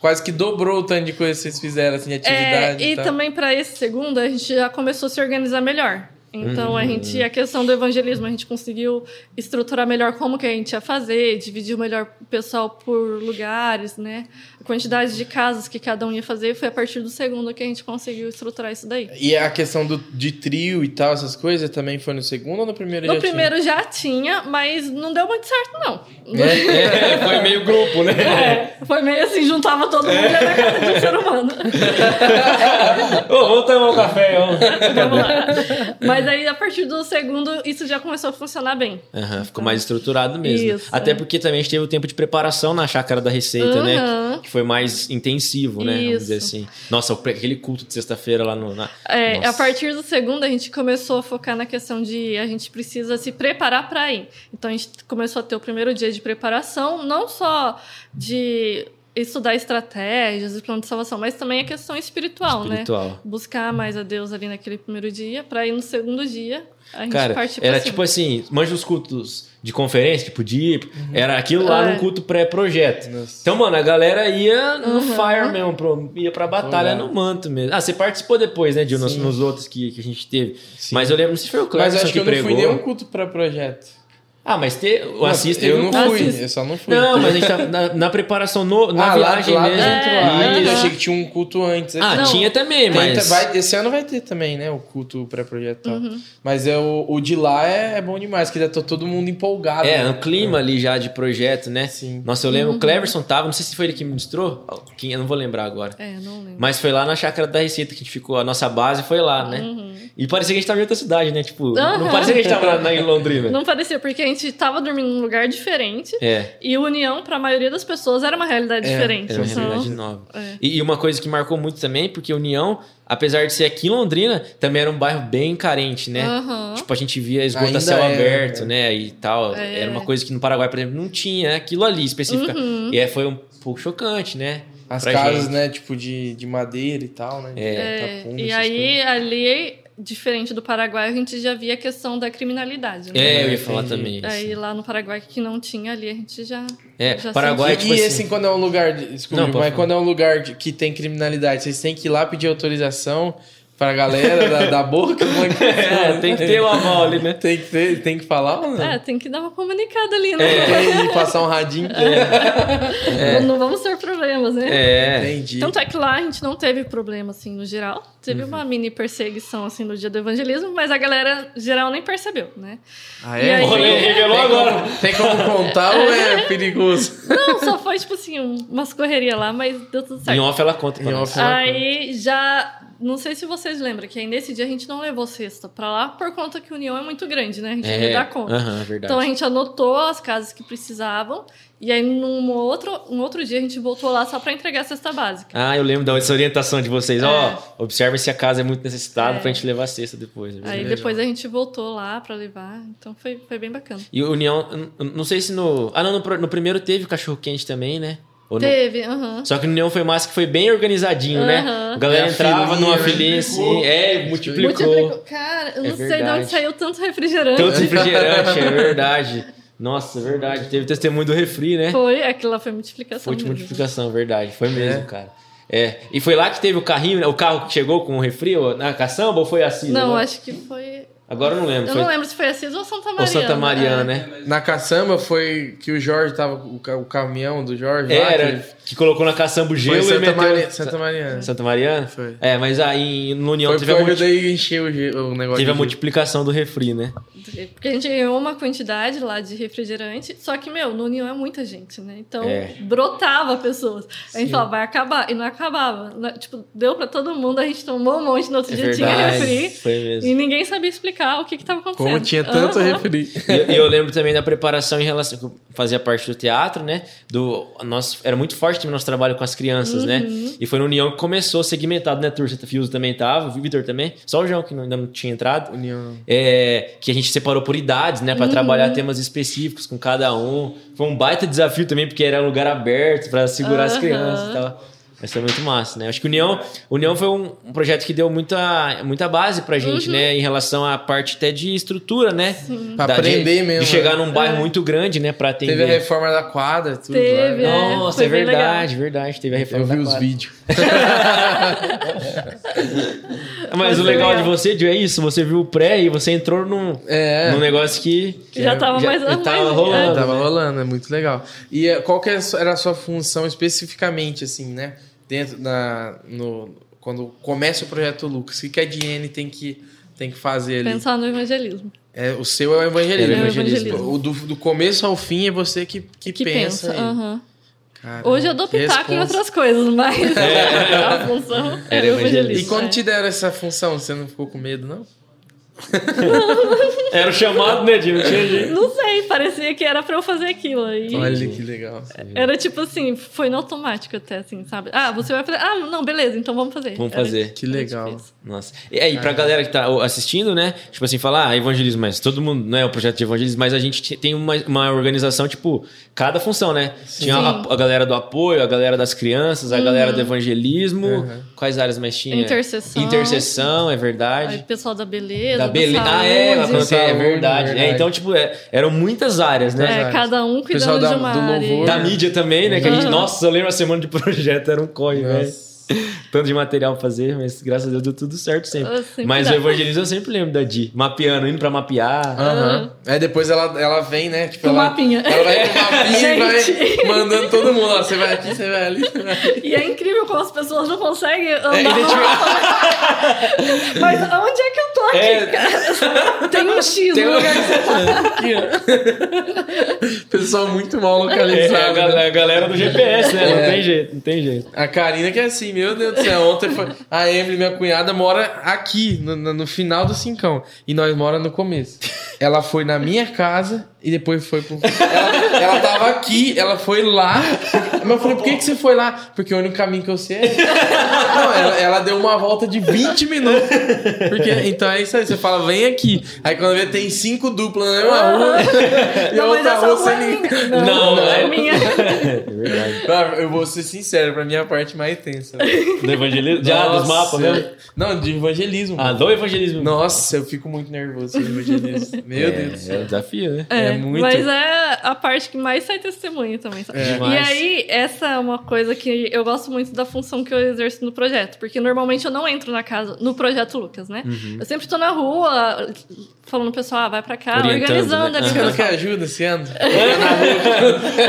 quase que dobrou o tanto de coisa que vocês fizeram, assim, de atividade É, e tal. também para esse segundo, a gente já começou a se organizar melhor. Então, Uhum. a gente, a questão do evangelismo, a gente conseguiu estruturar melhor como que a gente ia fazer, dividir melhor o pessoal por lugares, né? Quantidade de casas que cada um ia fazer, foi a partir do segundo que a gente conseguiu estruturar isso daí. E a questão do, de trio e tal, essas coisas, também foi no segundo ou no primeiro No já tinha? primeiro já tinha, mas não deu muito certo, não. É, foi meio grupo, né? É, foi meio assim, juntava todo mundo e ia na casa de um ser humano. Ô, vamos tomar um café, vamos. Vamos lá. Mas aí, a partir do segundo, isso já começou a funcionar bem. Aham, ficou mais estruturado mesmo. Isso, Até é. porque também a gente teve o tempo de preparação na chácara da receita, né? Foi mais intensivo, né? Vamos Isso. dizer assim. Nossa, aquele culto de sexta-feira lá no. Na... É, a partir do segundo, a gente começou a focar na questão de a gente precisa se preparar para ir. Então, a gente começou a ter o primeiro dia de preparação, não só de estudar estratégias e plano de salvação, mas também a questão espiritual, Espiritual. né? Buscar mais a Deus ali naquele primeiro dia, para ir no segundo dia a gente Cara, pra era tipo assim, manja os cultos de conferência, tipo DIP, era aquilo lá É. num culto pré-projeto. Então, mano, a galera ia no Uhum. fire mesmo, pro- ia pra batalha no manto mesmo. Ah, você participou depois, né, de nos, nos outros que, que a gente teve. Sim. Mas eu lembro, não sei se foi o Mas Cleberson acho que que, eu não pregou. fui nenhum culto pra projeto. Ah, mas te, o Assis teve Eu não fui, eu só não fui. Não, mas a gente tá na, na preparação, no, na ah, lá, viagem lá mesmo. dentro, É, lá. aham. Eu achei que tinha um culto antes. Ah, Não. tinha também, Tem- mas... vai- esse ano vai ter também, né? O culto pré-projeto e tal. Uhum. Mas é, o, o de lá é, é bom demais, que já tá todo mundo empolgado. É, né? um clima ali já de projeto, né? Sim. Nossa, eu lembro, o Cleverson tava, não sei se foi ele que ministrou, quem, eu não vou lembrar agora. É, não lembro. Mas foi lá na chácara da Receita que a gente ficou, a nossa base foi lá, né? Uhum. E parecia que a gente tava em outra cidade, né? Tipo, não parecia que a gente tava na, na- em Londrina. Não parecia, porque a gente tava dormindo num lugar diferente. É, E União, para a maioria das pessoas, era uma realidade É, diferente. era uma Então, realidade nova. é. E, e uma coisa que marcou muito também, porque União, apesar de ser aqui em Londrina, também era um bairro bem carente, né? Aham. Tipo, a gente via esgoto Ainda a céu é, aberto, é. né? E tal. É. Era uma coisa que no Paraguai, por exemplo, não tinha aquilo ali específica. Uhum. E é, foi um pouco chocante, né? As pra casas, gente. né? Tipo de, de madeira e tal, né? É. É, Tapume, e aí, ali, diferente do Paraguai, a gente já via a questão da criminalidade. Né? É, eu ia falar também. isso. Aí lá no Paraguai que não tinha ali, a gente já. É, já Paraguai, sentia. tipo e assim- assim, quando é um lugar. De, desculpa, Não, mas falar. quando é um lugar de- que tem criminalidade, vocês têm que ir lá pedir autorização pra galera da, da boca? Como é que É, tem que ter o aval ali, né? Tem que, ter, tem que falar ou não? É, tem que dar uma comunicada ali, né? Tem que passar um radinho. Não, não vamos ter problemas, né? É. Entendi. Tanto é que lá a gente não teve problema, assim, no geral. Teve uma mini perseguição, assim, no dia do evangelismo, mas a galera geral nem percebeu, né? Ah, é? aí- Olha, revelou Tem agora. como, tem como contar ou é perigoso? Não, só foi, tipo assim, um- umas correrias lá, mas deu tudo certo. Em off ela conta Em off. ela Aí já. Não sei se vocês lembram que aí nesse dia a gente não levou cesta pra lá por conta que a União é muito grande, né? A gente não É, ia dar conta. aham, verdade. Então a gente anotou as casas que precisavam e aí num outro, um outro dia a gente voltou lá só pra entregar a cesta básica. Ah, eu lembro dessa orientação de vocês. É. Ó, observem se a casa é muito necessitada É. pra gente levar a cesta depois. é. Aí legal. depois a gente voltou lá pra levar, então foi, foi bem bacana. E o União, não- sei se no. Ah, não, no, no primeiro teve cachorro quente também, né? Ou Teve, aham. Só que no União foi massa que foi bem organizadinho, né? Aham. A galera É, a entrava filinha, numa né? filinha assim, é, multiplicou. Multiplicou. Cara, eu É não sei de onde saiu tanto refrigerante. Tanto refrigerante, é verdade. Nossa, é verdade. Teve testemunho do refri, né? Foi, aquilo lá foi multiplicação. Foi de mesmo. multiplicação, verdade. Foi mesmo, É. cara. É. E foi lá que teve o carrinho, né? o carro que chegou com o refri, na caçamba ou foi assim? Não, acho que foi. Agora eu não lembro. Eu foi... não lembro se foi Assis ou Santa Mariana. Ou Santa Mariana, é. né? Na caçamba foi que o Jorge tava. O, ca- o caminhão do Jorge. lá, Era, que que colocou na caçamba o gelo Foi e Santa, meteu... Maria, Santa Mariana. Santa Mariana? Foi. É, mas aí no União Foi teve, a, multi- daí encheu o, ge- o negócio. teve a multiplicação do refri, né? Porque a gente ganhou uma quantidade lá de refrigerante, só que, meu, no União é muita gente, né? Então, É. brotava pessoas. A gente Sim. falava, vai acabar. E não acabava. Né? Tipo, deu pra todo mundo, a gente tomou um monte, no outro É dia tinha verdade. refri. Foi mesmo. E ninguém sabia explicar o que que tava acontecendo. Como tinha tanto Aham. refri. E e eu lembro também da preparação em relação. que eu fazia parte do teatro, né? Do, nosso, era muito forte o nosso trabalho com as crianças, né? Uhum. E foi no União que começou segmentado, né, Tur? Você Fiuso também tava, o Vitor também. Só o João que não- ainda não tinha entrado. União. É, que a gente separou por idades, né? Uhum. Pra trabalhar temas específicos com cada um. Foi um baita desafio também, porque era um lugar aberto pra segurar as Aham. crianças e tal. Mas foi muito massa, né? Acho que o União, União foi um, um projeto que deu muita, muita base pra gente, Uhum. né? Em relação à parte até de estrutura, né? Pra Da- aprender de, mesmo, De chegar né? num bairro É. muito grande, né? Pra atender. Teve a reforma da quadra, tudo Teve, lá. é. Nossa, foi é verdade, verdade. Teve a reforma Eu vi da os quadra. vídeos. Mas Foi o legal legal. de você, Dio, é isso. Você viu o pré e você entrou num, É. num negócio que... Já tava já- mais já tava rolando. é. Tava rolando, é muito legal. E eh, qual que sua- era a sua função especificamente, assim, né? Dentro da. No, quando começa o projeto Lucas, o que que a Diene tem que, tem que fazer ali? Pensar no evangelismo. É, o seu é o evangelismo. É o evangelismo. O do, do começo ao fim é você que, que, Que pensa. pensa. aham. Caramba, Hoje eu dou pitaco em outras coisas, mas a função Era era o evangelismo. evangelismo. E quando é. te deram essa função, você não ficou com medo, não? Era o chamado, né, Dio? Não tinha jeito. Não sei, parecia que era pra eu fazer aquilo. E Olha que legal. era tipo assim, foi no automático até, assim, sabe? Ah, você vai fazer. Ah, não, beleza, então vamos fazer. Vamos Era- fazer. Que era legal. tipo. Nossa. E aí, pra galera que tá assistindo, né? Tipo assim, falar, ah, evangelismo, mas todo mundo não é o projeto de evangelismo, mas a gente te- tem uma, uma organização, tipo, cada função, né? Tinha a, a galera do apoio, a galera das crianças, a galera do evangelismo. Uhum. Quais áreas mais tinha? Intercessão. Intercessão, é Aí verdade. o pessoal da beleza. Da da beleza. Ah, é, ela falou que é verdade. É, então, tipo, é, eram muitas áreas, né? É, áreas. cada um cuidando da- de uma do área. louvor. Da mídia também, né? Que a gente, nossa, eu lembro a semana de projeto, era um corre, velho. Tanto de material pra fazer, mas graças a Deus deu tudo certo sempre. Sempre mas dá. o evangelismo eu sempre lembro da Di. Mapeando, indo pra mapear. Aham. Aí depois ela, ela vem, né? Tipo, ela, mapinha. ela vai com mapinha e vai mandando todo mundo. Ó, você vai aqui, você vai ali. você vai ali. E é incrível como as pessoas não conseguem andar. É, Mas onde é que eu tô aqui, É. cara? Tem um X Tem no um- lugar que você tá. Pessoal muito mal É, localizado. a, gal- né? a galera do GPS, né? Não É. tem jeito, não tem jeito. A Karina que é assim, meu Deus do céu. Ontem foi. A Emily, minha cunhada, mora aqui, no, no- no final do Cincão. E nós mora no começo. Ela foi na minha casa e depois foi pro. Ela, ela tava aqui, ela foi lá. Mas eu falei, por que, que você foi lá? Porque o único caminho que eu sei é. Não, ela, ela deu uma volta de 20 minutos. Porque, então é isso aí, você fala, vem aqui. Aí quando vê, tem cinco duplas na mesma rua. e a Não, outra rua é sem minha. ninguém. Não, Não, é é- minha. É verdade. Eu vou ser sincero, pra mim é a parte mais tensa. Do evangelismo? Já, dos mapas mesmo? Não, de evangelismo. Ah, do evangelismo. Nossa, eu fico muito nervoso com evangelismo. Meu é, Deus do céu. É um desafio, né? É muito. Mas é a parte que mais sai testemunho também. É. E aí, essa é uma coisa que eu gosto muito da função que eu exerço no projeto. Porque normalmente eu não entro na casa, no projeto Lucas, né? Uhum. Eu sempre tô na rua, falando pro pessoal, ah, vai pra cá, Orientando, organizando né? ali. Você o não quer ajuda esse ano?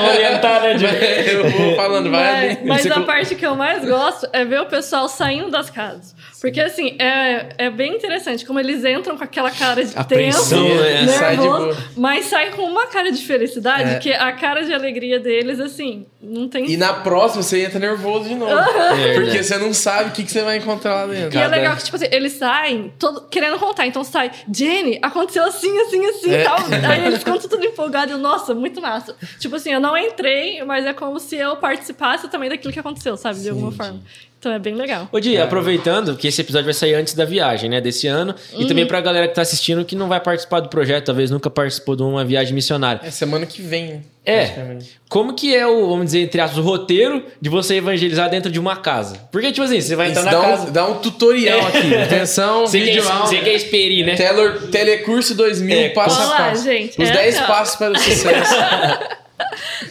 Orientar, né, Di? Eu vou falando, vai. Mas, mas Você a parte que eu mais gosto é ver o pessoal saindo das casas. Porque, assim, é, é bem interessante como eles entram com aquela cara de tenso, Apreensão, né? Sai de nervoso, mas saem com uma cara de felicidade, É. que a cara de alegria deles, assim, não tem... E na próxima você entra nervoso de novo. É, Porque né? você não sabe o que, que você vai encontrar lá dentro. E é Cada- legal que, tipo assim, eles saem todo, querendo contar. Então sai, Jenny, aconteceu assim, assim, assim É. e tal. Aí eles ficam tudo empolgados. Eu, Nossa, muito massa. Tipo assim, eu não entrei, mas é como se eu participasse também daquilo que aconteceu, sabe? De alguma forma. Então é bem legal. Ô, Di, aproveitando que esse episódio vai sair antes da viagem, né, desse ano, e Uhum. também pra galera que tá assistindo que não vai participar do projeto, talvez nunca participou de uma viagem missionária. É semana que vem. É. Como que é o, vamos dizer, entre aspas, o roteiro de você evangelizar dentro de uma casa? Porque, tipo assim, você vai entrar Isso na dá, casa... um, dá um tutorial É. aqui. Atenção, Você quer, vídeo aula. você quer experir, né? Tele- Telecurso 2000, É, passo a lá, passo. gente, Os é 10 assim, ó. passos para o sucesso.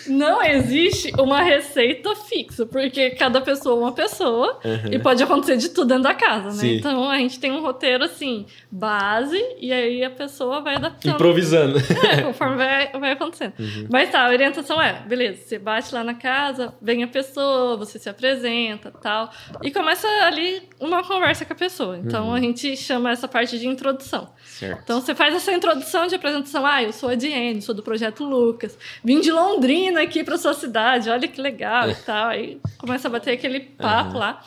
Não existe uma receita fixa, porque cada pessoa é uma pessoa e pode acontecer de tudo dentro da casa, né? Sim. Então a gente tem um roteiro assim, base, e aí a pessoa vai adaptando. Improvisando. É, conforme vai, vai acontecendo. Mas tá, a orientação é, beleza, você bate lá na casa, vem a pessoa, você se apresenta tal. E começa ali uma conversa com a pessoa. Então a gente chama essa parte de introdução. certo. Então você faz essa introdução de apresentação. Ah, eu sou a Diene, sou do Projeto Lucas. Vim de Londrina aqui para sua cidade, olha que legal e tal. Aí começa a bater aquele papo lá.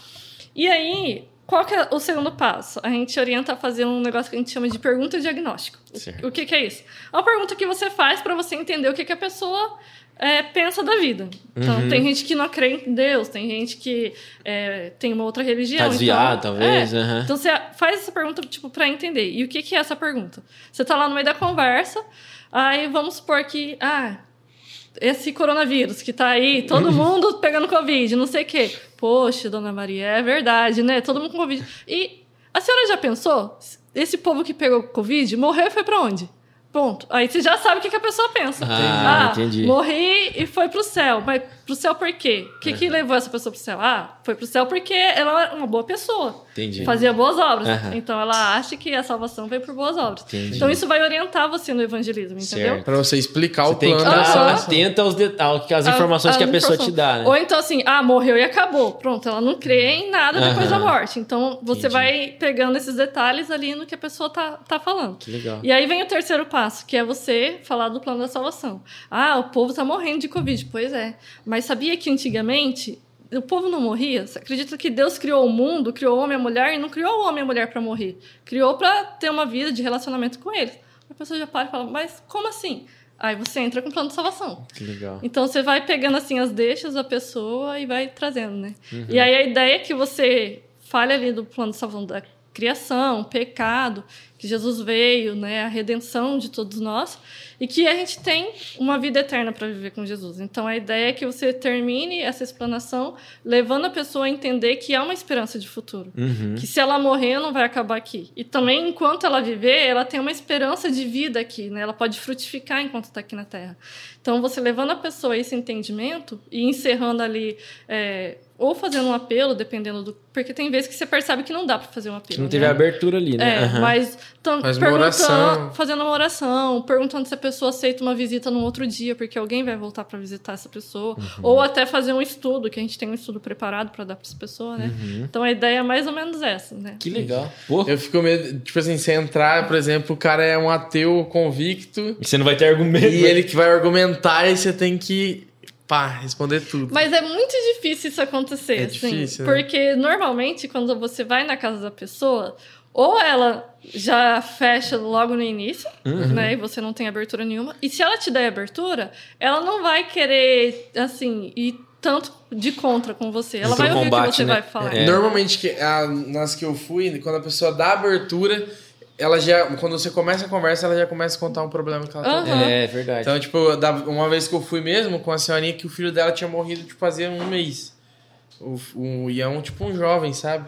E aí, qual que é o segundo passo? A gente orienta a fazer um negócio que a gente chama de pergunta diagnóstico. O- Certo. O que, que é isso? É uma pergunta que você faz para você entender o que, que a pessoa é, pensa da vida. Então, Uhum. tem gente que não acredita em Deus, tem gente que é, tem uma outra religião. Tá desviado, então, talvez, é. aham. Então, você faz essa pergunta, tipo, para entender. E o que, que é essa pergunta? Você tá lá no meio da conversa, aí vamos supor que, ah, esse coronavírus que tá aí, todo mundo pegando Covid, não sei o quê. Poxa, dona Maria, é verdade, né? Todo mundo com Covid. E a senhora já pensou? Esse povo que pegou Covid morreu e foi pra onde? Ponto. Aí você já sabe o que, que a pessoa pensa. Ah, entendi. Morri e foi pro céu. Mas pro céu por quê? O que, que levou essa pessoa pro céu? Ah, foi pro céu porque ela é uma boa pessoa. Entendi. Fazia boas obras. Aham. Então ela acha que a salvação veio por boas obras. Entendi. Então isso vai orientar você no evangelismo, entendeu? Certo. Pra você explicar Você o tem que plano estar Aham. salvação. atento aos detalhes, às A- informações que a pessoa te dá, né? Ou então assim, ah, morreu e acabou. Pronto, ela não crê em nada depois da morte. Então você Entendi. vai pegando esses detalhes ali no que a pessoa tá, tá falando. Que legal. E aí vem o terceiro passo, que é você falar do plano da salvação. Ah, o povo tá morrendo de Covid. Pois é. Mas sabia que antigamente o povo não morria? Você acredita que Deus criou o mundo, criou o homem e a mulher e não criou o homem e a mulher para morrer? Criou para ter uma vida de relacionamento com eles. A pessoa já para e fala, mas como assim? Aí você entra com o plano de salvação. Que legal. Então você vai pegando assim as deixas da pessoa e vai trazendo, né? Uhum. E aí a ideia é que você fale ali do plano de salvação da criação, pecado, que Jesus veio, né, a redenção de todos nós, e que a gente tem uma vida eterna para viver com Jesus. Então a ideia é que você termine essa explanação levando a pessoa a entender que há uma esperança de futuro. Uhum. Que se ela morrer, não vai acabar aqui. E também, enquanto ela viver, ela tem uma esperança de vida aqui, né? Ela pode frutificar enquanto está aqui na Terra. Então, você levando a pessoa a esse entendimento e encerrando ali, é, ou fazendo um apelo, dependendo do. Porque tem vezes que você percebe que não dá para fazer um apelo. Que não teve né? abertura ali, né? É, Aham. mas tam, Faz uma perguntando, oração. fazendo uma oração, perguntando se a pessoa aceita uma visita num outro dia, porque alguém vai voltar para visitar essa pessoa, Uhum. ou até fazer um estudo, que a gente tem um estudo preparado para dar para essa pessoa, né? Uhum. Então a ideia é mais ou menos essa, né? Que legal. Pô, Eu fico medo, tipo assim, você entrar, por exemplo, o cara é um ateu convicto e você não vai ter argumento. e né? ele que vai argumentar e você tem que, pá, responder tudo. Mas é muito difícil isso acontecer, É assim. difícil, né? Porque normalmente, quando você vai na casa da pessoa, Ou ela já fecha logo no início, Uhum. né? E você não tem abertura nenhuma. E se ela te der abertura, ela não vai querer, assim, ir tanto de contra com você. Ela vai ouvir o que combate, você né? vai falar. É. Normalmente, a, nas que eu fui, quando a pessoa dá abertura, ela já. Quando você começa a conversa, ela já começa a contar um problema que ela tá Aham. tendo. É, verdade. Então, tipo, da- uma vez que eu fui mesmo com a senhorinha que o filho dela tinha morrido, tipo, fazia um mês. O, o, e é um, tipo, um jovem, sabe?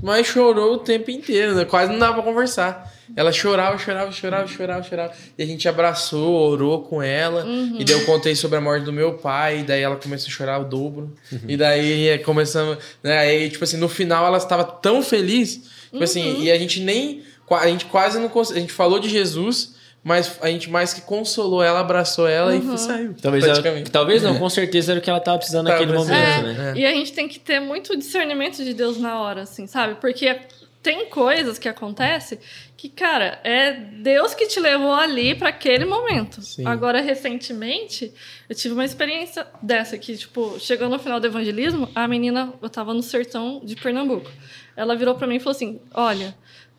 Mas chorou o tempo inteiro, né? Quase não dava pra conversar. Ela chorava, chorava, chorava, chorava, chorava. E a gente abraçou, orou com ela. E daí eu contei sobre a morte do meu pai. E daí ela começou a chorar o dobro. E daí é, começamos. Né? Aí, tipo assim, no final ela estava tão feliz. Tipo assim, e a gente nem. A gente quase não cons- A gente falou de Jesus, mas a gente mais que consolou ela, abraçou ela e saiu. Talvez, ela, praticamente. talvez não, com certeza era o que ela tava precisando Tava naquele precisando. momento, né? E a gente tem que ter muito discernimento de Deus na hora, assim, sabe? Porque tem coisas que acontecem que, cara, é Deus que te levou ali para aquele momento. Sim. Agora, recentemente, eu tive uma experiência dessa que, tipo, chegando no final do evangelismo, a menina, eu tava no sertão de Pernambuco. Ela virou para mim e falou assim: Olha,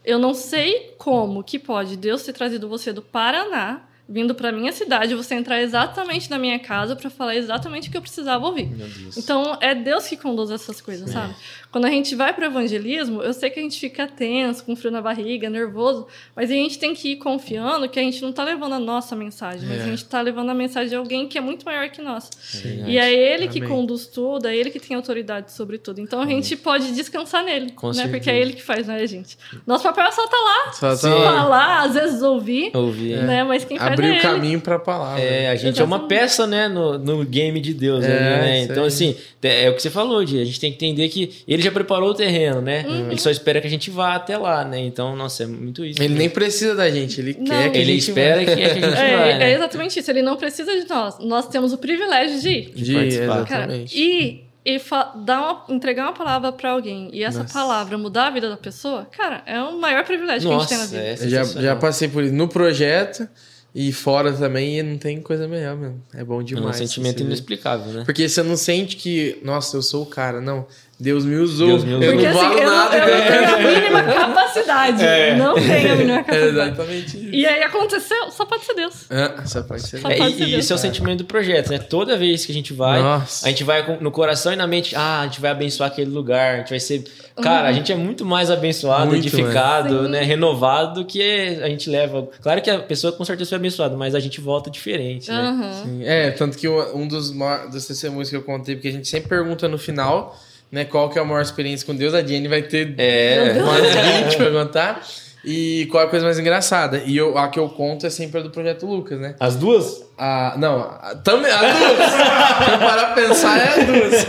eu não sei como que pode Deus ter trazido você do Paraná, vindo para minha cidade, você entrar exatamente na minha casa para falar exatamente o que eu precisava ouvir. Então, é Deus que conduz essas coisas, sabe? Quando a gente vai para o evangelismo, eu sei que a gente fica tenso, com frio na barriga, nervoso, mas a gente tem que ir confiando que a gente não tá levando a nossa mensagem, mas É. a gente tá levando a mensagem de alguém que é muito maior que nós. Verdade. E é ele que Amém. conduz tudo, é ele que tem autoridade sobre tudo. Então a gente pode descansar nele, Com né? certeza. Porque é ele que faz, não é a gente. Nosso papel é só estar lá, Só Sim. tá lá. falar, às vezes ouvir, Ouvi. né? Mas quem faz Abrir é o ele. caminho pra palavra. É, a gente é uma peça, né, no, no game de Deus, É, né? Então, assim, é, é o que você falou, Di. A gente tem que entender que ele já preparou o terreno, né? Uhum. Ele só espera que a gente vá até lá, né? Então, nossa, é muito isso. Ele né? nem precisa da gente, ele Não. quer que a Ele gente espera que, que a gente É, vai, é né? exatamente isso. Ele não precisa de nós. Nós temos o privilégio de ir. De, participar. Cara, e e dar uma, entregar uma palavra pra alguém e essa Nossa. palavra mudar a vida da pessoa, cara, é o maior privilégio que a gente tem na Nossa, vida. é já, já passei por isso no projeto e fora também, e não tem coisa melhor mesmo. É bom É um demais. sentimento inexplicável, né? Porque você não sente que, nossa, eu sou o cara. Não. Deus me usou. Deus me usou. Eu Porque não assim, valo eu, nada. eu não tenho a mínima capacidade. Não tenho a mínima É capacidade. exatamente isso. E aí aconteceu, só pode ser Deus. Ah, só pode ser. Só É, pode e, ser e Deus. isso é o sentimento do projeto, né? Toda vez que a gente vai, Nossa. a gente vai no coração e na mente, ah, a gente vai abençoar aquele lugar, a gente vai ser. Cara, a gente é muito mais abençoado, Muito edificado, né? Renovado do que a gente leva. Claro que a pessoa com certeza foi abençoada, mas a gente volta diferente, né? Sim, É, tanto que um dos, dos testemunhos que eu contei, porque a gente sempre pergunta no final, né, qual que é a maior experiência com Deus, a Jenny vai ter É. umas 20 pra contar. E qual é a coisa mais engraçada? E eu, a que eu conto é sempre a do Projeto Lucas, né? As duas? A, não, também, as duas. Se eu parar pra pensar, é as duas.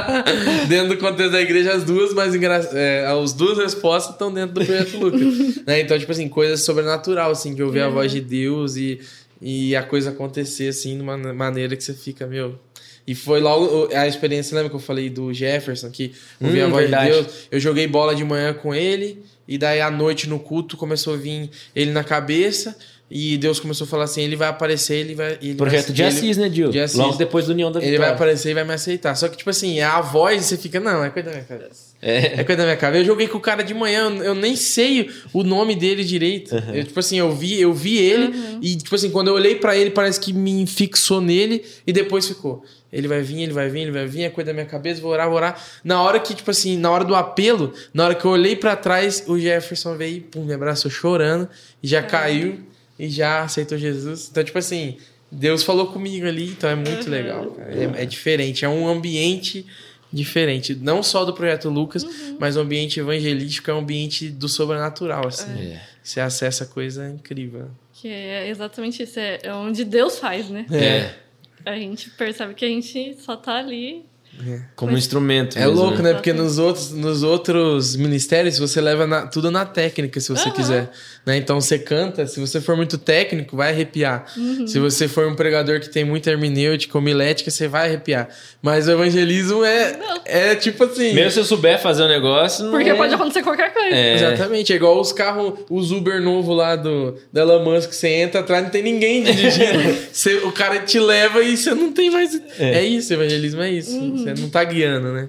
dentro do contexto da igreja, as duas, mas engra... é, as duas respostas estão dentro do Projeto Lucas. né? Então, tipo assim, coisa sobrenatural, assim, que ouvir a voz de Deus e, e a coisa acontecer, assim, de uma maneira que você fica, meu... E foi logo a experiência, lembra que eu falei do Jefferson, que ouvia Hum, a voz verdade. de Deus? Eu joguei bola de manhã com ele, e daí à noite no culto começou a vir ele na cabeça, e Deus começou a falar assim: ele vai aparecer, ele vai. Ele Projeto vai, de ele- Assis, né, Gil? de Assis. Logo depois do União da Ele Vitória. vai aparecer e vai me aceitar. Só que, tipo assim, a voz você fica, não, é coisa da minha cabeça. É. É coisa da minha cabeça. Eu joguei com o cara de manhã, eu nem sei o nome dele direito. Eu, tipo assim, eu vi, eu vi ele e, tipo assim, quando eu olhei pra ele, parece que me fixou nele e depois ficou. Ele vai vir, ele vai vir, ele vai vir, é coisa da minha cabeça, vou orar, vou orar. Na hora que, tipo assim, na hora do apelo, na hora que eu olhei pra trás, o Jefferson veio, pum, me abraçou chorando e já caiu e já aceitou Jesus. Então, tipo assim, Deus falou comigo ali, então é muito Uhum. legal. É, é diferente, é um ambiente diferente. Não só do Projeto Lucas, Uhum. mas o ambiente evangelístico é um ambiente do sobrenatural, assim. É. Você acessa coisa incrível. Que é exatamente isso. É é onde Deus faz, né? É. A gente percebe que a gente só tá ali. Como um instrumento. É mesmo, louco, né? Porque Exatamente. nos outros, nos outros ministérios você leva na- tudo na técnica, se você Aham. quiser. Né? Então você canta, se você for muito técnico, vai arrepiar. Uhum. Se você for um pregador que tem muita hermenêutica, homilética, você vai arrepiar. Mas o evangelismo é, Não. é tipo assim. Mesmo se eu souber fazer o negócio. Porque é- pode acontecer qualquer coisa. É. Exatamente, é igual os carros, os Uber novo lá do da Elon Musk, você entra atrás, não tem ninguém dirigindo. Você- o cara te leva e você não tem mais. É, isso, evangelismo é isso. Você não tá guiando, né?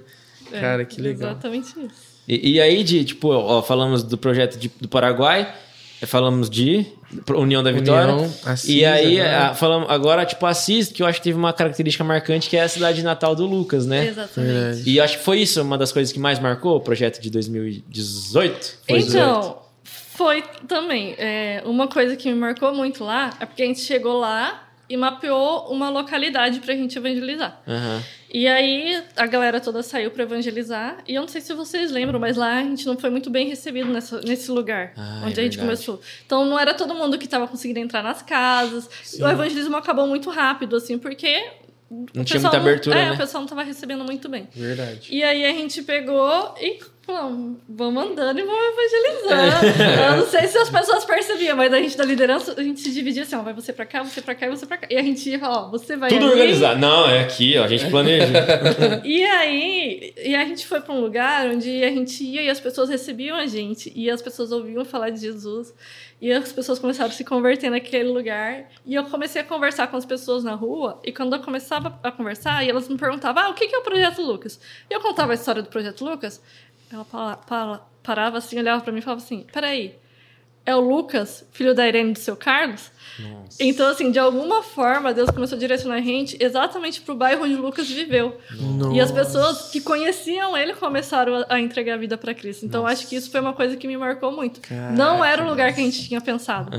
É, Cara, que legal. Exatamente isso. E, e aí, de, tipo, ó, falamos do projeto de- do Paraguai, eh, falamos de União da Vitória. União, Assis, e aí, agora. a- falamos agora, tipo, Assis, que eu acho que teve uma característica marcante, que é a cidade natal do Lucas, né? Exatamente. Verdade. E eu acho que foi isso uma das coisas que mais marcou o projeto de 2018. Foi 18. Então, foi também. é, uma coisa que me marcou muito lá é porque a gente chegou lá e mapeou uma localidade pra gente evangelizar. Aham. E aí a galera toda saiu pra evangelizar. E eu não sei se vocês lembram, mas lá a gente não foi muito bem recebido nessa, nesse lugar Ah, onde é a gente verdade. começou. Então não era todo mundo que estava conseguindo entrar nas casas. O evangelismo acabou muito rápido, assim, porque. Não tinha muita abertura, é, né? o pessoal não estava recebendo muito bem. Verdade. E aí a gente pegou e falou, vamos andando e vamos evangelizando. É. Eu não sei se as pessoas percebiam, mas a gente da liderança, a gente se dividia assim, ó, vai você pra cá, você pra cá e você pra cá. E a gente ia falar, ó, você vai Tudo ali. organizado. Não, é aqui, ó, a gente planeja. E aí, e a gente foi pra um lugar onde a gente ia e as pessoas recebiam a gente, e as pessoas ouviam falar de Jesus, e as pessoas começaram a se converter naquele lugar. E eu comecei a conversar com as pessoas na rua, e quando eu começava a conversar, e elas me perguntavam: ah, o que é o Projeto Lucas? E eu contava a história do Projeto Lucas, ela pa- pa- parava assim, olhava pra mim e falava assim: peraí, é o Lucas, filho da Irene do seu Carlos? Nossa. Então, assim, de alguma forma, Deus começou a direcionar a gente exatamente pro bairro onde Lucas viveu. E as pessoas que conheciam ele começaram a, entregar a vida para Cristo. Então, acho que isso foi uma coisa que me marcou muito. Caraca. Não era o lugar que a gente tinha pensado.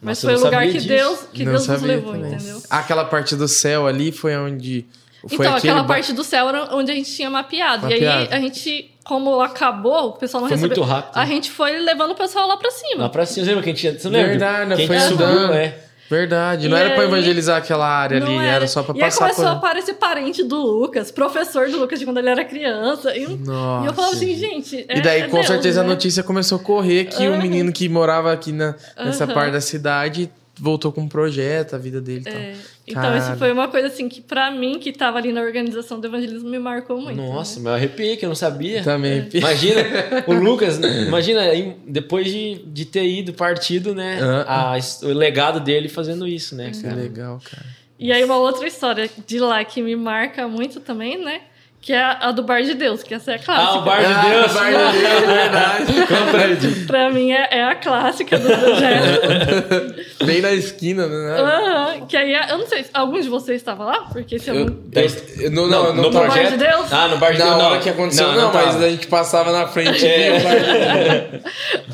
Mas Nossa, foi o lugar que disso. Deus, que Não Deus nos levou, também. entendeu? Aquela parte do céu ali foi onde. Foi então, aquela ba- parte do céu era onde a gente tinha mapeado. E aí, Mapeado. a gente, como acabou, o pessoal não Foi recebeu. muito rápido. A gente foi levando o pessoal lá pra cima. Lá pra cima, você lembra que a gente tinha. Você lembra? Verdade, que foi andando. é. Verdade. Não E era pra aí- evangelizar aquela área ali, Não era. só pra e aí passar começou por. a aparecer parente do Lucas, professor do Lucas de quando ele era criança. E, Nossa. e eu falava assim, gente. é- E daí, é com Deus, certeza, né? a notícia começou a correr que o Aham. menino que morava aqui na, nessa Aham. parte da cidade voltou com um projeto, a vida dele e tal. É, então, Cara. isso foi uma coisa assim que, pra mim, que tava ali na organização do evangelismo, me marcou muito. Nossa, né? mas eu arrepiei que eu não sabia. Também. Imagina, o Lucas, imagina, aí, depois de, de ter ido partido, né? Ah. a o legado dele fazendo isso, né? Que cara? legal, cara. E aí, uma outra história de lá que me marca muito também, né? Que é a do Bar de Deus, que essa é a clássica. Ah, o Bar de Deus. Bar de Deus, verdade. Compreende. Pra mim, é, é a clássica do projeto. Bem na esquina, né? Aham, que aí, eu não sei, se algum de vocês estava lá? Porque se Eu, algum... eu- não, não, não, no tava- Bar de Deus? Ah, no Bar de Na Deus, não. hora que aconteceu, não, não mas a gente passava na frente É.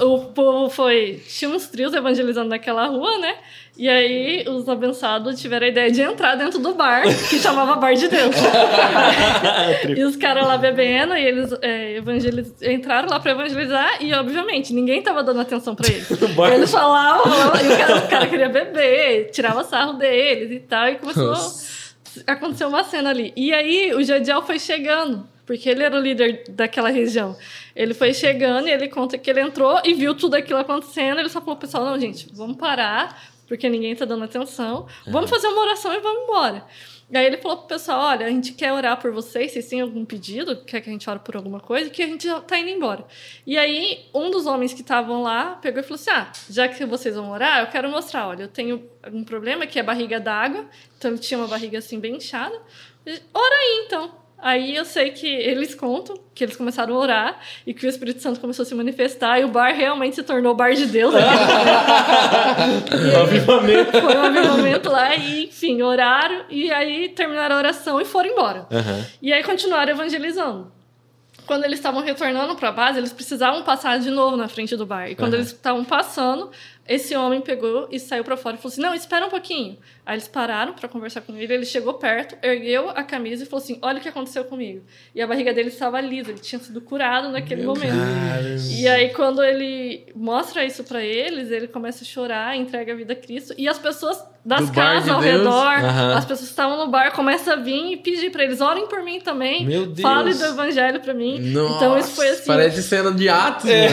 o o povo foi. Tinha uns trios evangelizando naquela rua, né? E aí os abençados tiveram a ideia de entrar dentro do bar, que chamava Bar de Deus. e os caras lá bebendo, e eles é, evangeliz... entraram lá pra evangelizar, e obviamente ninguém tava dando atenção pra eles. Eles falavam, falavam, e o cara, o cara queria beber, tirava sarro deles e tal, e começou. Aconteceu uma cena ali. E aí o Jadiel foi chegando, porque ele era o líder daquela região. Ele foi chegando e ele conta que ele entrou e viu tudo aquilo acontecendo. Ele só falou, pessoal, não, gente, vamos parar, porque ninguém tá dando atenção. Vamos fazer uma oração e vamos embora. E aí ele falou pro pessoal, olha, a gente quer orar por vocês, vocês têm algum pedido? Quer que a gente ore por alguma coisa? Que a gente tá indo embora. E aí, um dos homens que estavam lá pegou e falou assim, ah, já que vocês vão orar, eu quero mostrar, olha, eu tenho um problema que é barriga d'água, então ele tinha uma barriga assim bem inchada. Ora aí, então. Aí eu sei que eles contam que eles começaram a orar e que o Espírito Santo começou a se manifestar e o bar realmente se tornou o bar de Deus. Um avivamento. Foi um avivamento lá e, enfim, oraram e aí terminaram a oração e foram embora. Aham. E aí continuaram evangelizando. Quando eles estavam retornando para a base, eles precisavam passar de novo na frente do bar. E quando Aham. eles estavam passando, esse homem pegou e saiu para fora e falou assim: Não, espera um pouquinho. Aí eles pararam para conversar com ele. Ele chegou perto, ergueu a camisa e falou assim: Olha o que aconteceu comigo. E a barriga dele estava lisa, ele tinha sido curado naquele momento. Caramba. E aí, quando ele mostra isso pra eles, ele começa a chorar, entrega a vida a Cristo. E as pessoas das Do casas de ao Deus? redor, Aham. as pessoas que estavam no bar, começam a vir e pedir pra eles: orem por mim também. Meu Deus. Fale do evangelho pra mim. Nossa, então, isso foi assim. Parece cena de Atos, né?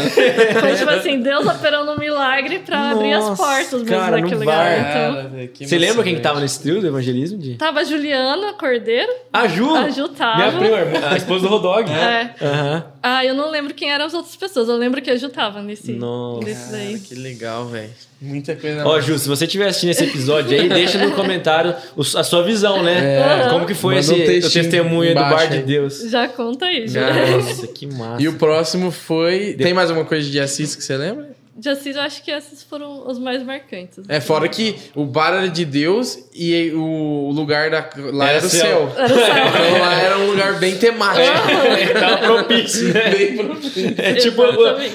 Foi tipo assim: Deus operando um milagre abrir as portas mesmo cara, no daquele bar. lugar. Então, Cara, velho, que Você lembra quem que tava nesse trio do evangelismo? De... tava a Juliana Cordeiro. A Ju! A Ju tava. Minha prima, a esposa do Rodog. É. Aham. Ah, eu não lembro quem eram as outras pessoas. Eu lembro que a Ju tava nesse, Nossa. nesse daí. Cara, que legal, velho. Muita coisa. Ó, Ju, se você estiver assistindo esse episódio aí, deixa no comentário a sua visão, né? É. Como que foi esse um testemunho do Bar de aí. Deus? Já conta aí, Ju. Já. Nossa, que massa. E o próximo foi. Tem mais alguma coisa de Assis que você lembra? De Assis, eu acho que esses foram os mais marcantes. É, fora que o bar era de Deus e o lugar da, lá Era era, o céu. céu. Era o céu. Então lá era um lugar bem temático. É, tava propício, né? bem propício. É tipo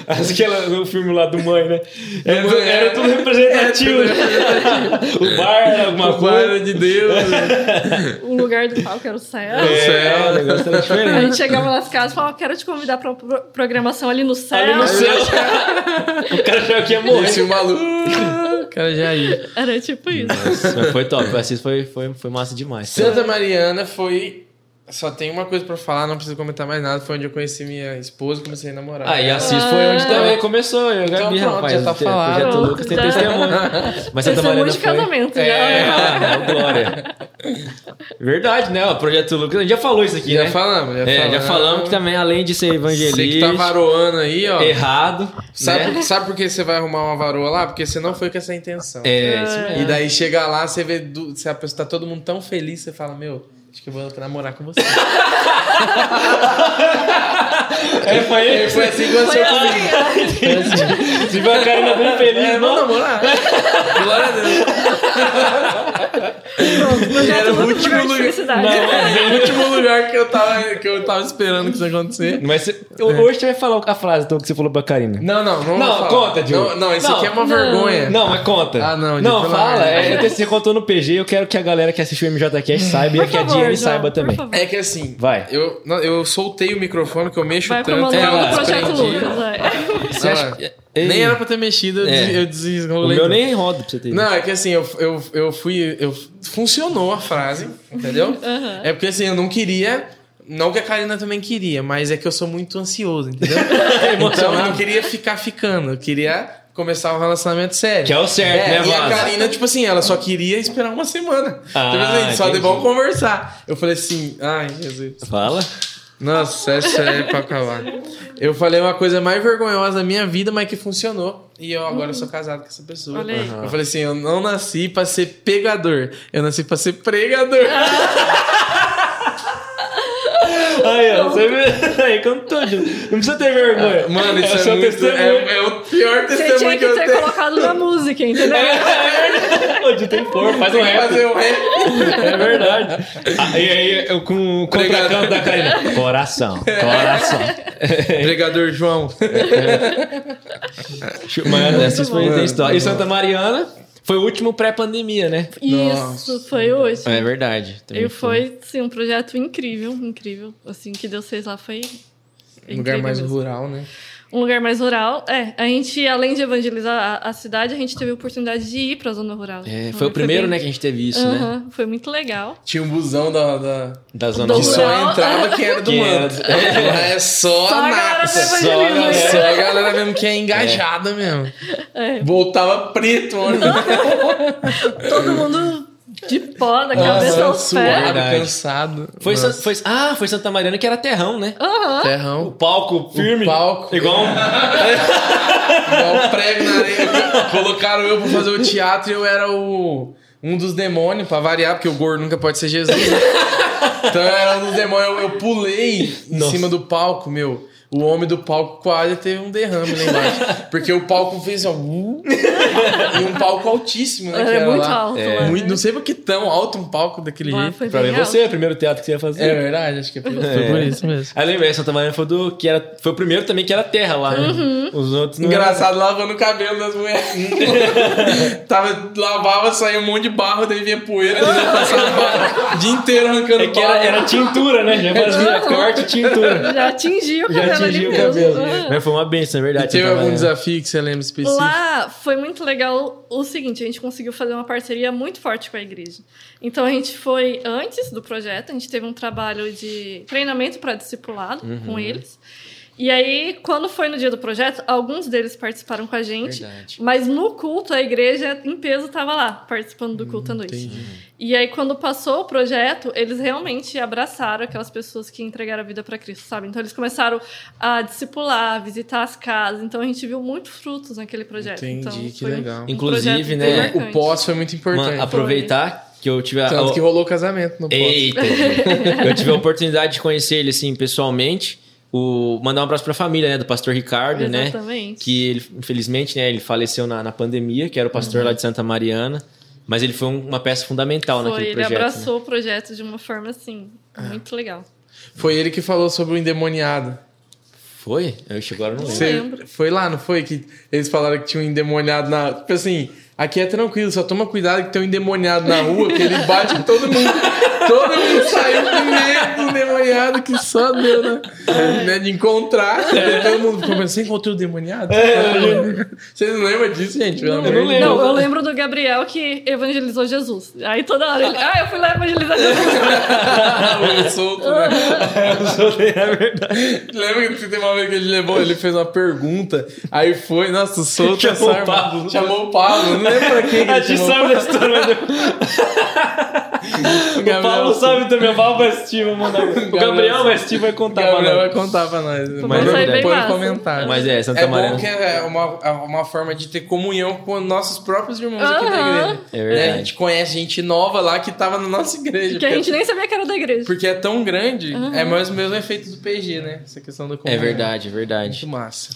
aquela, no filme lá do Mãe, né? Era, Do era é. tudo representativo. o bar era alguma O bar coisa. era de Deus. O lugar do palco era o céu. É, céu. o negócio era A diferente. gente chegava nas casas e falava, quero te convidar pra uma pro- programação ali no céu. Ali no céu. O cara achava que ia morrer. Esse o maluco. O cara já ia. Era tipo isso. Mas foi top, o Assis foi, foi, foi massa demais. Santa Mariana foi. Só tem uma coisa pra falar, não preciso comentar mais nada. Foi onde eu conheci minha esposa e comecei a namorar. Ah, e Assis foi onde também começou, eu e Então Gabi, pronto, rapaz. já tá o te- falado. Projeto Lucas tem já. testemunho. Mas Santa Testemunho Mariana de foi... casamento, É, já. ah, glória. Verdade, né? O Projeto Lucas, a gente já falou isso aqui, já né? falamos, já É, falamos. já falamos que também, além de ser Você evangelista, que tá varoando aí, ó. errado, Sabe, né? por, sabe por que você vai arrumar uma varoa lá? Porque você não foi com essa intenção. É, isso mesmo. E daí chega lá, você vê se a pessoa tá todo mundo tão feliz, você fala, meu, acho que eu vou namorar com você. É, foi ele. foi assim que aconteceu comigo. Foi assim. Se viu a Karina bem feliz, É, não? vamos namorar. Glória a Deus. Pronto, Era o último lugar. Não, o último lugar que eu tava, que eu tava esperando que isso acontecer. Mas você- hoje você vai falar a frase então, que você falou pra Karina. Não, não, não. Não, conta, Diogo. Não, não, isso Não. aqui é uma Não. vergonha. Não, mas conta. Ah, não, Não, fala. É, você contou no PG, eu quero que a galera que assistiu o MJCast saiba e que a Diane saiba também. É que assim, Vai. Eu, não, eu soltei o microfone que eu mexo Vai tanto. É, do Projeto. Lucas. Você acha Não, que- Nem era pra ter mexido, eu, É. eu O desenrolei. meu tudo. nem roda pra você ter. Não, é que assim, eu, eu, eu fui. Eu, funcionou a frase, entendeu? Aham. É porque assim, eu não queria. Não que a Karina também queria, mas é que eu sou muito ansioso, entendeu? então eu não queria ficar ficando, eu queria começar um relacionamento sério. Que é o certo, É, né, E a? Karina, tipo assim, ela só queria esperar uma semana. Ah, tipo assim, só de bom conversar. Eu falei assim, ai, Jesus. Fala. Nossa, essa é pra acabar. Eu falei uma coisa mais vergonhosa da minha vida, mas que funcionou. E eu agora sou casado com essa pessoa. Aí. Eu falei assim, eu não nasci pra ser pegador. Eu nasci pra ser pregador. Aí, ó, você vê. Aí, cantou. Não precisa ter vergonha. Mano, isso é, seu muito, testemunho. é, é o pior Você testemunho tinha que que eu ter tenho. colocado na música, entendeu? Ô, Ju, tem por, faz um rap. fazer um rap. É verdade. Ah, e aí, eu com o contracanto da Karina. Coração, coração. Pregador João. Mas essa foi bom. tem história. E Santa Mariana foi o último pré-pandemia, né? Isso, foi hoje. É verdade. E foi, sim, um projeto incrível, incrível. Assim, que Deus fez lá foi. Um lugar mais mesmo. rural, né? Um lugar mais rural. É, a gente, além de evangelizar a, a cidade, a gente teve a oportunidade de ir pra zona rural. É, Então, foi o primeiro, bem- né, que a gente teve isso, né? Foi muito legal. Tinha um busão da, da... Da zona Do que rural. rural. só entrava quem era do Que era manto. do- Lá é só, Só a galera Só, a né? só a galera mesmo que é engajada mesmo. É. Voltava preto, mano. Todo mundo de pó, da cabeça aos suado, pés. Cansado. Foi, Nossa. Sa- foi, ah, foi Santa Mariana que era terrão, né? O Terrão. palco firme. palco. Igual um... Igual prego na areia. Colocaram eu pra fazer o teatro e eu era o. Um dos demônios, pra variar, porque o gordo nunca pode ser Jesus. Né? Então eu era um dos demônios. Eu, eu pulei em Nossa. cima do palco, meu. O homem do palco quase teve um derrame lá embaixo. Porque o palco fez ó. uh, e um palco altíssimo, né? que Era era muito lá. alto É. Muito, não sei por que tão alto um palco daquele Lá jeito. Pra alto. você, o primeiro teatro que você ia fazer. É verdade, acho que foi, foi por isso mesmo. Aí lembrei, Santa Mariana foi, do, que era, foi o primeiro também que era terra lá, né? Uhum. Os outros não Engraçado, lavando o cabelo das mulheres. Tava, lavava, saía um monte de barro, daí vinha poeira, daí passava o dia inteiro arrancando É que era, barro. era tintura, né? Já fazia corte e tintura. Já atingiu o cabelo atingiu o cabelo. Aham. Mas foi uma benção, é verdade. E teve algum Mariana. desafio que você lembra específico? Lá foi muito legal o seguinte, a gente conseguiu fazer uma parceria muito forte com a igreja. Então a gente foi antes do projeto, a gente teve um trabalho de treinamento para discipulado Uhum. com eles. E aí, quando foi no dia do projeto, alguns deles participaram com a gente. Verdade. Mas no culto, a igreja em peso estava lá, participando do culto à noite. Entendi. E aí, quando passou o projeto, eles realmente abraçaram aquelas pessoas que entregaram a vida para Cristo, sabe? Então, eles começaram a discipular, visitar as casas. Então, a gente viu muitos frutos naquele projeto. Entendi, então, que foi legal. um Inclusive, né, O pós foi muito importante. Mano, aproveitar que eu tive a. Tanto que rolou casamento no pós. Eita! eu tive a oportunidade de conhecer ele assim pessoalmente. O, mandar um abraço pra família, né? Do pastor Ricardo, né? Exatamente. Que ele, infelizmente, né? Ele faleceu na, na pandemia, que era o pastor lá de Santa Mariana. Mas ele foi um- uma peça fundamental Foi, naquele ele projeto. né? abraçou o projeto de uma forma assim, muito legal. Foi ele que falou sobre o endemoniado. Foi? Eu chegou agora eu não Não lembro. Você lembro. foi lá, não foi? Que eles falaram que tinha um endemoniado na. Tipo assim, aqui é tranquilo, só toma cuidado que tem um endemoniado na rua, que ele bate em todo mundo. Todo mundo saiu com medo do endemoniado, que só deu, né? né, De encontrar. Aí Todo mundo ficou pensando, você encontrou o endemoniado? Vocês não lembram disso, gente? Pelo Eu amor não lembro. Não, eu lembro do Gabriel que evangelizou Jesus. Aí toda hora ele, ah, eu fui lá evangelizar Jesus. O solto, né? é verdade. Lembra que tem uma vez que ele levou, ele fez uma pergunta, aí foi, nossa, solto é Chamou o essa arma- Pablo. Chamou o Pablo, não lembro pra quem que A gente chamou. sabe da história, mas O o Paulo sabe também. O Paulo vai mandar. O Gabriel Vesti vai contar pra Gabriel vai nós. contar pra nós. Mas depois comentário. Mas é, Santa é bom que é uma, é uma forma de ter comunhão com nossos próprios irmãos aqui da igreja. É Né? verdade. A gente conhece gente nova lá que tava na nossa igreja. Que a gente nem sabia que era da igreja. Porque é tão grande, é mais o mesmo efeito do PG, né? Essa questão da É comunhão. verdade, é verdade. Muito massa.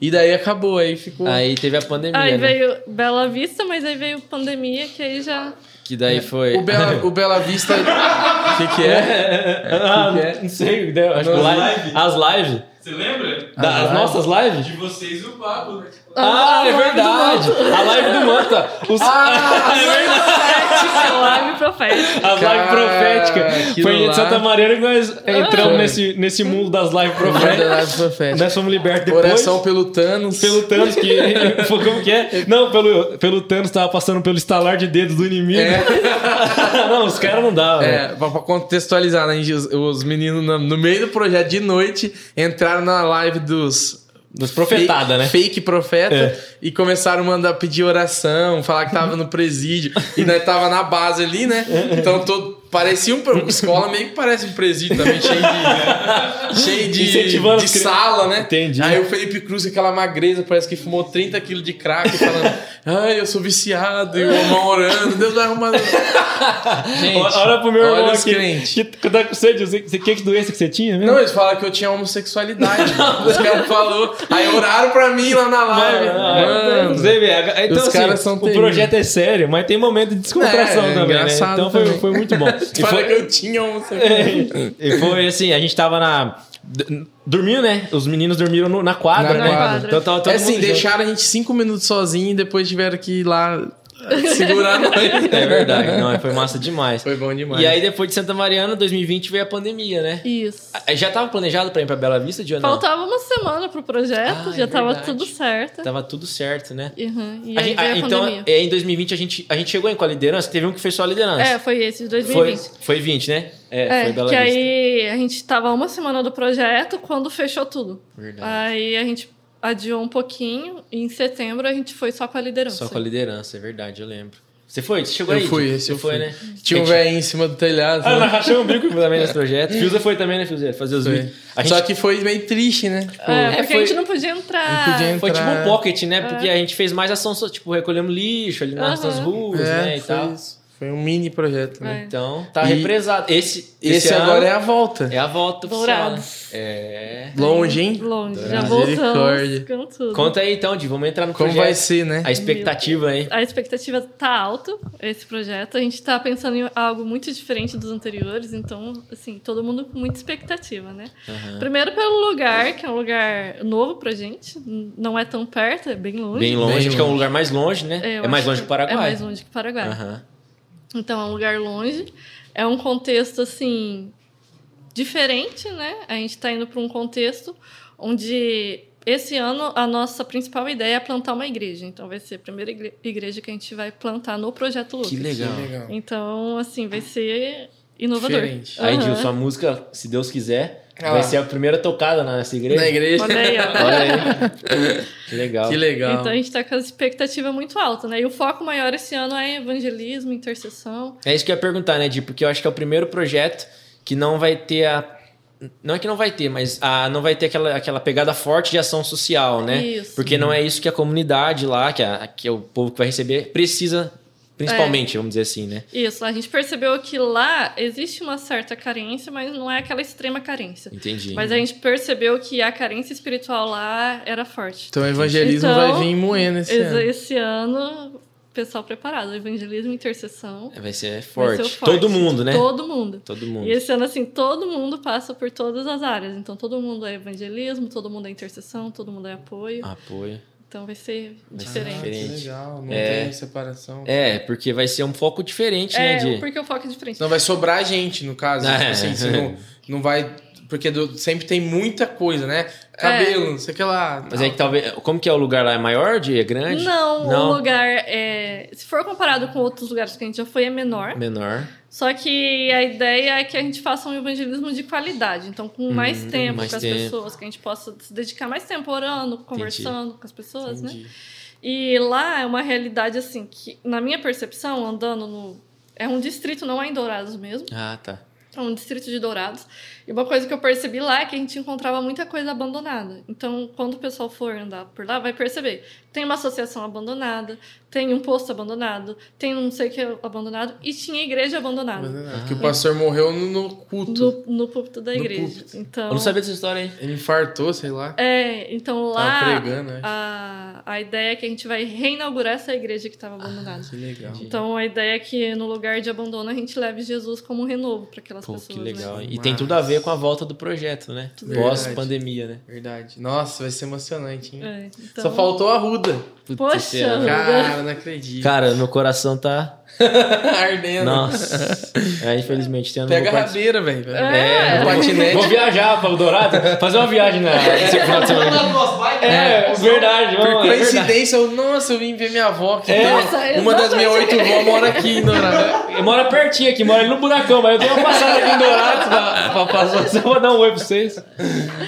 E daí acabou, aí ficou. Aí teve a pandemia, Aí né? veio Bela Vista, mas aí veio pandemia, que aí já. Que daí foi. O Bela, o Bela Vista. O que, que é? Ah, que que é? não sei, né? acho que live, as lives. Você lembra? Da- as lives? nossas lives? De vocês e o Pablo. Ah, é a live do verdade! A live do Manta! Os... é verdade! Live profética. A live Cara, profética. aquilo Foi em lá- Santa Maria que nós entramos Foi. nesse, nesse mundo das lives proféticas. Verdade profética. Nós fomos libertos depois. Oração pelo Thanos. Pelo Thanos, que. como que é? Não, pelo, pelo Thanos tava passando pelo estalar de dedos do inimigo. não, os caras não davam. É, pra, pra contextualizar, né? Os, os meninos no, no meio do projeto de noite entraram na live dos. Dos profetadas, né? Fake profeta É. e começaram a mandar pedir oração, falar que tava no presídio e nós tava na base ali, né? Então todo. Parecia um. Escola meio que parece um presídio também, cheio de. cheio de, de sala, né? Entendi. Aí o Felipe Cruz, aquela magreza, parece que fumou 30 quilos de crack, falando: Ai, eu sou viciado, e o irmão orando, Deus vai arrumar. Gente, Olha pro meu irmão olha os aqui. crentes. Que, que com sede. Você, você, que doença que você tinha mesmo? Não, eles falaram que eu tinha homossexualidade. os caras falaram. Aí oraram pra mim lá na live. Mano, Você vê, a- então, os assim, caras são o terríveis. projeto é sério, mas tem momento de descontração É, é também, né? Então foi, foi muito bom. E fala foi, que eu tinha homossexualidade. e foi assim, a gente tava na. Dormiu, né? Os meninos dormiram no- na quadra, Na né? quadra. Então tava todo É assim, junto. deixaram a gente cinco minutos sozinho e depois tiveram que ir lá segurar nós. É verdade, não, foi massa demais. Foi bom demais. E aí, depois de Santa Mariana, 2020 veio a pandemia, né? Isso. Ah, Já tava planejado pra ir pra Bela Vista, Diogo? Faltava uma semana pro projeto, Ah, já é tava verdade. tudo certo. Tava tudo certo, né? Uhum. E A aí gente- veio a, ah, então, pandemia. é, em 2020 a gente, a gente chegou em qual liderança? Teve um que fez só a liderança. É, foi esse de foi, 2020. foi 20, né? É, É, foi Bela que Vista. aí a gente tava uma semana do projeto quando fechou tudo. Verdade. Aí a gente adiou um pouquinho e em setembro a gente foi só com a liderança. Só com a liderança, é verdade, eu lembro. Você foi? Você chegou Eu aí? fui, esse Você eu foi, fui. né? Tinha um gente- velho em cima do telhado. Ah, né? nós rachamos o bico também nesse projeto. Filza foi também, né, Filza? Fazer os Foi. vídeos. Gente Só que foi meio triste, né? Tipo, É, É, porque foi- a gente não podia entrar. Não podia Foi tipo entrar. um pocket, né? Porque a gente fez mais ação, só, tipo, recolhemos lixo ali nas, nas ruas, é, né, e tal. isso. Foi um mini projeto, né? É. Então, tá E- represado. Esse, Esse, ano agora é a volta. é a volta? Dourados. É. Longe, hein? Longe, já Misericórdia. voltamos com tudo. Conta aí então, Di, vamos entrar no Como projeto. vai ser, né? A expectativa aí. A expectativa tá alta, esse projeto. A gente tá pensando em algo muito diferente dos anteriores, então, assim, todo mundo com muita expectativa, né? Aham. Primeiro pelo lugar, que é um lugar novo pra gente. Não é tão perto, é bem longe. Bem longe, Bem acho que é um longe. lugar mais longe, né? eu É, mais longe que o Paraguai. É mais longe que o Paraguai. Aham. Então, é um lugar longe. É um contexto, assim, diferente, né? A gente tá indo para um contexto onde esse ano a nossa principal ideia é plantar uma igreja. Então, vai ser a primeira igre- igreja que a gente vai plantar no Projeto Lucas. Que legal. Que legal. Então, assim, vai ser inovador. Diferente. Aí, Aham. Gil, sua música, se Deus quiser, Ah, Vai ser a primeira tocada nessa igreja. na igreja. Olha aí, ó. Olha aí. que legal. Que legal. Então a gente tá com a expectativa muito alta, né? E o foco maior esse ano é evangelismo, intercessão. É isso que eu ia perguntar, né, Di? Porque eu acho que é o primeiro projeto que não vai ter a. Não é que não vai ter, mas a, não vai ter aquela, aquela pegada forte de ação social, né? Isso. Porque não é isso que a comunidade lá, que, a, que é o povo que vai receber, precisa, principalmente, vamos dizer assim, né? Isso, a gente percebeu que lá existe uma certa carência, mas não é aquela extrema carência. Entendi. Mas a gente percebeu que a carência espiritual lá era forte. Então o evangelismo Então, vai vir moendo esse Esse, ano. esse ano, pessoal preparado, evangelismo, intercessão. Vai ser vai forte. ser o forte. Todo mundo, né? Todo mundo. Todo mundo. E esse ano, assim, todo mundo passa por todas as áreas. Então, todo mundo é evangelismo, todo mundo é intercessão, todo mundo é apoio. Apoio. Então, vai ser Vai ser diferente. Ah, diferente. legal, não É. tem separação. É, porque vai ser um foco diferente, né, É, Di? porque o foco é diferente. Não vai sobrar gente, no caso. É. Tipo assim, você não, não vai. Porque do- sempre tem muita coisa, né? Cabelo, não sei o que lá. Mas é que talvez. Como que é o lugar lá? É maior, Di? É grande? Não, Não. o lugar é. Se for comparado com outros lugares que a gente já foi, é menor. Menor. Só que a ideia é que a gente faça um evangelismo de qualidade. Então, com mais tempo Hum, mais com as tempo. pessoas, que a gente possa se dedicar mais tempo orando, conversando com as pessoas, né? Entendi. E lá é uma realidade assim que, na minha percepção, andando no. É um distrito, não é em Dourados mesmo. Ah, tá. É um distrito de Dourados. E uma coisa que eu percebi lá é que a gente encontrava muita coisa abandonada. Então, quando o pessoal for andar por lá, vai perceber. Tem uma associação abandonada, tem um posto abandonado, tem não sei o que abandonado, e tinha igreja abandonada. Mas é, Porque o pastor morreu no, no culto. No, no púlpito da No igreja. púlpito. Então, Eu não sabia dessa história aí. Ele infartou, sei lá. É, então lá pregando, né? a, a ideia é que a gente vai reinaugurar essa igreja que estava abandonada. Que legal. Então a ideia é que no lugar de abandono a gente leve Jesus como um renovo para aquelas Pô, pessoas. que legal. Né? E tem tudo a ver com a volta do projeto, né? Pós-pandemia, né? Verdade. Nossa, vai ser emocionante, hein? É, então- Só faltou a Ruda. Putz, Poxa. Cara, não acredito. Cara, meu coração tá. Ardendo. Nossa. É, infelizmente, tem Pega a vou rabeira, velho. É. Vou patinete. viajar para o Dourado, fazer uma viagem na, de semana. É, verdade, Por é verdade. coincidência, eu, nossa, eu vim ver minha avó. Que É. Nossa, uma das minhas oito vó mora aqui em Dourado. Eu moro pertinho aqui, moro ali no buracão, mas eu tenho uma passada aqui em Dourados pra, pra passar, só pra dar um oi pra vocês.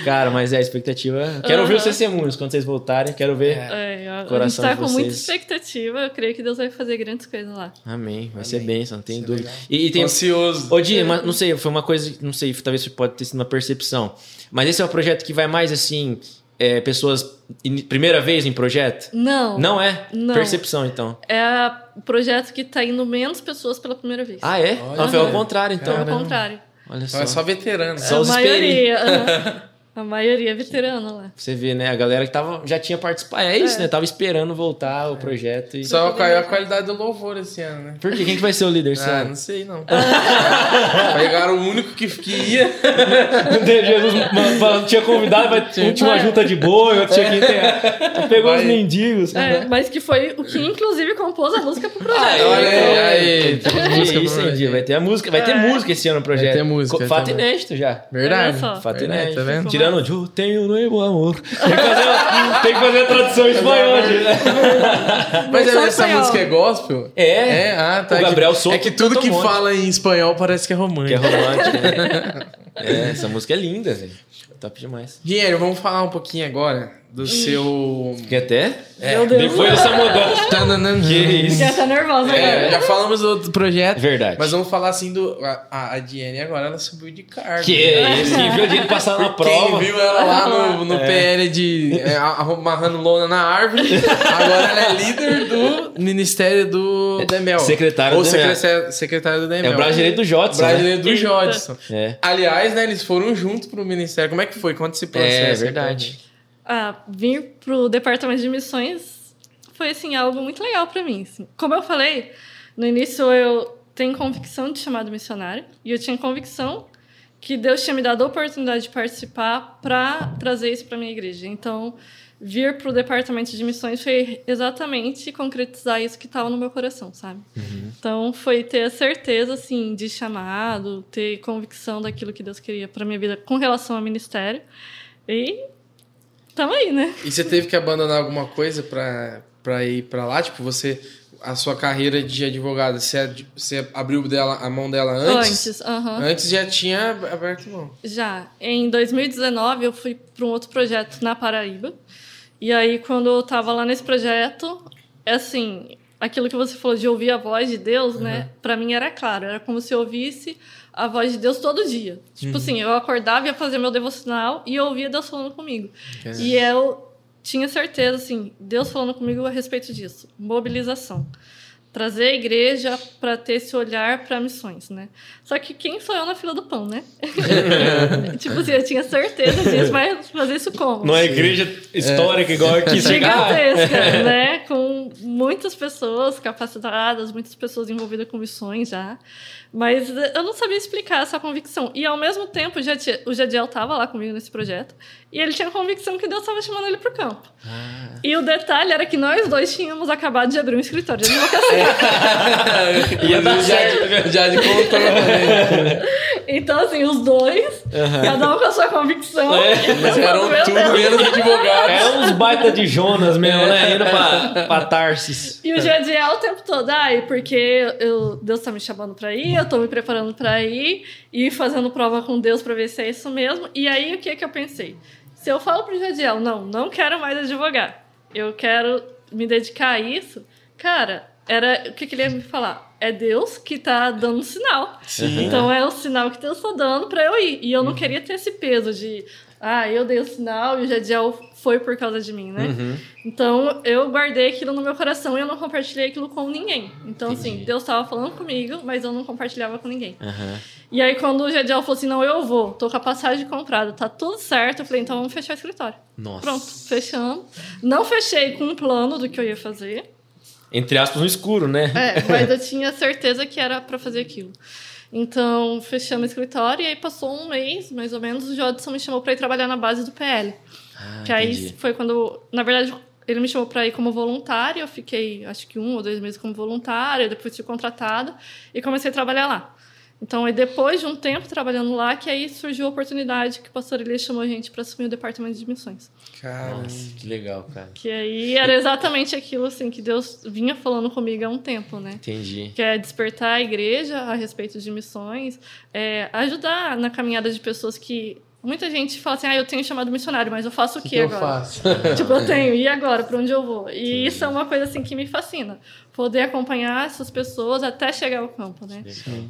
Cara, mas é a expectativa. Quero ouvir os Aham. testemunhos quando vocês voltarem, quero ver. É, a- a gente Coração tá de com muita vocês. expectativa. Eu creio que Deus vai fazer grandes coisas lá. Amém, vai ser bênção, não tem é dúvida. E, e tem. Ansioso. Ô, Di, mas não sei, foi uma coisa, não sei, talvez pode ter sido uma percepção. Mas esse é um projeto que vai mais assim, é, pessoas. in- primeira vez em projeto? Não. Não é? Não. Percepção, então. É a- o projeto que tá indo menos pessoas pela primeira vez. Ah, é? Olha. Não, foi ao contrário, então. Ao caramba. contrário. Olha Então é só. só veterano. Só a os maioria. a maioria é veterana lá. Você vê, né? A galera que tava, já tinha participado. É isso, É. né? Tava esperando voltar o projeto. E... Só caiu a qualidade do louvor esse ano, né? Por quê? Quem que vai ser o líder esse Ah, ano? não sei não. Pegaram o único que, que ia. Jesus ma- tinha convidado, um tinha uma É. junta de boi, outro tinha que ter. Pegou Vai. os mendigos. É, mas que foi o que inclusive compôs a música pro projeto. Ah, Olha é. aí, aí. Que Música isso, Di? Vai ter a música, vai ter É. música esse ano no projeto. Vai ter música, vai Fato inédito já. Verdade. Fato Verdade, inédito. tá vendo? Tirando o Eu tenho noivo amor. Tem que fazer, a- tem que fazer a tradução em espanhol. Di. Mas Versão essa espanhol. música é gospel? É. É, ah, tá. O É que- Gabriel Souto É que tudo que um monte. fala em espanhol parece que é Que é romântico. romântico, né? É, essa música é linda, velho. Top demais. Dinheiro, vamos falar um pouquinho agora do seu. Quer até? Meu Deus. Depois dessa mudança. Tananana. Que isso. Já tá nervosa É, agora. já falamos do outro projeto. Verdade. Mas vamos falar assim do. A, a, Diane agora ela subiu de cargo. Que é isso? Quem viu a gente passar na prova. Quem viu ela lá no, no É. PL de é, amarrando lona na árvore, agora ela é líder do Ministério do Demel. Secretária Ou do Demel. secretária, secretária do Demel. É o braço direito do Jotson. né? Brasileiro do Eita. Jodson. É. Aliás, né, eles foram juntos pro Ministério. Como é que foi? Conta esse processo. É verdade. Ah, vir pro departamento de missões foi assim algo muito legal para mim. assim. Como eu falei, no início eu tenho convicção de chamado missionário e eu tinha convicção que Deus tinha me dado a oportunidade de participar para trazer isso para minha igreja. Então, vir pro departamento de missões foi exatamente concretizar isso que estava no meu coração, sabe? Então, foi ter a certeza assim de chamado, ter convicção daquilo que Deus queria para minha vida com relação ao ministério. E Tamo aí, né? E você teve que abandonar alguma coisa pra, pra ir pra lá? Tipo, você. a sua carreira de advogada, você, você abriu dela, a mão dela antes? Antes, aham. Antes já tinha aberto mão. Já. Em 2019, eu fui para um outro projeto na Paraíba. E aí, quando eu estava lá nesse projeto, é assim, aquilo que você falou de ouvir a voz de Deus, né? Para mim era claro. Era como se eu ouvisse a voz de Deus todo dia. Tipo assim, eu acordava, ia fazer meu devocional e eu ouvia Deus falando comigo. E eu tinha certeza, assim, Deus falando comigo a respeito disso. Mobilização. Trazer a igreja para ter esse olhar para missões, né? Só que quem sou eu na fila do pão, né? tipo assim, eu tinha certeza disso, mas fazer isso como? Não é igreja histórica igual aqui. Gigantesca, né? Com muitas pessoas capacitadas, muitas pessoas envolvidas com missões já. Mas eu não sabia explicar essa convicção. E ao mesmo tempo, o Jadiel- estava lá comigo nesse projeto. E ele tinha a convicção que Deus estava chamando ele para o campo. E o detalhe era que nós dois tínhamos acabado de abrir um escritório de advocacia. Ia dar certo. Já de contou. então, assim, os dois, cada um com a sua convicção. É. E eu eram falando, "Meu tudo Deus." menos advogados. É uns baita de Jonas mesmo, né? Indo pra, pra Tarsis. E o Jadiel o tempo todo, ai, porque eu, Deus tá me chamando pra ir, eu tô me preparando pra ir, e fazendo prova com Deus pra ver se é isso mesmo. E aí, o que que eu pensei? Se eu falo pro Jadiel, não, não quero mais advogar, eu quero me dedicar a isso, cara, era o que, que ele ia me falar? É Deus que tá dando sinal. Sim. Então é o sinal que Deus tá dando pra eu ir. E eu não queria ter esse peso de, ah, eu dei o sinal e o Jadiel foi por causa de mim, né? Então eu guardei aquilo no meu coração e eu não compartilhei aquilo com ninguém. Então, assim, Deus estava falando comigo, mas eu não compartilhava com ninguém. Aham. E aí, quando o Jadiel falou assim: não, eu vou, tô com a passagem comprada, tá tudo certo, eu falei: então vamos fechar o escritório. Nossa. Pronto, fechamos. Não fechei com um plano do que eu ia fazer. Entre aspas, no escuro, né? É, mas eu tinha certeza que era para fazer aquilo. Então, fechamos o escritório e aí passou um mês, mais ou menos, o Jodson me chamou para ir trabalhar na base do PL. Ah, que aí entendi. foi quando, na verdade, ele me chamou para ir como voluntária, eu fiquei acho que um ou dois meses como voluntária, depois fui contratada e comecei a trabalhar lá. Então, aí depois de um tempo trabalhando lá, que aí surgiu a oportunidade que o pastor Elias chamou a gente para assumir o departamento de missões. Cara, Nossa, que legal, cara. Que aí era exatamente aquilo assim que Deus vinha falando comigo há um tempo, né? Entendi. que é despertar a igreja a respeito de missões, é, ajudar na caminhada de pessoas que muita gente fala assim, ah, eu tenho chamado missionário, mas eu faço o que, que eu agora? faço? tipo, eu tenho, e agora? Para onde eu vou? E isso é uma coisa assim que me fascina, poder acompanhar essas pessoas até chegar ao campo, né?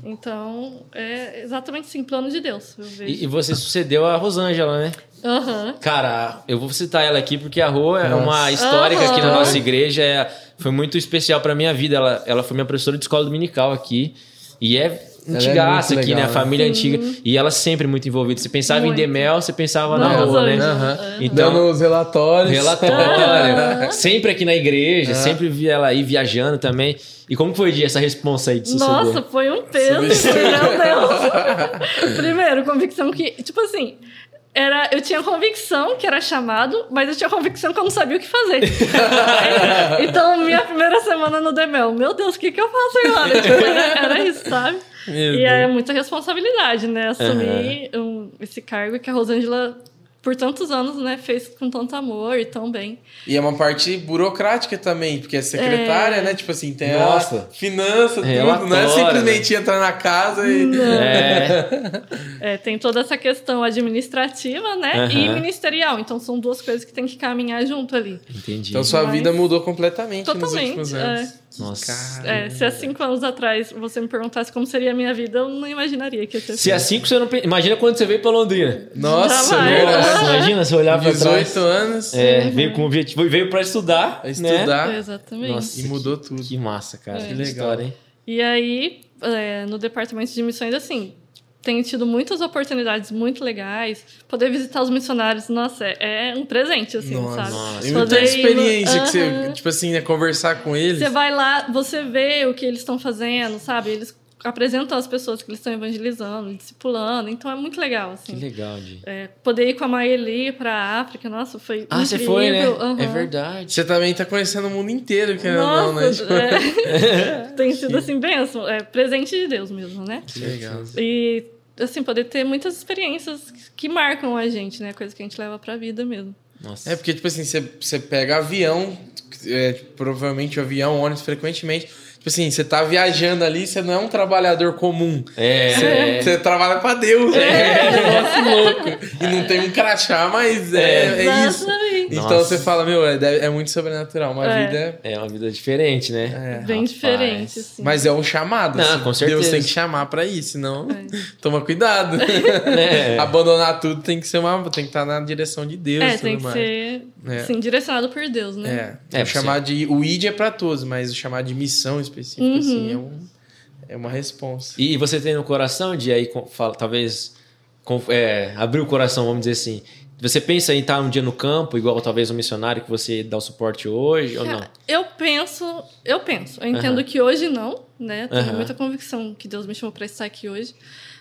Então, é exatamente assim, plano de Deus, eu vejo. E, e você sucedeu a Rosângela, né? Aham. Cara, eu vou citar ela aqui porque a Rô é uma histórica aqui na nossa igreja. é- foi muito especial pra minha vida. Ela, ela foi minha professora de escola dominical aqui. E é antigaça muito aqui, né? legal, A né? família antiga. E ela sempre muito envolvida. Você pensava Muito. em Demel, você pensava na Na Rô, né? Aham. Então, Dando os relatórios. relatório. sempre aqui na igreja, sempre vi ela aí viajando também. E como foi dia essa responsa aí de suceder? Nossa, foi um peso, meu Deus. Primeiro, convicção que, tipo assim, era, eu tinha convicção que era chamado, mas eu tinha convicção que eu não sabia o que fazer. então, minha primeira semana no Demel, meu Deus, o que, que eu faço agora? Tipo, era, era isso, sabe? Meu e é muita responsabilidade, né? Assumir um- esse cargo que a Rosângela, por tantos anos, né, fez com tanto amor e tão bem. E é uma parte burocrática também, porque é secretária, né? Tipo assim, tem Nossa. a finança, tudo. Não é simplesmente entrar na casa e. É, É, tem toda essa questão administrativa, né? E Aham. ministerial. Então são duas coisas que tem que caminhar junto ali. entendi. Então sua Mas- vida mudou completamente nos Totalmente, últimos anos. Nossa. Cara. É, se há cinco anos atrás você me perguntasse como seria a minha vida, eu não imaginaria que ia ser Se é cinco, você não. Imagina quando você veio pra Londrina. Nossa, Jamais. verdade. Nossa, imagina você olhar pra 18 trás. anos É, veio com o objetivo, veio pra estudar. Né? estudar Exatamente. Nossa. e mudou tudo. Que massa, cara. É. Que legal. história, hein? E aí, é, no departamento de missões, assim, tenho tido muitas oportunidades muito legais. Poder visitar os missionários, nossa, é, é um presente, assim, Nossa. sabe? Nossa. E muita ir experiência que você, tipo assim, né, conversar com eles. Você vai lá, você vê o que eles estão fazendo, sabe? Eles apresentam as pessoas que eles estão evangelizando, discipulando. Então é muito legal, Que assim. legal, Di. É, poder ir com a Maeli pra África, nossa, foi Ah, incrível. você foi, né? aham. É verdade. Você também tá conhecendo o mundo inteiro, querendo ou não, né? Tipo, é. tem sido assim, benção. É presente de Deus mesmo, né? Que legal. E, assim, poder ter muitas experiências que marcam a gente, né? Coisa que a gente leva pra vida mesmo. Nossa. É porque, tipo assim, você, você pega avião é, provavelmente o avião, ônibus, frequentemente. Tipo assim, você tá viajando ali, você não é um trabalhador comum. É. Você, você trabalha pra Deus. É. um negócio louco. E não tem um crachá, mas é, é isso. Então Nossa. você fala, meu, é, é muito sobrenatural. Uma É. vida É uma vida diferente, né? é. Bem Rapaz. diferente, assim. Mas é um chamado. Não, assim. com certeza. Deus tem que chamar pra isso, senão É. toma cuidado. É. Abandonar tudo tem que ser uma. Tem que estar na direção de Deus. É, tem que mais. ser É. assim, direcionado por Deus, né? É, É, o chamar de. O ID é pra todos, mas o chamar de missão específica, Uhum. assim, é, um, é uma resposta. E você tem no coração de aí, com- fala, talvez, com- é, abrir o coração, vamos dizer assim. Você pensa em estar um dia no campo, igual talvez um missionário que você dá o suporte hoje, ou não? Cara, Eu penso, eu penso. Eu entendo Aham. que hoje não, né? Tenho Aham. muita convicção que Deus me chamou para estar aqui hoje.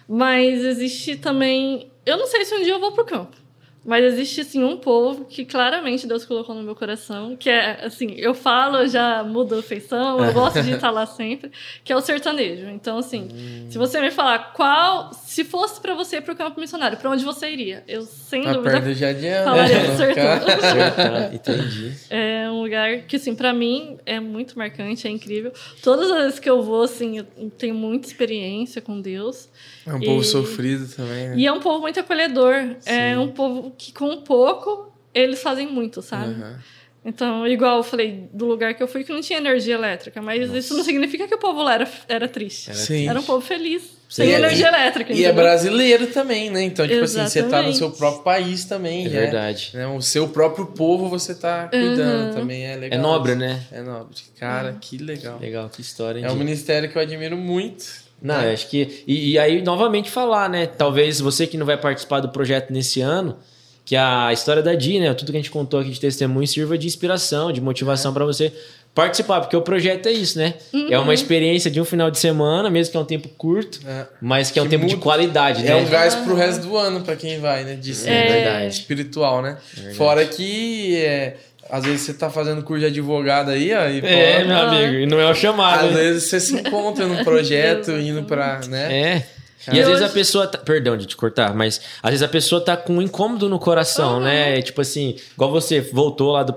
Mas existe também. Eu não sei se um dia eu vou pro campo. Mas existe, assim, um povo que claramente Deus colocou no meu coração, que é, assim, eu falo, já mudo a feição, eu gosto de estar lá sempre, que é o sertanejo. Então, assim, se você me falar qual, se fosse para você ir pro campo missionário, para onde você iria? Eu, sem Tá dúvida, já ano. falaria do ah, entendi. É um lugar que, assim, pra mim é muito marcante, é incrível. Todas as vezes que eu vou, assim, eu tenho muita experiência com Deus. É um povo E- sofrido também, né? E é um povo muito acolhedor. É Sim. um povo que, com pouco, eles fazem muito, sabe? Aham. Então, igual eu falei do lugar que eu fui que não tinha energia elétrica, mas isso não significa que o povo lá era, era triste. Sim. Era um povo feliz, Sim, sem e- energia elétrica. E é brasileiro também, né? Então, tipo assim, você tá no Exatamente. seu próprio país também. É já verdade. né? O seu próprio povo você tá cuidando também. É legal. É nobre, né? É nobre. Cara, que legal. Legal, que história. hein, É um Di? ministério que eu admiro muito. Não, né? eu acho que. E, e aí, novamente, falar, né? Talvez você que não vai participar do projeto nesse ano, que a história da Di, né? Tudo que a gente contou aqui de testemunho sirva de inspiração, de motivação pra você participar, porque o projeto é isso, né? É uma experiência de um final de semana, mesmo que é um tempo curto, É. mas que é um Que tempo de muda. qualidade, É né? um gás pro resto do ano pra quem vai, né? De ser É verdade. espiritual, né? Fora que é, às vezes você tá fazendo curso de advogado aí, ó, e É, pô, meu amigo, e não é o chamado. às né? vezes você se encontra num projeto indo pra, né? É. E às vezes a pessoa tá. Perdão de te cortar, mas às vezes a pessoa tá com um incômodo no coração, né? Tipo assim, igual você voltou lá do.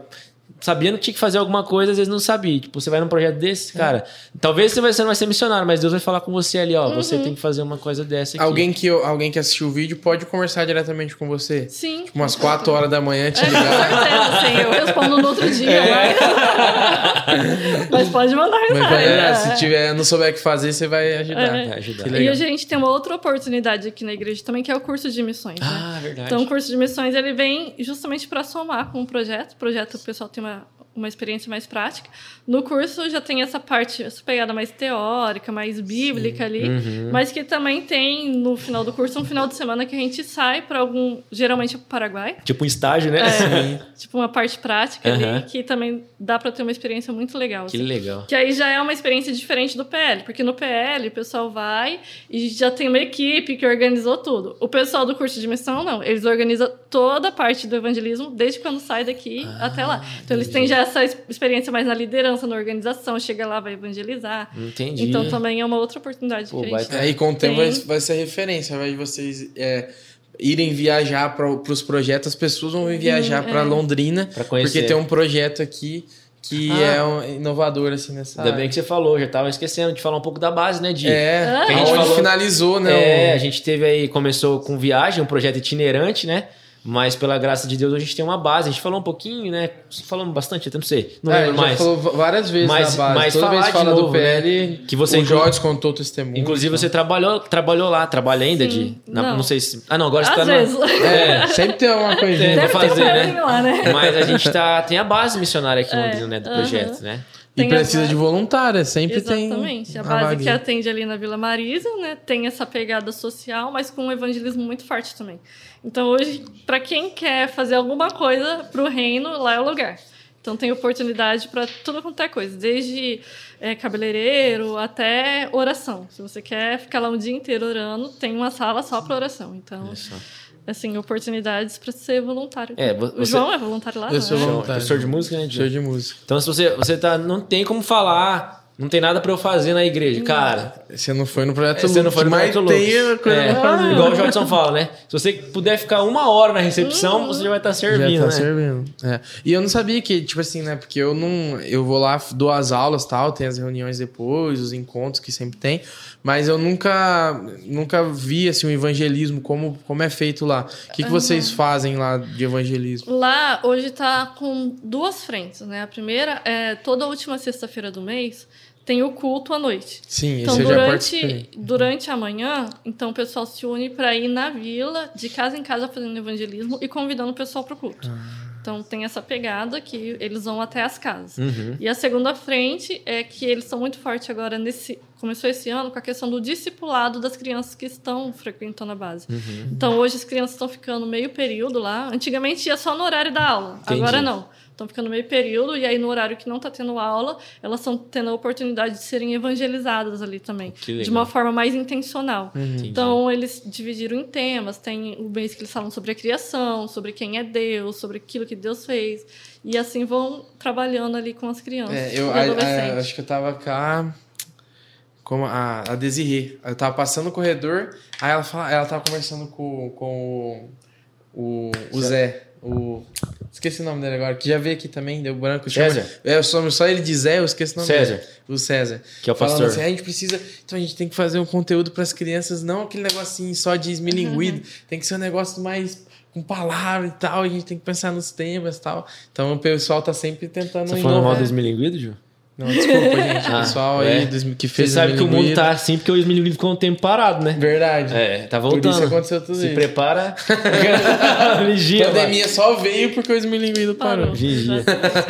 Sabendo que tinha que fazer alguma coisa, às vezes não sabia. Tipo, você vai num projeto desse, cara. Talvez você, vai, você não vai ser missionário, mas Deus vai falar com você ali, ó. Você tem que fazer uma coisa dessa aqui. Alguém que, alguém que assistiu o vídeo pode conversar diretamente com você. Sim. Tipo, umas 4 horas da manhã te É, com ligar. certeza, sim. Eu respondo no outro dia, É. mas... mas pode mandar Mas, mensagem. é, é. se tiver, não souber o que fazer, você vai ajudar. É. Vai ajudar. E a gente tem uma outra oportunidade aqui na igreja também, que é o curso de missões, né? Ah, verdade. Então, o curso de missões ele vem justamente para somar com o projeto. O projeto, o pessoal tem uma, Voilà. Uma experiência mais prática. No curso já tem essa parte, essa pegada mais teórica, mais bíblica ali, Uhum. mas que também tem no final do curso um final de semana que a gente sai para algum, geralmente para o Paraguai. Tipo um estágio, né? É, tipo uma parte prática Aham. ali, que também dá para ter uma experiência muito legal. Que assim. legal. Que aí já é uma experiência diferente do PL, porque no PL o pessoal vai e já tem uma equipe que organizou tudo. O pessoal do curso de missão, não. Eles organizam toda a parte do evangelismo desde quando sai daqui Ah, até lá. Então eles têm já essa es- experiência mais na liderança, na organização, chega lá, vai evangelizar. Entendi. Então também é uma outra oportunidade Pô, que a vai gente É, e com o tempo vai, Tem. vai ser referência, vai vocês é, irem viajar para os projetos, as pessoas vão vir viajar para Londrina, Pra conhecer. porque tem um projeto aqui que Ah. é um inovador assim nessa Ainda área. bem que você falou, já tava esquecendo de falar um pouco da base, né, Di? É, Que a gente onde falou- finalizou, né? É, o- a gente teve aí, começou com viagem, um projeto itinerante, né? Mas pela graça de Deus a gente tem uma base. A gente falou um pouquinho, né? Falamos bastante, até não sei. Não É, lembro mais. falou várias vezes Mas- na base. mas Toda vez de fala novo, do PL, Que você o inclu- Jorge contou o testemunho. Inclusive, você trabalhou, trabalhou lá, trabalha ainda, Sim. Di? Na- Não. não sei se. Ah, não, agora você Às tá vezes. na. É, Sempre tem alguma coisinha. Deve vou ter um fazer, né? Lá, né? Mas a gente tá, tem a base missionária aqui É, Londrina, né? Do projeto, né? E a precisa de voluntária, sempre tem. Exatamente. A base que vaguinha. atende ali na Vila Marisa, né, tem essa pegada social, mas com um evangelismo muito forte também. Então hoje, para quem quer fazer alguma coisa pro reino, lá é o lugar. Então tem oportunidade para tudo quanto é coisa, desde é, cabeleireiro até oração. Se você quer ficar lá um dia inteiro orando, tem uma sala só para oração. Então, só. Assim, oportunidades para ser voluntário. É, vo- o você- João é voluntário lá, Eu não sou é? voluntário. Professor de música, né? Show de música. Então, se você, você tá, não tem como falar não tem nada pra eu fazer na igreja. Cara, Você não foi no projeto É, você não foi no Projeto tem Lux. coisa É, fazer. igual o Jodson fala, né? Se você puder ficar uma hora na recepção, você já vai estar servindo, já tá né? servindo. É. E eu não sabia que, tipo assim, né? Porque eu não. Eu vou lá, dou as aulas tal, tem as reuniões depois, os encontros que sempre tem. Mas eu nunca, nunca vi assim, o evangelismo, como, como é feito lá. O que, que vocês fazem lá de evangelismo? Lá hoje tá com duas frentes, né? A primeira é toda última sexta-feira do mês tem o culto à noite. Sim, Então, durante, durante a manhã, então o pessoal se une para ir na vila, de casa em casa, fazendo evangelismo e convidando o pessoal para o culto. Ah. Então, tem essa pegada que eles vão até as casas. Uhum. E a segunda frente é que eles estão muito fortes agora nesse. Começou esse ano com a questão do discipulado das crianças que estão frequentando a base. Uhum. Então, hoje as crianças estão ficando meio período lá. Antigamente ia só no horário da aula, Entendi. agora não. Estão ficando meio período, e aí no horário que não está tendo aula, elas estão tendo a oportunidade de serem evangelizadas ali também. Que legal. De uma forma mais intencional. Entendi. Então, eles dividiram em temas. Tem o mês que eles falam sobre a criação, sobre quem é Deus, sobre aquilo que Deus fez. E assim vão trabalhando ali com as crianças É, e eu a- a- acho que eu tava cá. Como a, a Desirê. Eu tava passando no corredor, aí ela, fala, ela tava conversando com, com o, o, o Zé. O, esqueci o nome dele agora, que já veio aqui também, deu branco. chama- César. É, eu só, só ele de Zé, eu esqueci o nome César. dele. O César. Que é o Falando pastor. assim, "Ah, a gente precisa. Então a gente tem que fazer um conteúdo pras crianças, não aquele negocinho só de esmilinguido. Tem que ser um negócio mais com palavra e tal. A gente tem que pensar nos temas e tal. Então o pessoal tá sempre tentando Você tá falando mal do Esmilinguido, Ju? Não, desculpa, gente. Ah, pessoal é. aí dos- que Você fez sabe que o mundo tá assim porque o Esmilinguido ficou um tempo parado, né? Verdade. É, tá Por voltando. isso aconteceu tudo Se isso. prepara. Vigia. A pandemia só veio porque o Esmilinguido parou. Parou. Vigia.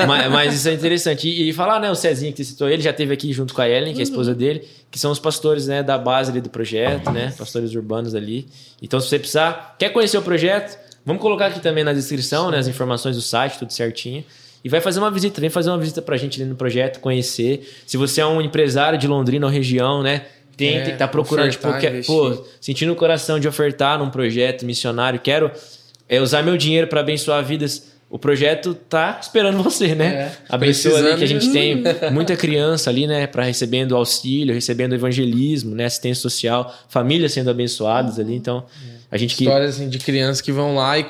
mas, mas isso é interessante. E, e falar, né, o Cezinho que você citou, ele já teve aqui junto com a Ellen, que é a esposa dele, que são os pastores, né, da base ali do projeto, né, pastores urbanos ali. Então, se você precisar, quer conhecer o projeto, vamos colocar aqui também na descrição, né, as informações do site, tudo certinho. E vai fazer uma visita, vem fazer uma visita pra gente ali no projeto, conhecer. Se você é um empresário de Londrina ou região, né, tem É, que estar procurando, tipo, ofertar, quer- investir. pô, sentindo o coração de ofertar num projeto missionário, quero é, usar meu dinheiro para abençoar vidas. O projeto tá esperando você, né? É, Abençoa ali que a gente tem muita criança ali, né, para recebendo auxílio, recebendo evangelismo, né, assistência social, famílias sendo abençoadas ali. Então, a gente que Histórias assim, de crianças que vão lá e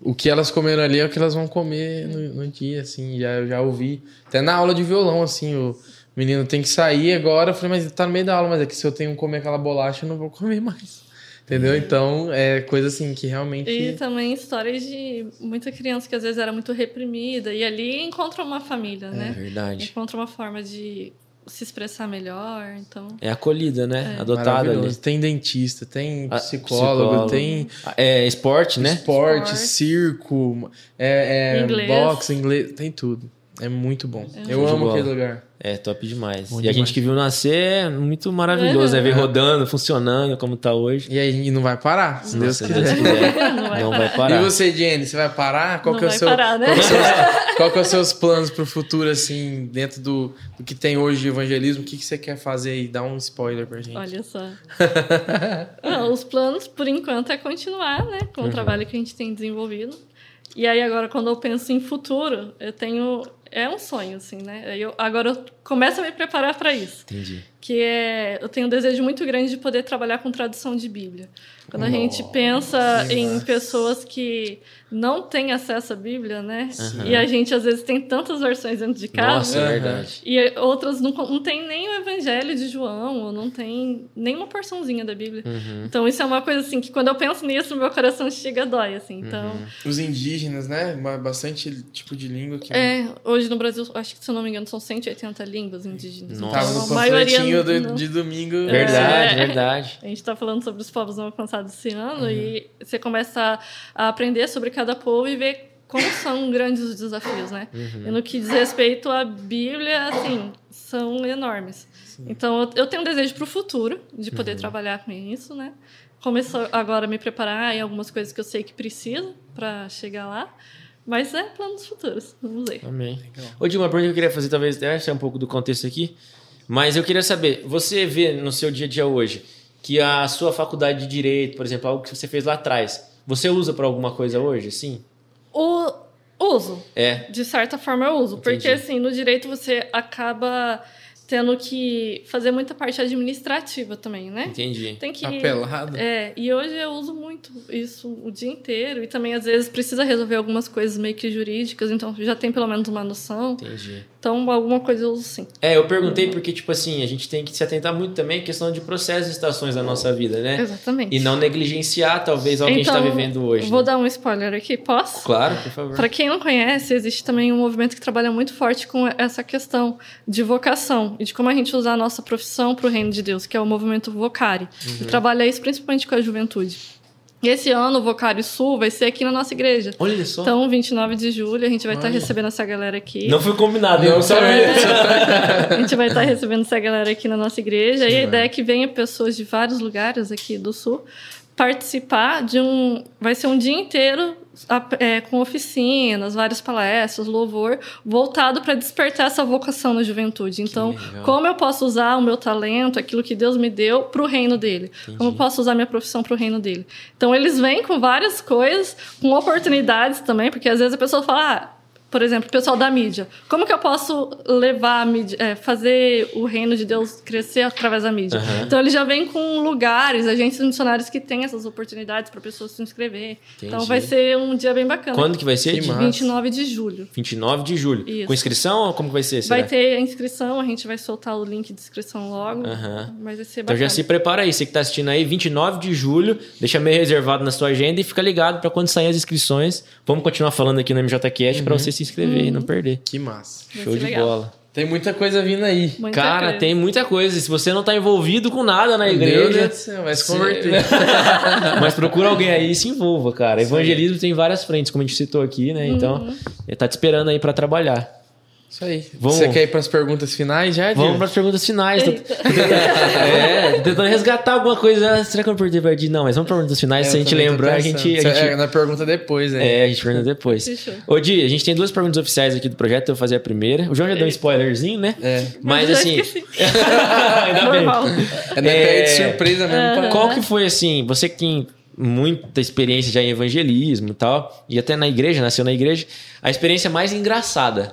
o que elas comeram ali é o que elas vão comer no, no dia, assim. Já, eu já ouvi. Até na aula de violão, assim, o menino tem que sair agora. Eu falei, mas tá no meio da aula, mas é que se eu tenho que comer aquela bolacha, eu não vou comer mais. Entendeu? Então, é coisa assim que realmente. E também histórias de muita criança que às vezes era muito reprimida e ali encontra uma família, é né? verdade. Encontra uma forma de se expressar melhor, então... É acolhida, né? Adotada ali. Tem dentista, tem Ah, psicólogo, psicólogo. tem É esporte, né? esporte, Esporte. circo, é, é Inglês. boxe, inglês, tem tudo. É muito bom. Eu Show amo aquele lugar. É top demais. Bom e a demais. gente que viu nascer é muito maravilhoso, é ver É. rodando, funcionando como tá hoje. E aí não vai parar, se Deus Se quiser. Deus quiser. Não vai Não parar. vai parar. E você, Jenny, você vai parar? Qual Não que é o seu, parar, né? qual, que é os seus, qual que é os seus planos pro futuro, assim, dentro do, do que tem hoje de evangelismo? O que, que você quer fazer aí? Dá um spoiler pra gente. Olha só. Não, os planos, por enquanto, é continuar, né? Com o trabalho que a gente tem desenvolvido. E aí, agora, quando eu penso em futuro, eu tenho... É um sonho, assim, né? Eu, agora eu começo a me preparar para isso. Entendi. Que é eu tenho um desejo muito grande de poder trabalhar com tradução de Bíblia. Quando a gente pensa em pessoas que não têm acesso à Bíblia, né? Aham. E a gente às vezes tem tantas versões dentro de casa. Nossa, é verdade. E outras não, não tem nem o Evangelho de João, ou não tem nem uma porçãozinha da Bíblia. Uhum. Então isso é uma coisa assim que quando eu penso nisso, meu coração chega a dói, assim. Então, Os indígenas, né? Ba- Bastante tipo de língua que é, hoje no Brasil, acho que se eu não me engano, são 180 línguas indígenas. Nossa. Então, a maioria do- não- de domingo. Verdade, É. verdade. A gente está falando sobre os povos não alcançados esse ano e você começa a, a aprender sobre cada povo e ver como são grandes os desafios, né? E no que diz respeito à Bíblia, assim, são enormes. Então, eu, tenho um desejo para o futuro de poder trabalhar com isso, né? Começo agora a me preparar em algumas coisas que eu sei que preciso para chegar lá. Mas é planos futuros, vamos ver. Amém. Ô, Dilma, uma pergunta que eu queria fazer, talvez até um pouco do contexto aqui, mas eu queria saber, você vê no seu dia a dia hoje que a sua faculdade de Direito, por exemplo, algo que você fez lá atrás, você usa para alguma coisa hoje, sim? O uso, É. de certa forma eu uso. Porque, Entendi. assim, no direito você acaba tendo que fazer muita parte administrativa também, né? Entendi. Tem que. Apelado. É, e hoje eu uso muito isso o dia inteiro. E também, às vezes, precisa resolver algumas coisas meio que jurídicas, então já tem pelo menos uma noção. Entendi. Então, alguma coisa eu uso sim. É, eu perguntei porque, tipo assim, a gente tem que se atentar muito também à questão de processos e estações da nossa vida, né? Exatamente. E não negligenciar, talvez, algo que a gente está vivendo hoje. Vou né? dar um spoiler aqui, posso? Claro, por favor. Para quem não conhece, existe também um movimento que trabalha muito forte com essa questão de vocação e de como a gente usar a nossa profissão para o reino de Deus, que é o movimento Vocari. Uhum. E trabalha isso principalmente com a juventude. E esse ano o Vocari Sul vai ser aqui na nossa igreja. Olha só. Então, 29 de julho, a gente vai estar Olha. recebendo essa galera aqui. não foi combinado, eu Não não sabia. A gente vai estar recebendo essa galera aqui na nossa igreja. E a ideia é que venha pessoas de vários lugares aqui do Sul participar de um. Vai ser um dia inteiro é, com oficinas, várias palestras, louvor, voltado para despertar essa vocação na juventude. Então, como eu posso usar o meu talento, aquilo que Deus me deu, para o reino dele? Como eu posso usar minha profissão para o reino dele? Então, eles vêm com várias coisas, com oportunidades também, porque às vezes a pessoa fala. Ah, por exemplo, o pessoal da mídia. Como que eu posso levar a mídia, é, fazer o reino de Deus crescer através da mídia? Aham. Então ele já vem com lugares, agências missionárias que têm essas oportunidades para pessoas se inscrever. Então Entendi. vai ser um dia bem bacana. Quando que vai ser? Que massa. 29 de julho. 29 de julho. Isso. Com inscrição ou como que vai ser? Vai será? ter a inscrição, a gente vai soltar o link de inscrição logo. Aham. Mas vai ser Então bacana. já se prepara aí, você que tá assistindo aí, 29 de julho, deixa meio reservado na sua agenda e fica ligado para quando sair as inscrições. Vamos continuar falando aqui no MJCast para você se inscrever e não perder. Que massa. Vai Show de legal. bola. Tem muita coisa vindo aí. Muita Cara, coisa. tem muita coisa. Se você não tá envolvido com nada na Meu igreja, Deus do céu, vai se converter. mas procura alguém aí e se envolva, cara. Evangelismo tem várias frentes, como a gente citou aqui, né? Então, Uhum. ele tá te esperando aí para trabalhar. Isso aí. Vamos- Você quer ir para as perguntas finais já, Vamos para as perguntas finais. É, tentando resgatar alguma coisa. Será que eu perdi perdi? Não, mas vamos para as perguntas finais. É, Se a gente lembrar, a gente. A gente É, na pergunta depois, né? É, a gente pergunta depois. Fechou. Ô, Di, a gente tem duas perguntas oficiais aqui do projeto, eu vou fazer a primeira. O João já deu um spoilerzinho, né? É. Mas assim. Ainda bem. Normal. É, não é de surpresa mesmo. pra- Qual que foi assim? Você que tem muita experiência já em evangelismo e tal, e até na igreja, nasceu na igreja, a experiência mais engraçada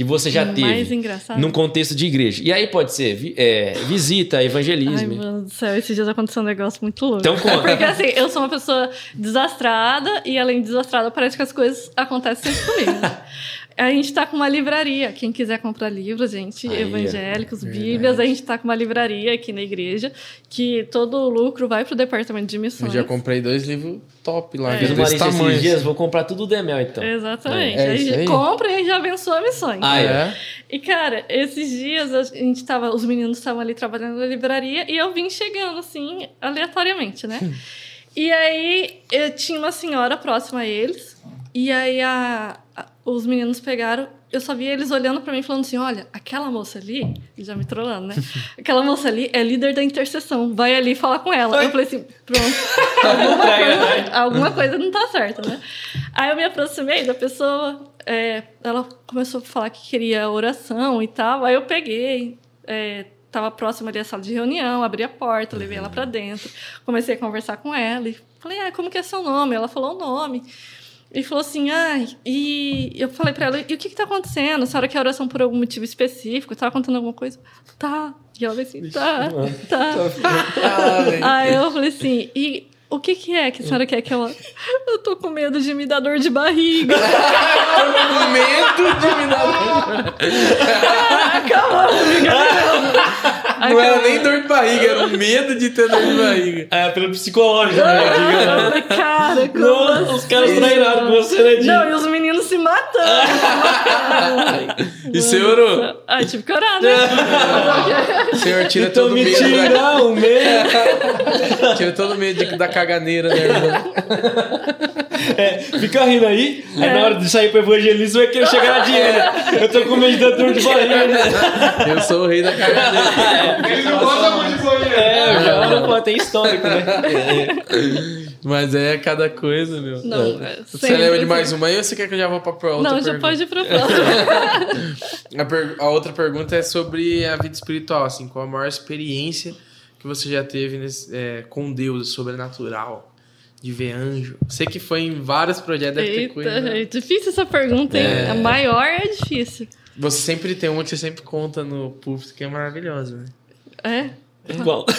que você já teve Mais engraçado. num contexto de igreja. E aí pode ser é, visita, Ai, evangelismo. mano do céu, esses dias aconteceu um negócio muito louco. Então conta. Porque assim, eu sou uma pessoa desastrada e além de desastrada, parece que as coisas acontecem sempre comigo. A gente tá com uma livraria. Quem quiser comprar livros, gente, Aí, evangélicos, bíblias, a gente tá com uma livraria aqui na igreja que todo o lucro vai pro departamento de Eu missões. já comprei dois livros top lá, É. Fiz desse tamanho. esses dias, vou comprar tudo do Demel então. Exatamente. É aí aí. compra e já abençoa missões. Ah, é. É. E, cara, esses dias a gente tava, os meninos estavam ali trabalhando na livraria e eu vim chegando, assim, aleatoriamente, né? e aí eu tinha uma senhora próxima a eles, e aí a, a- os meninos pegaram, eu só vi eles olhando pra mim falando assim: olha, aquela moça ali, já me trollando, né? Aquela moça ali é líder da intercessão, vai ali falar com ela. Eu falei assim: pronto, alguma coisa, alguma coisa não tá certa, né? Aí eu me aproximei da pessoa, é, ela começou a falar que queria oração e tal. Aí eu peguei, é, tava próxima ali à sala de reunião, abri a porta, levei ela pra dentro, comecei a conversar com ela e falei, ah, como que é seu nome? Ela falou o nome. E falou assim, ah, e eu falei pra ela, e o que que tá acontecendo? A senhora quer oração por algum motivo específico? Tava contando alguma coisa? Tá. E ela falou assim, tá, tá. Aí eu falei assim, e o que que é que a senhora quer que eu... Eu tô com medo de me dar dor de barriga. Medo de me dar. Aí Não era nem dor de barriga, era medo de ter dor de barriga. É, pelo psicológico, né? Falei, cara, como Não, os caras assim? treinaram com você, né, Di? Não, e os meninos se matando. E você orou? Ai, tive que orar, né? O senhor tira Então todo o me medo. da- tira o medo. Tira todo o medo de- da caganeira, né, irmão? É, fica rindo aí, aí na hora de sair pro evangelismo vai querer chegar na Diana. Eu tô com medo da dor de barriga. né? Eu sou o rei da caganeira. Ele não gosta muito de banheiro. É, já não pode, tem histórico, né? Mas é cada coisa, meu. Não, é, Você sempre lembra de assim. mais uma aí ou você quer que eu já vou pra outra Não, já pergunta? pode ir pra próxima. A, per- a outra pergunta é sobre a vida espiritual, assim, qual a maior experiência que você já teve nesse- é, com Deus, sobrenatural? De ver anjo. Você que foi em vários projetos, deve ter Eita, coisa. né? é difícil essa pergunta, hein? É. A maior é difícil. Você sempre tem uma que você sempre conta no púlpito, que é maravilhosa, né? É? Qual?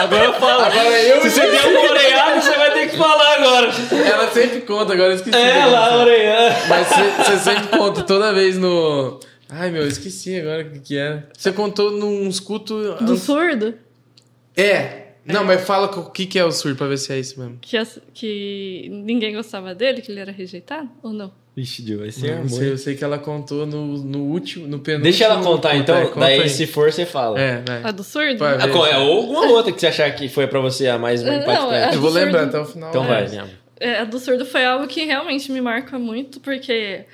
agora eu falo. Agora eu Se você tem um coreano, você vai ter que falar agora. Ela sempre conta, agora eu esqueci. É, lá, coreano. Mas você, você sempre conta toda vez no. Ai, meu, eu esqueci agora o que, que era. Você contou nos cultos. Do surdo? É. Não, mas fala o que, que é o surdo pra ver se é isso mesmo. Que, as- que ninguém gostava dele, que ele era rejeitado? Ou não? Ixi, Dio, vai ser Não, amor. sei, eu sei que ela contou no, no último, no penúltimo. Deixa ela contar então, é, conta daí aí. se for, você fala. É, vai. A do surdo? Vai. Ah, qual é? Ou alguma outra que você achar que foi pra você a mais Não, impactante. é- Eu vou lembrar até o final. Então é. vai, minha amor. É, a do surdo foi algo que realmente me marca muito, porque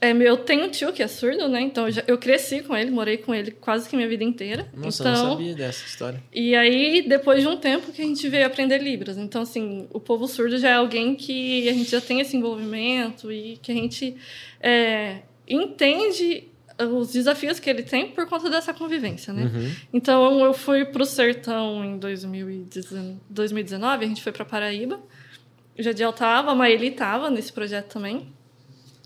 é, eu tenho um tio que é surdo, né? Então eu, já- eu cresci com ele, morei com ele quase que minha vida inteira. Nossa, então, eu não sabia dessa história. E aí, depois de um tempo que a gente veio aprender Libras. Então, assim, o povo surdo já é alguém que a gente já tem esse envolvimento e que a gente é, entende os desafios que ele tem por conta dessa convivência, né? Uhum. Então, eu fui pro Sertão em 2019, 2019 a gente foi para Paraíba. O Jadiel tava, a Maeli tava nesse projeto também.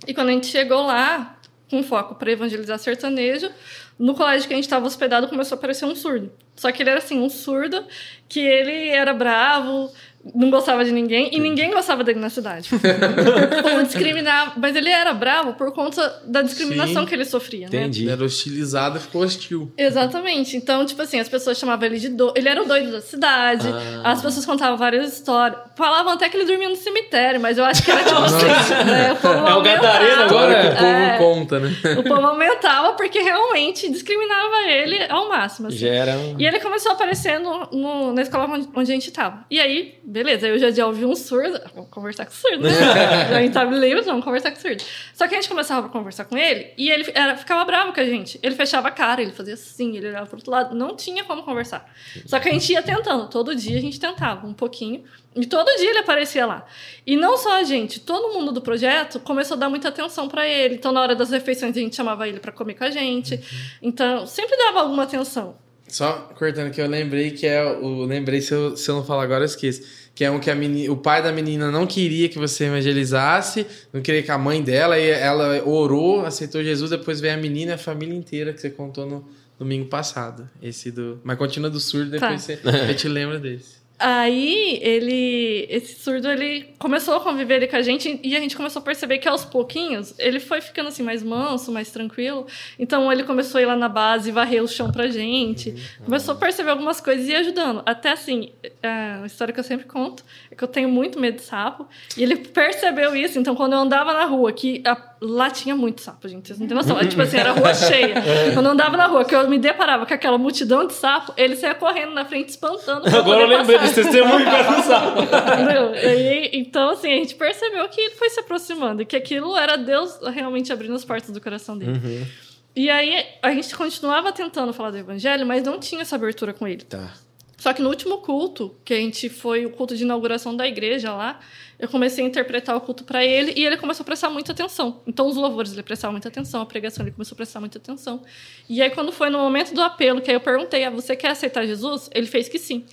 E quando a gente chegou lá, com foco para evangelizar sertanejo, no colégio que a gente estava hospedado começou a aparecer um surdo. Só que ele era assim, um surdo que ele era bravo, não gostava de ninguém e ninguém gostava dele na cidade. o povo discriminava, mas ele era bravo por conta da discriminação Sim. que ele sofria, né? Entendi. Ele era hostilizado e ficou hostil. Exatamente. Então, tipo assim, as pessoas chamavam ele de doido. Ele era o doido da cidade. Ah. As pessoas contavam várias histórias. Falavam até que ele dormia no cemitério, mas eu acho que era tipo assim, né? O povo É o. Gadareno agora? Que o povo É. conta, né? O povo aumentava porque realmente discriminava ele ao máximo. assim. Já era um... E ele começou a aparecer no, no- na escola onde, onde a gente tava. E aí, beleza, eu já ouvi um surdo. Vamos conversar com o surdo, né? a gente tava livre, vamos conversar com o surdo. Só que a gente começava a conversar com ele e ele era, ficava bravo com a gente. Ele fechava a cara, ele fazia assim, ele olhava pro outro lado. Não tinha como conversar. Só que a gente ia tentando. Todo dia a gente tentava um pouquinho. E todo dia ele aparecia lá. E não só a gente, todo mundo do projeto começou a dar muita atenção pra ele. Então, na hora das refeições, a gente chamava ele pra comer com a gente. Então, sempre dava alguma atenção. Só cortando que eu lembrei que é o. Lembrei, se eu, se eu não falar agora, eu esqueço. Que é um que a meni, o pai da menina não queria que você evangelizasse, não queria que a mãe dela, e ela orou, aceitou Jesus, depois veio a menina e a família inteira que você contou no domingo passado. Esse do. Mas continua do surdo, depois Tá. você, você te lembra desse. Aí ele, esse surdo, ele começou a conviver ali com a gente e a gente começou a perceber que aos pouquinhos ele foi ficando assim mais manso, mais tranquilo. Então ele começou a ir lá na base, varrer o chão pra gente, começou a perceber algumas coisas e ir ajudando. Até assim, é, uma história que eu sempre conto é que eu tenho muito medo de sapo e ele percebeu isso. Então quando eu andava na rua, que a- lá tinha muito sapo, gente, vocês não têm noção. É, tipo assim, era rua cheia. Quando eu andava na rua, que eu me deparava com aquela multidão de sapo, ele saía correndo na frente, espantando. Agora eu lembrei passar. desse testemunho sabe. Entendeu? E então, assim, a gente percebeu que ele foi se aproximando e que aquilo era Deus realmente abrindo as portas do coração dele. Uhum. E aí, a gente continuava tentando falar do evangelho, mas não tinha essa abertura com ele. Tá. Só que no último culto, que a gente foi o culto de inauguração da igreja lá, eu comecei a interpretar o culto para ele e ele começou a prestar muita atenção. Então, os louvores ele prestava muita atenção, a pregação ele começou a prestar muita atenção. E aí, quando foi no momento do apelo, que aí eu perguntei: ah, você quer aceitar Jesus? Ele fez que sim.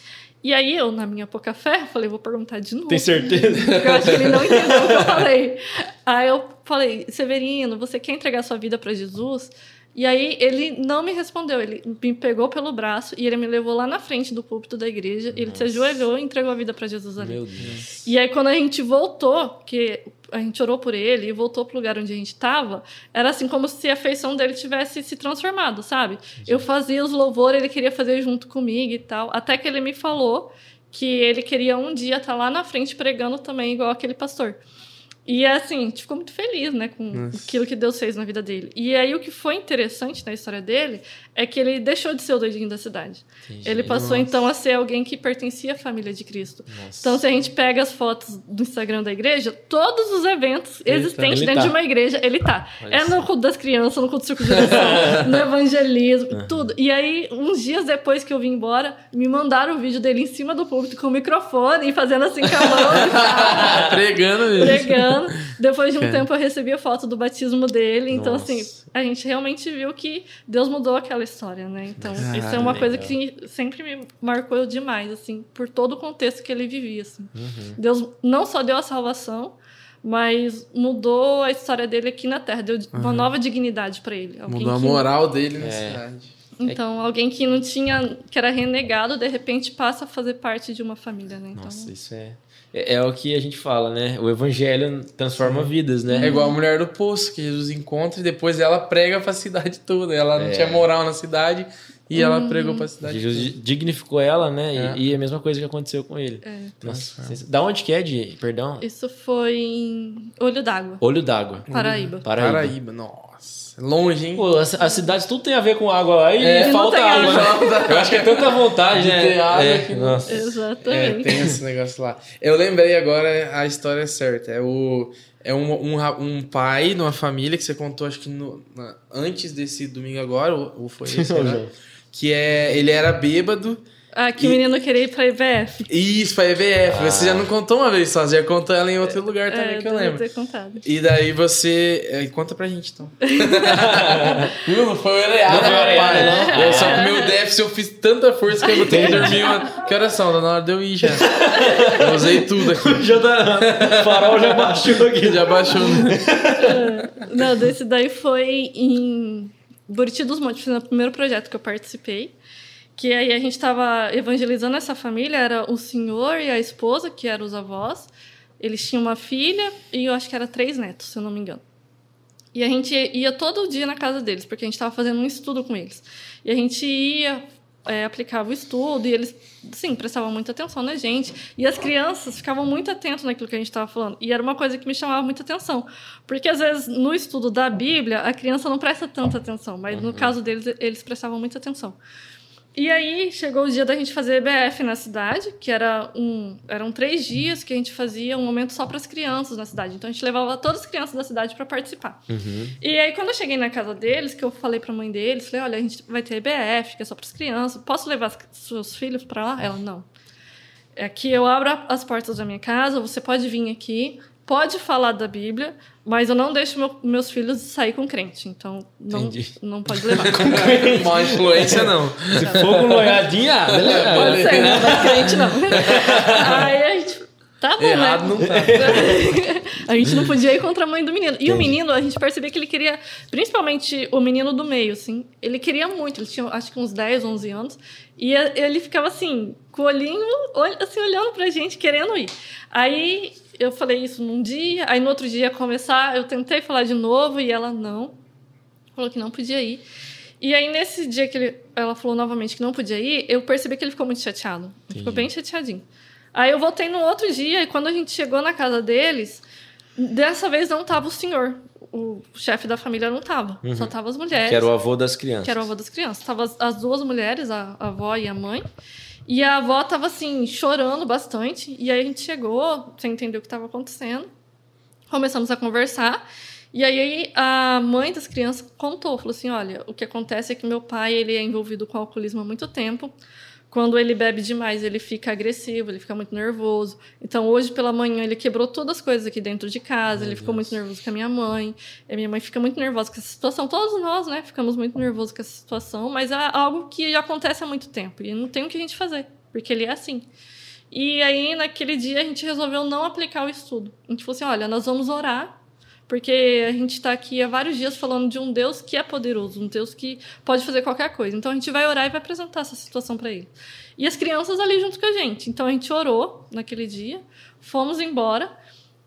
E aí, eu, na minha pouca fé, falei: vou perguntar de novo. Tem certeza? Porque eu acho que ele não entendeu o que eu falei. Aí eu falei, Severino, você quer entregar sua vida para Jesus? E aí ele não me respondeu, ele me pegou pelo braço e ele me levou lá na frente do púlpito da igreja. Ele se ajoelhou e entregou a vida para Jesus ali. Meu Deus. E aí, quando a gente voltou, que a gente orou por ele e voltou pro lugar onde a gente tava, era assim como se a feição dele tivesse se transformado, sabe? Eu fazia os louvores, ele queria fazer junto comigo e tal. Até que ele me falou que ele queria um dia estar lá na frente pregando também, igual aquele pastor. E assim, a gente ficou muito feliz, né, com Nossa. aquilo que Deus fez na vida dele. E aí, o que foi interessante na história dele é que ele deixou de ser o doidinho da cidade. Entendi. Ele passou Nossa. então a ser alguém que pertencia à família de Cristo. Nossa. Então, se a gente pega as fotos do Instagram da igreja, todos os eventos existentes Ele dentro tá. de uma igreja, ele tá. Olha É no culto das crianças, no culto do circo de direção, no evangelismo, tudo. E aí, uns dias depois que eu vim embora, me mandaram o vídeo dele em cima do púlpito com o microfone e fazendo assim com a mão, Pregando mesmo. pregando. Ano. Depois de um tempo eu recebi a foto do batismo dele. Então, Nossa. assim, a gente realmente viu que Deus mudou aquela história, né? Então, Ah, isso é uma coisa que sempre me marcou demais, assim, por todo o contexto que ele vivia, assim. Uhum. Deus não só deu a salvação, mas mudou a história dele aqui na Terra, deu uma nova dignidade para ele. Alguém Mudou a que- moral dele na É. cidade. Então, alguém que não tinha, que era renegado, de repente passa a fazer parte de uma família, né? Então, Nossa, isso é, é. é o que a gente fala, né? O evangelho transforma vidas, né? É igual a mulher do poço, que Jesus encontra e depois ela prega pra cidade toda. Ela não É. tinha moral na cidade e ela pregou pra cidade Jesus toda. dignificou ela, né? E- É. E, a mesma coisa que aconteceu com ele. é. Nossa, da onde que é, de, perdão? Isso foi em Olho d'Água, Olho d'água. Paraíba. Paraíba. Paraíba, nossa. Longe, hein? Pô, as, as cidades tudo tem a ver com água lá e É, falta água, água. né? Eu acho que é tanta vontade, De né? ter água é, que nossa. É, Exatamente. tem esse negócio lá. Eu lembrei agora a história certa. É o é um, um, um pai numa família que você contou, acho que no- na- antes desse domingo agora, ou, ou foi esse, né? Que é ele era bêbado. Ah, que E- o menino queria ir pra IBF. Isso, pra EVF. Você já não contou uma vez só, você já contou ela em outro lugar também é, que eu lembro. ter contado. E daí você. é, Conta pra gente então. Viu? Não foi oreado, Não foi oreado, rapaz. não. Eu só com o meu déficit eu fiz tanta força que eu vou ter que dormir uma. Que horas são? Tá na hora de eu ir já. Eu usei tudo aqui. Já tá, o farol já baixou aqui. Já baixou. Não, desse daí foi em Buriti dos Montes, foi no primeiro projeto que eu participei. Que aí a gente estava evangelizando essa família, era o senhor e a esposa, que eram os avós. Eles tinham uma filha e eu acho que era três netos, se eu não me engano. E a gente ia todo dia na casa deles, porque a gente estava fazendo um estudo com eles. E a gente ia, é, aplicava o estudo, e eles, sim, prestavam muita atenção na gente. E as crianças ficavam muito atentas naquilo que a gente estava falando. E era uma coisa que me chamava muita atenção. Porque, às vezes, no estudo da Bíblia, a criança não presta tanta atenção, mas no caso deles, eles prestavam muita atenção. E aí chegou o dia da gente fazer EBF na cidade, que era um, eram três dias que a gente fazia um momento só para as crianças na cidade. Então a gente levava todas as crianças da cidade para participar. Uhum. E aí quando eu cheguei na casa deles, que eu falei para a mãe deles, falei: "Olha, a gente vai ter EBF, que é só para as crianças. Posso levar seus filhos para lá?" Ela: "Não. Aqui eu abro as portas da minha casa, você pode vir aqui, pode falar da Bíblia, mas eu não deixo meu- meus filhos sair com crente. Então não Entendi. não pode levar." Má influência não. Se for com loiadinha, ah, beleza. Pode ser, não vai crente, não. Aí a gente. Tá bom, Errado né? não tá. a gente não podia ir contra a mãe do menino. E o menino, a gente percebia que ele queria, principalmente o menino do meio, assim, ele queria muito. Ele tinha, acho que uns 10, 11 anos. E ele ficava assim, com o olhinho, ol- assim, olhando pra gente, querendo ir. Aí eu falei isso num dia, aí no outro dia ia começar, eu tentei falar de novo e ela não. Falou que não podia ir. E aí, nesse dia que ele- ela falou novamente que não podia ir, eu percebi que ele ficou muito chateado. Ele ficou bem chateadinho. Aí eu voltei no outro dia, e quando a gente chegou na casa deles, dessa vez não tava o senhor. O chefe da família não tava. Só tava as mulheres. Que era o avô das crianças. que era o avô das crianças. Tava as, as duas mulheres, a, a avó e a mãe. E a avó tava assim, chorando bastante. E aí a gente chegou, sem entender o que estava acontecendo. Começamos a conversar. E aí a mãe das crianças contou, falou assim, olha, o que acontece é que meu pai ele é envolvido com alcoolismo há muito tempo. Quando ele bebe demais, ele fica agressivo, ele fica muito nervoso. Então, hoje pela manhã, ele quebrou todas as coisas aqui dentro de casa, ele ficou muito nervoso com a minha mãe. E a minha mãe fica muito nervosa com essa situação. Todos nós, né, ficamos muito nervosos com essa situação, mas é algo que acontece há muito tempo e não tem o que a gente fazer, porque ele é assim. E aí, naquele dia, a gente resolveu não aplicar o estudo. A gente falou assim: olha, nós vamos orar, porque a gente está aqui há vários dias falando de um Deus que é poderoso, um Deus que pode fazer qualquer coisa. Então a gente vai orar e vai apresentar essa situação para ele. E as crianças ali junto com a gente. Então a gente orou naquele dia, fomos embora.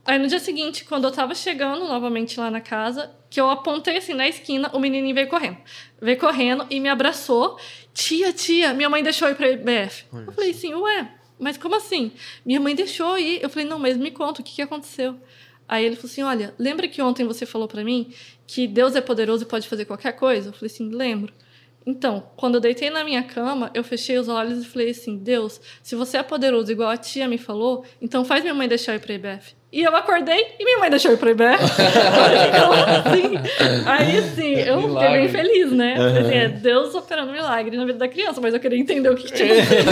Aí no dia seguinte, quando eu tava chegando novamente lá na casa, que eu apontei assim na esquina, o menininho veio correndo. Veio correndo e me abraçou. Tia, tia, minha mãe deixou eu ir pra IBF. Eu falei assim, ué, mas como assim? Minha mãe deixou eu ir. Eu falei, não, mas me conta, o que, que aconteceu? Aí ele falou assim, olha, lembra que ontem você falou para mim que Deus é poderoso e pode fazer qualquer coisa? Eu falei assim, lembro. Então, quando eu deitei na minha cama, eu fechei os olhos e falei assim: Deus, se você é poderoso igual a tia me falou, então faz minha mãe deixar eu ir pra IBF. E eu acordei e minha mãe deixou eu ir pro IBE. então, assim, aí sim, eu fiquei bem Milagre. feliz, né? Porque, assim, é Deus operando milagre na vida da criança, mas eu queria entender o que, que tinha acontecido.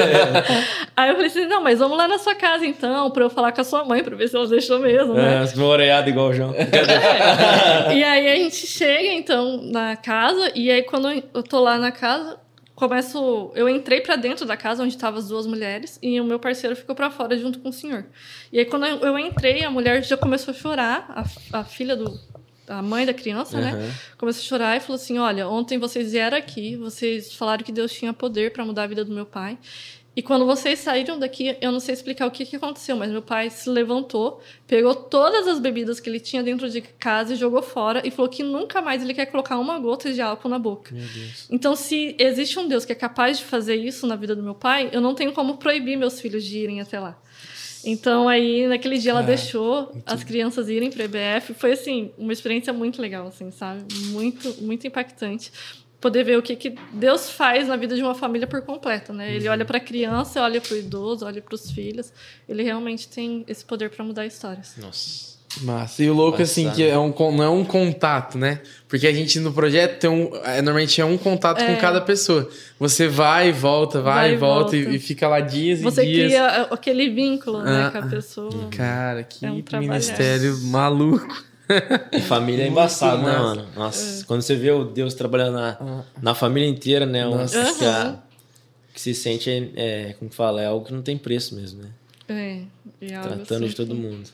Aí eu falei assim: não, mas vamos lá na sua casa então, pra eu falar com a sua mãe, pra ver se ela deixou mesmo, né? É, igual o João. E aí a gente chega, então, na casa, e aí quando eu tô lá na casa, começo. Eu entrei pra dentro da casa onde estavam as duas mulheres, e o meu parceiro ficou pra fora junto com o senhor. E aí quando eu entrei, a mulher já começou a chorar, a, a filha do. A mãe da criança, né? Uhum. Começou a chorar e falou assim: Olha, ontem vocês vieram aqui, vocês falaram que Deus tinha poder pra mudar a vida do meu pai. E quando vocês saíram daqui, eu não sei explicar o que, que aconteceu, mas meu pai se levantou, pegou todas as bebidas que ele tinha dentro de casa e jogou fora e falou que nunca mais ele quer colocar uma gota de álcool na boca. Então, se existe um Deus que é capaz de fazer isso na vida do meu pai, eu não tenho como proibir meus filhos de irem até lá. Então, aí, naquele dia, ela Ah, deixou as crianças irem para EBF. Foi, assim, uma experiência muito legal, assim, sabe? Muito, muito impactante. Poder ver o que, que Deus faz na vida de uma família por completo, né? Ele olha para a criança, olha para o idoso, olha para os filhos. Ele realmente tem esse poder para mudar histórias. Nossa. Massa. E o louco, assim, Passado. que é um, não é um contato, né? Porque a gente no projeto tem um. É, normalmente é um contato É. com cada pessoa. Você vai e volta, vai, Vai e volta, e, e fica lá dias Você e dias. cria aquele vínculo né, Ah, com a pessoa. Cara, que É um ministério maluco. E família é embaçado, né, mano? Nossa, quando você vê o Deus trabalhando na, na família inteira, né? Um, Nossa. que, a- que se sente, é, é, como fala, é algo que não tem preço mesmo, né? É, é algo Tratando assim de todo que- mundo.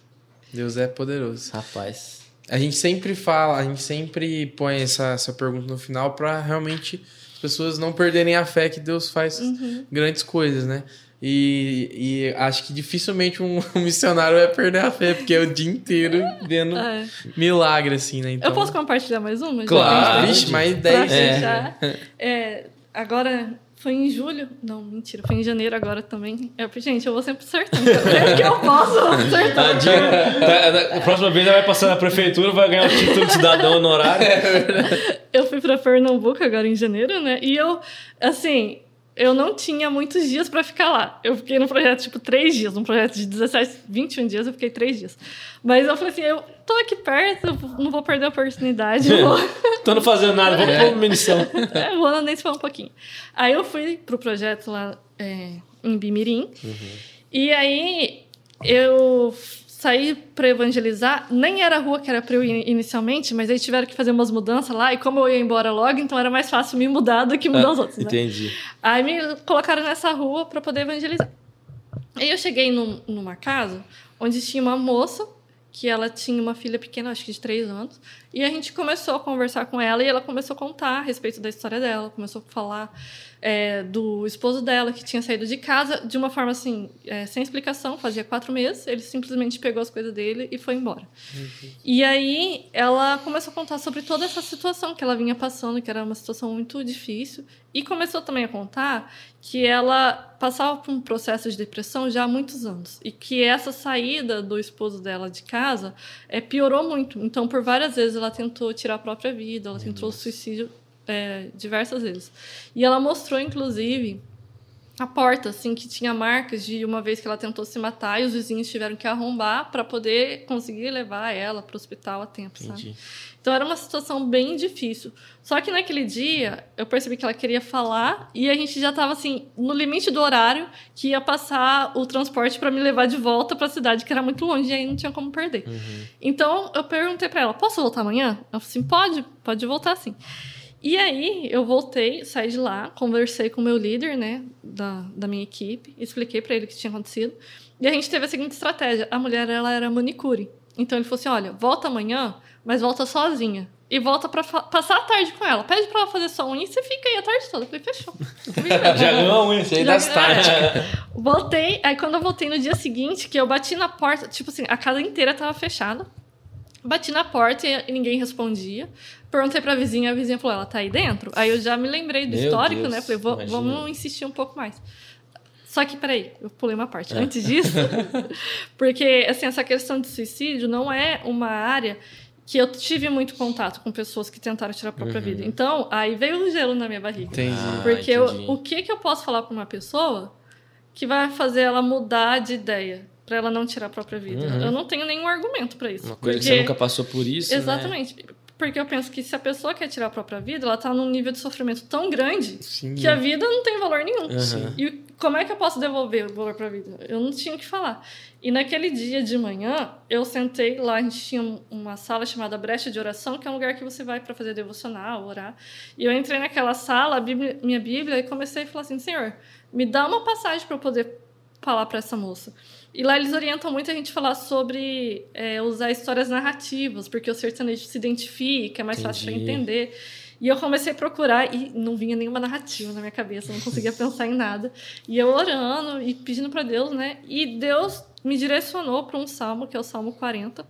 Deus é poderoso. Rapaz. A gente sempre fala, a gente sempre põe essa, essa pergunta no final pra realmente as pessoas não perderem a fé que Deus faz Uhum. grandes coisas, né? E, e acho que dificilmente um, um missionário vai perder a fé, porque é o dia inteiro vendo É. milagre, assim, né? Então, Eu posso compartilhar mais uma? Claro, vixe, mais Pra 10. É. É, agora, foi em julho. Não, mentira, foi em janeiro agora também. É, gente, eu vou sempre acertando. Sempre que eu posso, eu vou acertando. Tadinho. Tá, a próxima vez ela vai passar na prefeitura, vai ganhar o título de cidadão honorário. Eu fui pra Pernambuco agora em janeiro, né? E eu, assim, eu não tinha muitos dias pra ficar lá. Eu fiquei no projeto, tipo, três dias. Num projeto de 17, 21 dias, eu fiquei três dias. Mas eu falei assim, eu tô aqui perto, não vou perder a oportunidade. vou... Tô não fazendo nada, vamos pôr uma missão. É, vou nem falar um pouquinho. Aí eu fui pro projeto lá é, em Bimirim. E aí eu saí para evangelizar. Nem era a rua que era para eu ir inicialmente, mas aí tiveram que fazer umas mudanças lá. E como eu ia embora logo, então era mais fácil me mudar do que mudar os outros. Né? Entendi. Aí me colocaram nessa rua para poder evangelizar. Aí eu cheguei num- numa casa onde tinha uma moça que ela tinha uma filha pequena, acho que de três anos, e a gente começou a conversar com ela e ela começou a contar a respeito da história dela, começou a falar é, do esposo dela que tinha saído de casa de uma forma assim, é, sem explicação, fazia quatro meses, ele simplesmente pegou as coisas dele e foi embora. E aí ela começou a contar sobre toda essa situação que ela vinha passando, que era uma situação muito difícil, e começou também a contar que ela passava por um processo de depressão já há muitos anos e que essa saída do esposo dela de casa é, piorou muito. Então, por várias vezes ela tentou tirar a própria vida, ela tentou suicídio é, diversas vezes. E ela mostrou, inclusive, a porta, assim, que tinha marcas de uma vez que ela tentou se matar e os vizinhos tiveram que arrombar para poder conseguir levar ela para o hospital a tempo, sabe? Entendi. Então era uma situação bem difícil. Só que naquele dia eu percebi que ela queria falar e a gente já estava assim no limite do horário que ia passar o transporte para me levar de volta para a cidade que era muito longe e aí não tinha como perder. Então eu perguntei para ela: "Posso voltar amanhã?" Ela falou assim: "Pode, pode voltar sim". E aí eu voltei, saí de lá, conversei com o meu líder, né, da, da minha equipe, expliquei para ele o que tinha acontecido. E a gente teve a seguinte estratégia: a mulher ela era manicure. Então ele falou assim: "Olha, volta amanhã, mas volta sozinha. E volta pra fa- passar a tarde com ela. Pede pra ela fazer sua unha e você fica aí a tarde toda. Eu falei, fechou. Já ganhou unha. Sei Já- das táticas. Voltei, aí quando eu voltei no dia seguinte, que eu bati na porta, tipo assim, a casa inteira tava fechada. Bati na porta e ninguém respondia. Perguntei pra vizinha, a vizinha falou, ela tá aí dentro? Aí eu já me lembrei do Meu histórico, Deus, né? Falei, "Vou- imagina. vamos insistir um pouco mais. Só que, peraí, eu pulei uma parte. Antes disso, porque, assim, essa questão de suicídio não é uma área que eu tive muito contato com pessoas que tentaram tirar a própria vida. Então, aí veio o gelo na minha barriga. Entendi. Ah, Porque eu- entendi. o que, que eu posso falar para uma pessoa que vai fazer ela mudar de ideia? para ela não tirar a própria vida. Uhum. Eu não tenho nenhum argumento para isso. Uma coisa que porque- você nunca passou por isso, né? Porque eu penso que se a pessoa quer tirar a própria vida, ela tá num nível de sofrimento tão grande Sim. que a vida não tem valor nenhum. Uhum. E como é que eu posso devolver o valor para a vida? Eu não tinha o que falar. E naquele dia de manhã, eu sentei lá, a gente tinha uma sala chamada Brecha de Oração, que é um lugar que você vai para fazer devocional, orar. E eu entrei naquela sala, a Bíblia- minha Bíblia, e comecei a falar assim: Senhor, me dá uma passagem para eu poder falar para essa moça. E lá eles orientam muito a gente falar sobre é, usar histórias narrativas, porque o sertanejo se identifica, é mais fácil para Entendi. entender. E eu comecei a procurar e não vinha nenhuma narrativa na minha cabeça, não conseguia pensar em nada. E eu orando e pedindo para Deus, né? E Deus me direcionou para um salmo, que é o Salmo 40,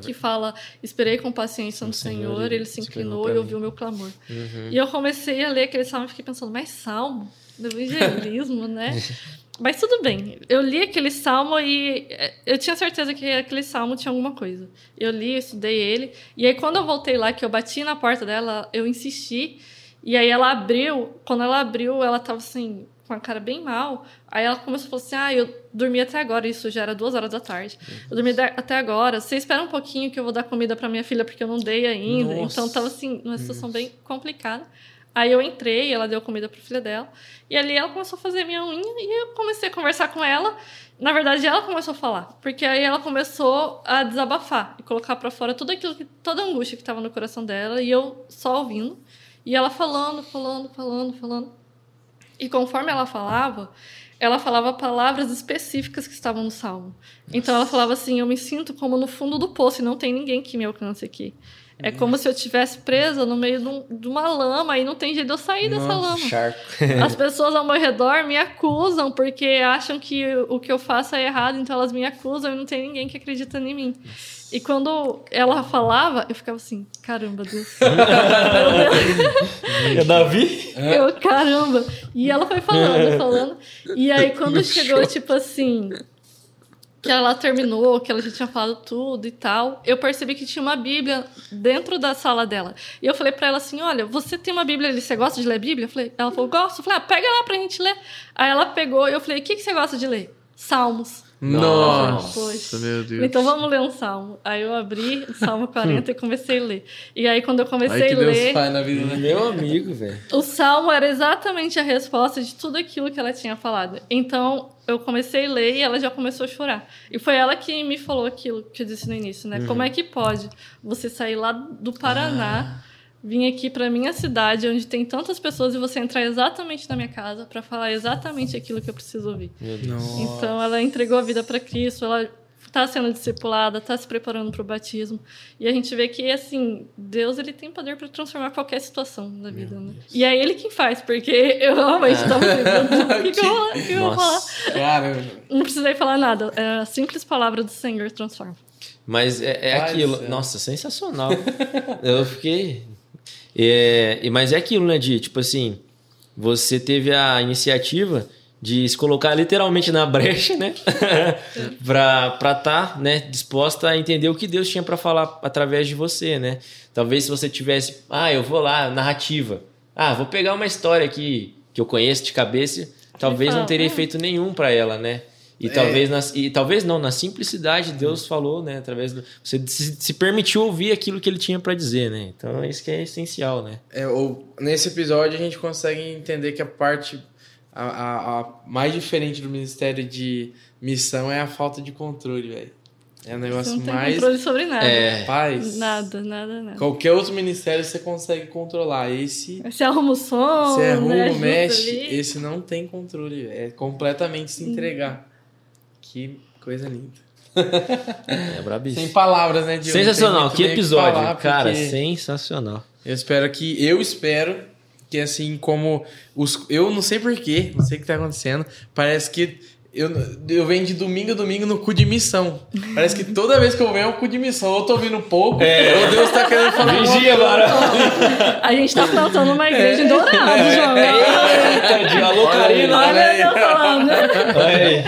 que fala: Esperei com paciência no Senhor, Senhor, ele se inclinou e mim." ouviu o meu clamor. Uhum. E eu comecei a ler aquele salmo e fiquei pensando, mas salmo? Do evangelismo, né? Mas tudo bem. Eu li aquele salmo e eh, eu tinha certeza que aquele salmo tinha alguma coisa. Eu li, eu estudei ele. E aí, quando eu voltei lá, que eu bati na porta dela, eu insisti. E aí ela abriu. Quando ela abriu, ela tava assim, com a cara bem mal. Aí ela começou a falar assim: Ah, eu dormi até agora. Isso já era duas horas da tarde. Eu dormi até agora. Você espera um pouquinho que eu vou dar comida pra minha filha, porque eu não dei ainda. Nossa. Então tava assim, numa situação bem complicada. Aí eu entrei, ela deu comida pra filha dela. E ali ela começou a fazer minha unha e eu comecei a conversar com ela. Na verdade, ela começou a falar, porque aí ela começou a desabafar e colocar pra fora tudo aquilo que toda a angústia que tava no coração dela e eu só ouvindo. E ela falando, falando, falando, falando. E conforme ela falava, ela falava palavras específicas que estavam no salmo. Então ela falava assim: "Eu me sinto como no fundo do poço e não tem ninguém que me alcance aqui". É como se eu estivesse presa no meio de, um- de uma lama e não tem jeito de eu sair dessa Nossa, lama. Charco. As pessoas ao meu redor me acusam porque acham que o que eu faço é errado, então elas me acusam e não tem ninguém que acredita em mim. E quando ela falava, eu ficava assim, caramba, Deus. É Davi? Eu, caramba. E ela foi falando, falando. E aí, quando chegou, tipo assim, que ela terminou, que ela já tinha falado tudo e tal, eu percebi que tinha uma Bíblia dentro da sala dela. E eu falei pra ela assim: Olha, você tem uma Bíblia ali, você gosta de ler Bíblia? Eu falei, ela falou, gosto. Eu falei, ah, pega lá pra gente ler. Aí ela pegou e eu falei, o que, que você gosta de ler? Salmos. Nossa, Poxa. meu Deus. Então vamos ler um salmo. Aí eu abri o Salmo 40 e comecei a ler. E aí, quando eu comecei a Deus ler. faz na vida, né? Meu amigo, velho. O salmo era exatamente a resposta de tudo aquilo que ela tinha falado. Então, eu comecei a ler e ela já começou a chorar. E foi ela que me falou aquilo que eu disse no início, né? Como é que pode você sair lá do Paraná, vir aqui para minha cidade, onde tem tantas pessoas, e você entrar exatamente na minha casa para falar exatamente aquilo que eu preciso ouvir? Meu Deus. Nossa. Então, ela entregou a vida para Cristo, ela está sendo discipulada, está se preparando para o batismo. E a gente vê que, assim, Deus ele tem poder para transformar qualquer situação da vida, né? E é Ele quem faz, porque eu realmente estava pensando, o que, que eu, vou- o que eu vou falar? Caramba. Não precisei falar nada, é a simples palavra do Senhor transforma. Mas é, é aquilo. céu. Nossa, sensacional. Eu fiquei. É, e- mas é aquilo, né, de tipo assim, você teve a iniciativa de se colocar literalmente na brecha, né? pra estar tá, né, disposta a entender o que Deus tinha para falar através de você, né? Talvez se você tivesse, ah, eu vou lá, narrativa. Ah, vou pegar uma história aqui que eu conheço de cabeça, talvez não teria "Ah." feito nenhum para ela, né? E É. talvez nas, e talvez não, na simplicidade Deus falou, né, através do você se, se permitiu ouvir aquilo que ele tinha para dizer, né? Então isso que é essencial, né? É, ou, nesse episódio a gente consegue entender que a parte a, a- a mais diferente do ministério de missão é a falta de controle, velho. É o Você negócio não tem mais controle sobre nada. É. paz. Nada, nada, nada. Qualquer outro ministério você consegue controlar. Esse Você arruma o som, você né, arruma, ajuda mexe, ali. esse não tem controle. É completamente se entregar. Que coisa linda. É brabíssimo. Sem palavras, né, Diogo? Sensacional, que episódio, falar, cara, porque- sensacional. Eu espero que. Eu espero que assim como os. Eu não sei porquê, não sei o que tá acontecendo. Parece que. Eu, eu venho de domingo a domingo no cu de missão. Parece que toda vez que eu venho é um cu de missão. Ou eu tô ouvindo pouco, ou Deus tá querendo falar Vigia, agora. A gente tá plantando uma igreja em Dourado, João. Eita, de alô, Karina. Olha eu falando. Olha aí.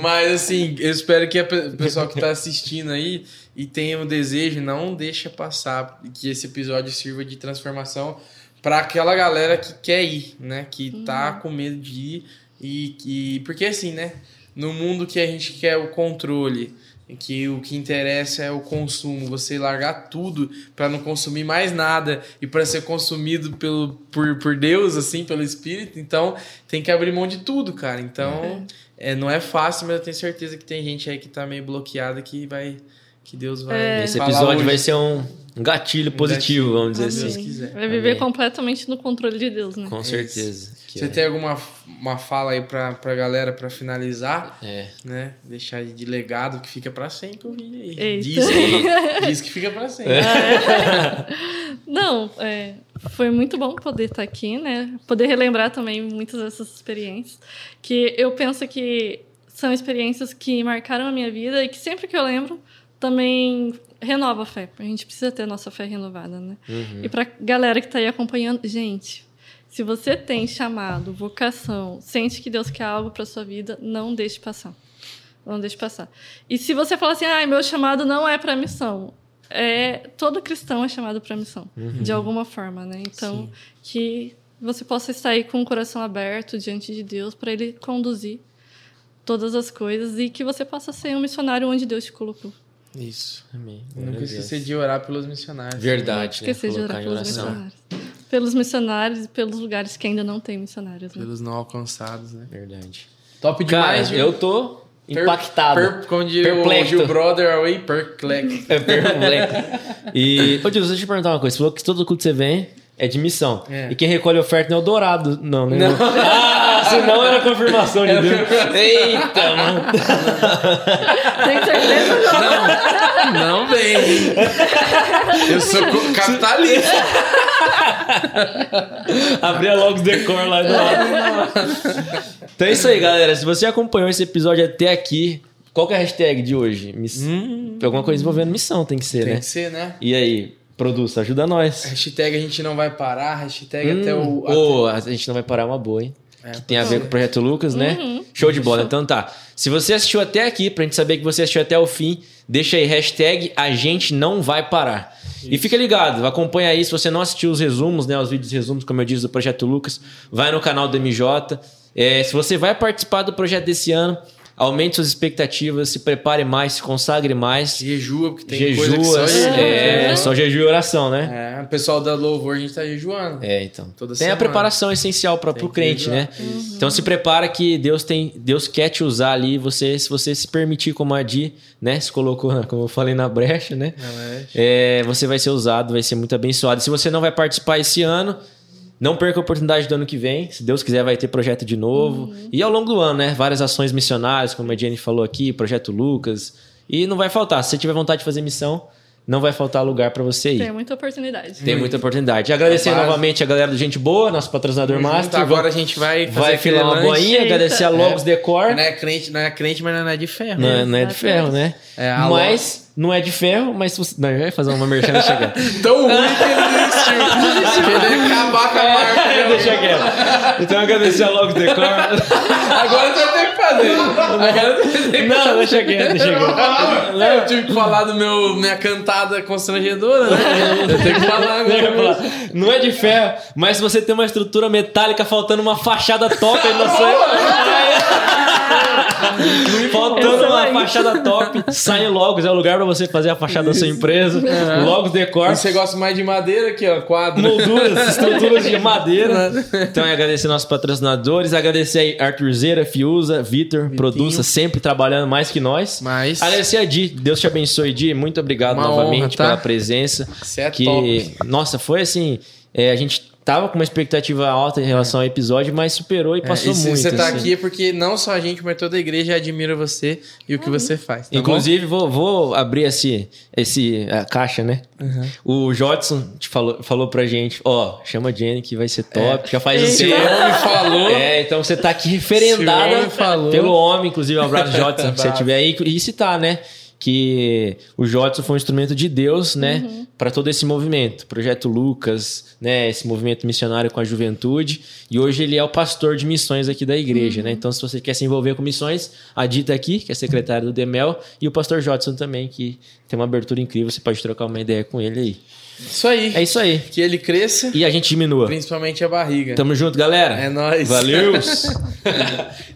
Mas assim, eu espero que o pessoal que tá assistindo aí e tenha o desejo, não deixa passar que esse episódio sirva de transformação para aquela galera que quer ir, né? Que tá com medo de ir e que porque assim, né? no mundo que a gente quer o controle, que o que interessa é o consumo, você largar tudo para não consumir mais nada e para ser consumido pelo, por, por Deus, assim, pelo Espírito, então tem que abrir mão de tudo, cara. Então, é, não é fácil, mas eu tenho certeza que tem gente aí que tá meio bloqueada que vai. Que Deus vai. É. Esse episódio hoje. vai ser um um gatilho positivo, gatilho. vamos dizer Deus assim. quiser. Vai viver Amém. completamente no controle de Deus, né? Com certeza. que Você é. tem alguma uma fala aí pra, pra galera pra finalizar? É. Né? Deixar de legado que fica pra sempre o vídeo aí. Diz que, diz que fica pra sempre. Não, é, foi muito bom poder estar aqui, né? Poder relembrar também muitas dessas experiências. Que eu penso que são experiências que marcaram a minha vida e que sempre que eu lembro também renova a fé. A gente precisa ter a nossa fé renovada, né? Uhum. E pra galera que tá aí acompanhando, gente, se você tem chamado, vocação, sente que Deus quer algo pra sua vida, não deixe passar. Não deixe passar. E se você fala assim, ah, meu chamado não é para missão, é todo cristão é chamado para missão, de alguma forma, né? Então, que você possa estar aí com o coração aberto diante de Deus para ele conduzir todas as coisas e que você possa ser um missionário onde Deus te colocou. Isso. Amém. Nunca Glória esquecer de orar pelos missionários. Verdade. né? Esquecer de orar pelos missionários. Pelos missionários e pelos lugares que ainda não tem missionários, né? Pelos não alcançados, né? Verdade. Top Cara, demais, viu? eu tô Per- impactado. Per, como diria o. Gil Brother away, perplexo. É perplexo. E, ô, Deus, deixa eu te perguntar uma coisa. Você falou que todo culto que você vem é de missão. É. E quem recolhe oferta não é o dourado, não, né? Ah, senão era confirmação de Deus. Eita, mano. Tem certeza, João? Não vem. Eu sou capitalista. Abria logo os decor lá do lado. Então é isso aí, galera. Se você acompanhou esse episódio até aqui, qual que é a hashtag de hoje? Miss... Alguma coisa envolvendo missão tem que ser, Tem né? que ser, né? E aí, produz, ajuda nós. Hashtag a gente não vai parar, hashtag até Hum, o. ô, a gente não vai parar é uma boa, hein? É, que tem a ver com o Projeto Lucas, né? Show de bola. Então tá. Se você assistiu até aqui, pra gente saber que você assistiu até o fim, deixa aí hashtag a gente não vai parar. E fica ligado, acompanha aí. Se você não assistiu os resumos, né? Os vídeos resumos, como eu disse, do Projeto Lucas, vai no canal do MJ. É, se você vai participar do projeto desse ano, aumente suas expectativas, se prepare mais, se consagre mais. Jejua, porque tem Jejua, coisa que só jejua. é, só jejum e oração, né? É, o pessoal da Louvor a gente tá jejuando. É, então. Toda tem a semana. preparação essencial para o crente, jejuar. né? Então se prepara que Deus tem, Deus quer te usar ali, você, se você se permitir como a Di, né, se colocou, como eu falei na brecha, né? Ela é- É, você vai ser usado, vai ser muito abençoado. Se você não vai participar esse ano, não perca a oportunidade do ano que vem. Se Deus quiser, vai ter projeto de novo. E ao longo do ano, né? Várias ações missionárias, como a Jenny falou aqui, projeto Lucas. E não vai faltar. Se você tiver vontade de fazer missão, não vai faltar lugar para você ir. Tem muita oportunidade. Tem muita oportunidade. Agradecer A base. novamente a galera do Gente Boa, nosso patrocinador Junto, master. agora a gente vai fazer vai filar uma boinha, agradecer a Logos Decor. Não é crente, não é crente, mas não é de ferro. Não, é- não é de ferro, né? É, a mas não é de ferro, mas se você... Não, vai fazer uma merchan quieto. Tão ruim que ele desistiu. que ele ia acabar com a marca. né? deixa quieto. Então agradecer a Logos Decor. Agora você vai ter que fazer. Agora você vai ter que Não, deixa quieto, deixa quieto. Eu tive que falar do meu, minha cantada constrangedora, né? Eu tenho que falar eu agora. falar. Não é de ferro, mas se você tem uma estrutura metálica faltando uma fachada top aí na sua. uma Excelente. Fachada top, sai o Logos, é o lugar pra você fazer a fachada da sua empresa. Logos Decor. E você gosta mais de madeira aqui, ó, quadro. molduras, estruturas de madeira. Então é agradecer nossos patrocinadores, agradecer aí Arthur Zeira, Fiuza, Vitor, Produça, sempre trabalhando mais que nós. Mas Agradecer a Di, Deus te abençoe, Di. Muito obrigado Uma novamente honra, tá? pela presença. você é que, top. nossa, foi assim. é, a gente tava com uma expectativa alta em relação ao episódio, mas superou e É, passou e se muito. você tá assim. aqui é porque não só a gente, mas toda a igreja admira você e o que você faz. tá Inclusive, vou, vou abrir esse, esse a caixa, né? O Jodson te falou, falou pra gente, ó, chama a Jenny que vai ser top, já faz bom? um Se homem falou, É, então você tá aqui Se referendada homem pelo homem, inclusive um abraço, Jodson, se você estiver aí. E citar, né? Que o Jodson foi um instrumento de Deus, né? Para todo esse movimento. Projeto Lucas, né? Esse movimento missionário com a juventude. E hoje ele é o pastor de missões aqui da igreja, né? Então, se você quer se envolver com missões, a Dita aqui, que é secretária do Demel, e o pastor Jodson também, que tem uma abertura incrível. Você pode trocar uma ideia com ele aí. isso aí. É isso aí. Que ele cresça, E a gente diminua. principalmente a barriga. Tamo junto, galera. É nóis. Valeu!